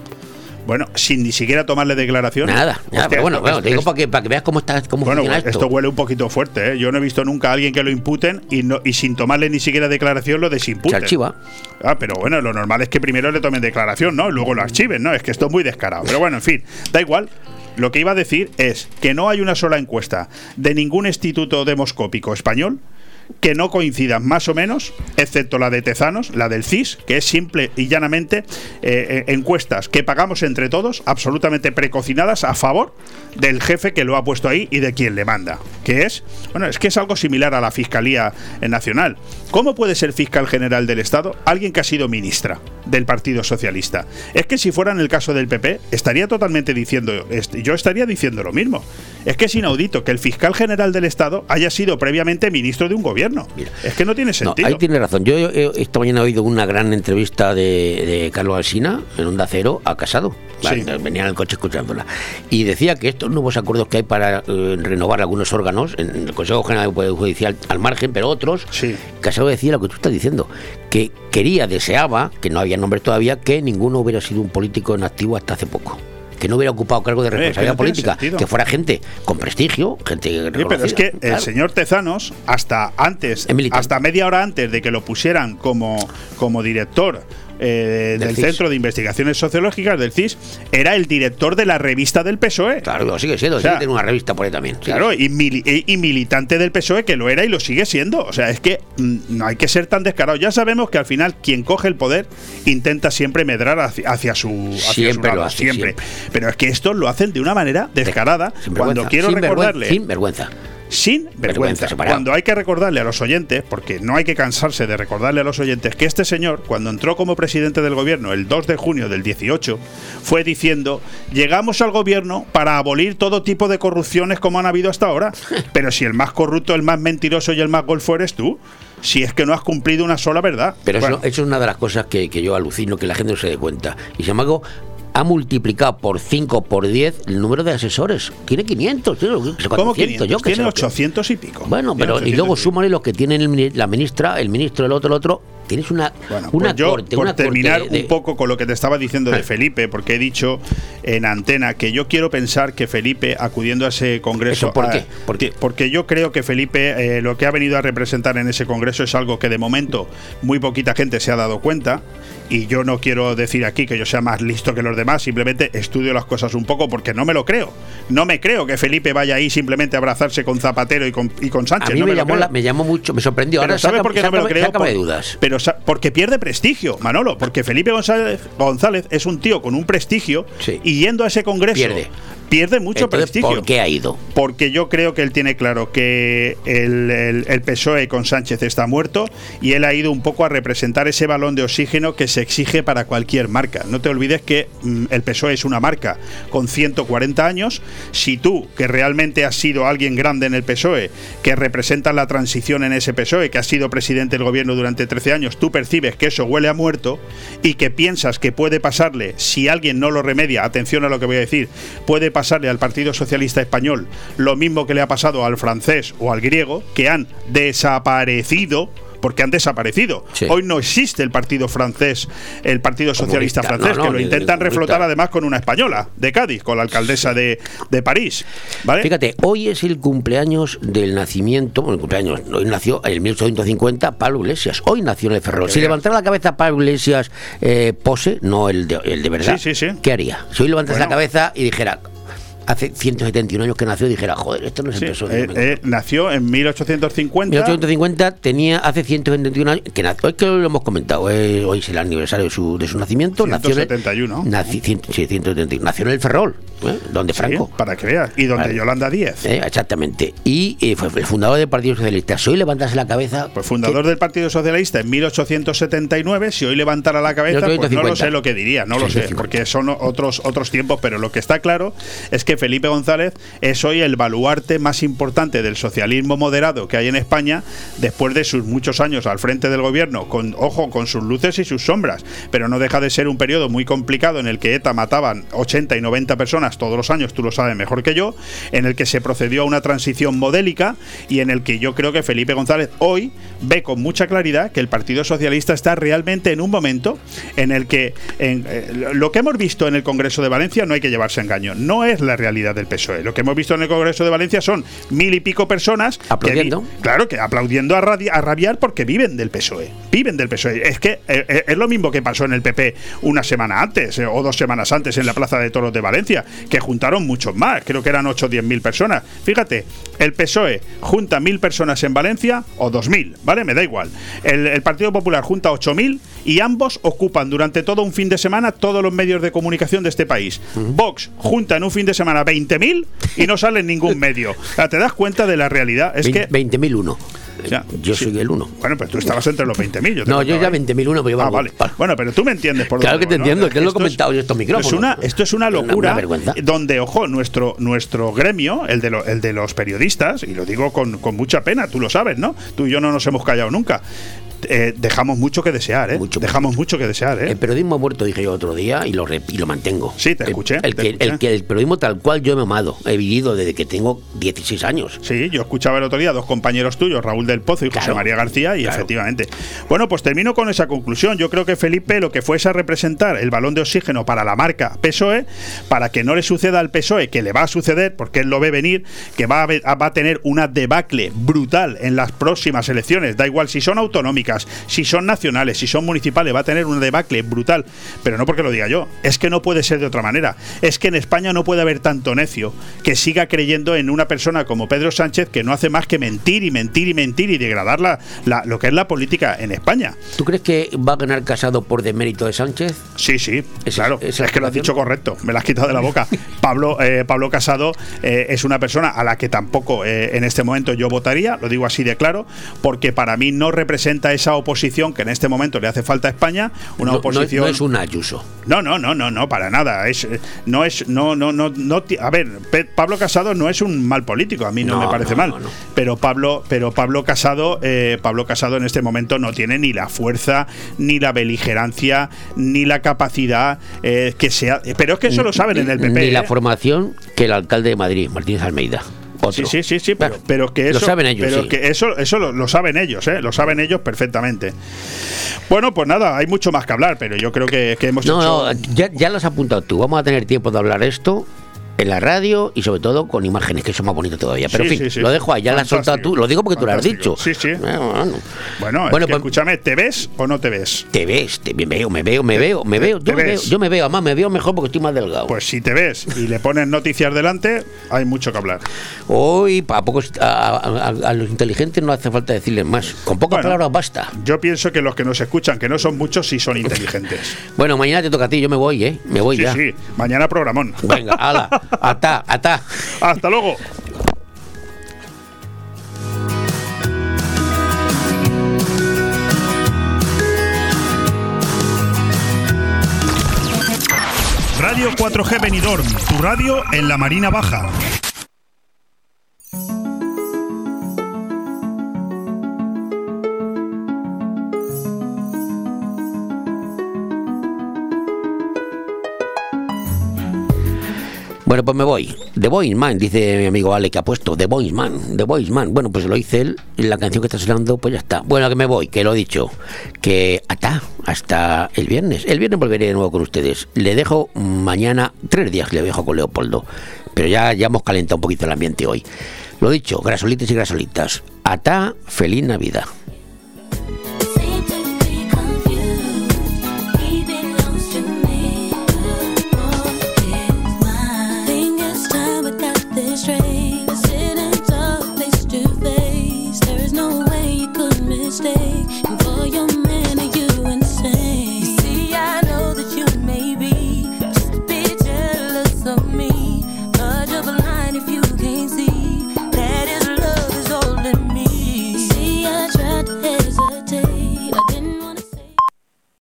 Bueno, sin ni siquiera tomarle declaración. Nada, nada, Hostia, pero bueno, esto- bueno, te digo es- para que, para que veas cómo, está, cómo bueno, funciona esto. esto. huele un poquito fuerte, ¿eh? Yo no he visto nunca a alguien que lo imputen y, no, y sin tomarle ni siquiera declaración lo desimputen. Se archiva. Ah, pero bueno, lo normal es que primero le tomen declaración, ¿no? Y luego lo archiven, ¿no? Es que esto es muy descarado. Pero bueno, en fin, da igual. Lo que iba a decir es que no hay una sola encuesta de ningún instituto demoscópico español que no coincidan más o menos, excepto la de Tezanos, la del CIS, que es simple y llanamente eh, eh, encuestas que pagamos entre todos, absolutamente precocinadas a favor del jefe que lo ha puesto ahí y de quien le manda. Que es, bueno, es que es algo similar a la Fiscalía Nacional. ¿Cómo puede ser fiscal general del Estado alguien que ha sido ministra del Partido Socialista? Es que si fuera en el caso del PP, estaría totalmente diciendo, yo estaría diciendo lo mismo. Es que es inaudito que el fiscal general del Estado haya sido previamente ministro de un gobierno. Es que no tiene No, sentido. ahí tiene razón. Yo esta mañana he oído una gran entrevista de, de Carlos Alsina en Onda Cero a Casado. Sí. Venía en el coche escuchándola. Y decía que estos nuevos acuerdos que hay para eh, renovar algunos órganos, en el Consejo General del Poder Judicial al margen, pero otros, Casado decía lo que tú estás diciendo, que quería, deseaba, que no había nombres todavía, que ninguno hubiera sido un político en activo hasta hace poco. Que no hubiera ocupado cargo de que no responsabilidad política, sentido. que fuera gente con prestigio, gente Sí, pero es que el señor Tezanos, hasta antes, hasta media hora antes de que lo pusieran como, como director eh, Del. Centro de Investigaciones Sociológicas del CIS, era el director de la revista del PSOE. Claro, lo sigue siendo, O sea, sí, tiene una revista por ahí también. sí. Claro, y, mili- y- y militante del PSOE que lo era y lo sigue siendo. O sea, es que mm, no hay que ser tan descarado. Ya sabemos que al final quien coge el poder intenta siempre medrar hacia, hacia su, hacia Siempre su lado, lo hace, siempre. Pero es que estos lo hacen de una manera descarada. Cuando quiero sin vergüenza, recordarle. sin vergüenza. Sin vergüenza. Cuando hay que recordarle a los oyentes, porque no hay que cansarse de recordarle a los oyentes, que este señor, cuando entró como presidente del gobierno el 2 de junio del 18, fue diciendo, llegamos al gobierno para abolir todo tipo de corrupciones como han habido hasta ahora. Pero si el más corrupto, el más mentiroso y el más golfo eres tú, si es que no has cumplido una sola verdad. Pero Bueno, eso, eso es una de las cosas que, que yo alucino, que la gente no se dé cuenta. Y sin embargo, ha multiplicado por 5, por 10 el número de asesores. Tiene 500, tío, no sé ¿Cómo 400, 500? yo qué Tiene sé lo que- 800 y pico. Bueno, Tiene pero y 800 luego súmale los que tienen el la ministra, el ministro, el otro, el otro. Tienes una, una Pues yo, corte, por una terminar de- un poco con lo que te estaba diciendo de Ah. Felipe, porque he dicho en antena que yo quiero pensar que Felipe, acudiendo a ese congreso. ¿Eso por qué? Porque, porque yo creo que Felipe eh, lo que ha venido a representar en ese congreso es algo que de momento muy poquita gente se ha dado cuenta. Y yo no quiero decir aquí que yo sea más listo que los demás, simplemente estudio las cosas un poco porque no me lo creo. No me creo que Felipe vaya ahí simplemente a abrazarse con Zapatero y con, y con Sánchez. A mí no me, me llamó la- me llamó mucho, me sorprendió. Pero Ahora ¿sabe saca- por qué no me lo creo? Por- dudas. Pero porque pierde prestigio, Manolo. Porque Felipe González, González es un tío con un prestigio y yendo a ese congreso Pierde. Pierde mucho Entonces, prestigio. ¿por qué ha ido? Porque yo creo que él tiene claro que el, el- el PSOE con Sánchez está muerto y él ha ido un poco a representar ese balón de oxígeno que se exige para cualquier marca. No te olvides que mm, el PSOE es una marca con 140 años. Si tú, que realmente has sido alguien grande en el PSOE, que representas la transición en ese PSOE, que has sido presidente del gobierno durante 13 años, tú percibes que eso huele a muerto y que piensas que puede pasarle, si alguien no lo remedia, atención a lo que voy a decir, puede pasarle al Partido Socialista Español lo mismo que le ha pasado al francés o al griego, que han desaparecido. Porque han desaparecido. Hoy no existe el partido francés, el Partido Socialista Comunista, francés, no, no, que lo intentan reflotar además con una española de Cádiz, con la alcaldesa de, de París. ¿Vale? Fíjate, hoy es el cumpleaños del nacimiento, bueno, el cumpleaños, hoy nació en el 1850 Pablo Iglesias, hoy nació en el Ferrol. Si levantara la cabeza Pablo Iglesias eh, pose, no el de, el de verdad, Sí, sí, sí. ¿qué haría? Si hoy levantas la cabeza y dijera, hace 171 años que nació, y dijera, joder, esto no es Sí, PSOE. eh, eh, nació en 1850. 1850 tenía hace 121 años, que nació, es que lo hemos comentado, eh, hoy es el aniversario de su, de su nacimiento. Nació en el- 171. nací- cien- sí, 171. Nació en el Ferrol, ¿eh? donde Sí, Franco. para que veas. Y donde Vale. Yolanda Díez. Eh, exactamente. Y fue el fundador del Partido Socialista. Si hoy levantas la cabeza. Pues fundador del Partido Socialista en 1879. Si hoy levantara la cabeza, pues no lo 1850. sé lo que diría, no lo sé, 1850. porque son otros, otros tiempos, pero lo que está claro es que Felipe González es hoy el baluarte más importante del socialismo moderado que hay en España después de sus muchos años al frente del gobierno, con ojo, con sus luces y sus sombras, pero no deja de ser un periodo muy complicado en el que ETA mataban 80 y 90 personas todos los años, tú lo sabes mejor que yo, en el que se procedió a una transición modélica y en el que yo creo que Felipe González hoy ve con mucha claridad que el Partido Socialista está realmente en un momento en el que en, eh, lo que hemos visto en el Congreso de Valencia no hay que llevarse engaño, no es la realidad del PSOE. Lo que hemos visto en el Congreso de Valencia son mil y pico personas Aplaudiendo. que claro, que aplaudiendo a, a rabiar porque viven del PSOE. Viven del PSOE. Es que eh, eh, es lo mismo que pasó en el PP una semana antes eh, o dos semanas antes en la Plaza de Toros de Valencia, que juntaron muchos más. Creo que eran 8 o 10 mil personas. Fíjate, el PSOE junta mil personas en Valencia o dos mil, ¿vale? Me da igual. El, el Partido Popular junta 8 mil y ambos ocupan durante todo un fin de semana todos los medios de comunicación de este país. Vox junta en un fin de semana 20.000 y no sale en ningún medio. O sea, ¿Te das cuenta de la realidad? Es que 20.001. Yo soy el uno. Bueno, pues tú estabas entre los 20.000. yo te No, yo ya ahí. 20.001, pero yo Ah, vale. Bueno, pero tú me entiendes por Claro que te voy, ¿no? entiendo, que lo he comentado yo estos Esto micrófonos. es una, esto es una Una- locura una vergüenza. donde, ojo, nuestro, nuestro gremio, el de, lo- el de los periodistas, y lo digo con, con mucha pena, tú lo sabes, ¿no? Tú y yo no nos hemos callado nunca. Eh, dejamos mucho que desear, ¿eh? dejamos mucho que desear, ¿eh? El periodismo ha muerto, dije yo otro día, y lo, y lo mantengo. Sí, te escuché, El, te que, escuché. el que el periodismo tal cual yo me he amado, he vivido desde que tengo 16 años. Sí, yo escuchaba el otro día a dos compañeros tuyos, Raúl del Pozo y José Claro, María García, y claro. efectivamente. Bueno, pues termino con esa conclusión. Yo creo que Felipe lo que fuese a representar el balón de oxígeno para la marca PSOE, para que no le suceda al PSOE, que le va a suceder, porque él lo ve venir, que va a, va a tener una debacle brutal en las próximas elecciones. Da igual si son autonómicas, si son nacionales, si son municipales, va a tener una debacle brutal. Pero no porque lo diga yo, es que no puede ser de otra manera. Es que en España no puede haber tanto necio que siga creyendo en una persona como Pedro Sánchez que no hace más que mentir y mentir y mentir y degradar la, la- lo que es la política en España. ¿Tú crees que va a ganar Casado por demérito de Sánchez? Sí, sí, claro. esa es que lo has dicho correcto, me lo has quitado de la boca. Pablo, eh, Pablo Casado eh, es una persona a la que tampoco eh, en este momento yo votaría, lo digo así de claro, porque para mí no representa esa oposición que en este momento le hace falta a España, una No- oposición. no es un Ayuso. No, no, no, no, no, para nada. Es, eh, no es, no, no, no, no. A ver, Pablo Casado no es un mal político, a mí no, No, me parece mal. Pero Pablo, pero Pablo Casado, eh, Pablo Casado en este momento no tiene ni la fuerza, ni la beligerancia, ni la capacidad eh, que sea. Pero es que eso lo saben en el PP. Ni la ¿eh? formación que el alcalde de Madrid, Martínez Almeida. Sí, sí, sí, sí, pero, pero que Lo eso, saben ellos, pero sí. que eso, eso lo, lo saben ellos, ¿eh? lo saben ellos perfectamente. Bueno, pues nada, hay mucho más que hablar, pero yo creo que, que hemos No, hecho. no, ya, ya lo has apuntado tú. Vamos a tener tiempo de hablar esto en la radio y sobre todo con imágenes, que es más bonito todavía. Pero Sí, en fin, sí, sí. lo dejo ahí, ya lo has soltado tú. Lo digo porque tú lo has dicho. Sí, sí. Bueno, bueno. Bueno, es Bueno, que pues- escúchame, ¿te ves o no te ves? Te ves, te veo, me veo, me veo, me veo. Yo me veo, yo me veo, además me veo mejor porque estoy más delgado. Pues si te ves y le pones noticias delante, hay mucho que hablar. Hoy, a, pocos, a, a- a los inteligentes no hace falta decirles más. Con pocas Bueno. palabras basta. Yo pienso que los que nos escuchan, que no son muchos, sí son inteligentes. Bueno, mañana te toca a ti, yo me voy, ¿eh? Me voy sí, ya. sí, mañana programón. Venga, ala, ata, ata. Hasta luego. Radio 4G Benidorm, tu radio en la Marina Baja. Bueno, pues me voy. The Voice Man, dice mi amigo Ale que ha puesto. The Voice Man, The Voice Man. Bueno, pues lo hice él. La canción que está sonando, pues ya está. Bueno, que me voy, que lo he dicho. Que hasta, hasta el viernes. El viernes volveré de nuevo con ustedes. Le dejo mañana, tres días le dejo con Leopoldo. Pero ya, ya hemos calentado un poquito el ambiente hoy. Lo dicho, grasolitas y grasolitas. Ata, feliz Navidad.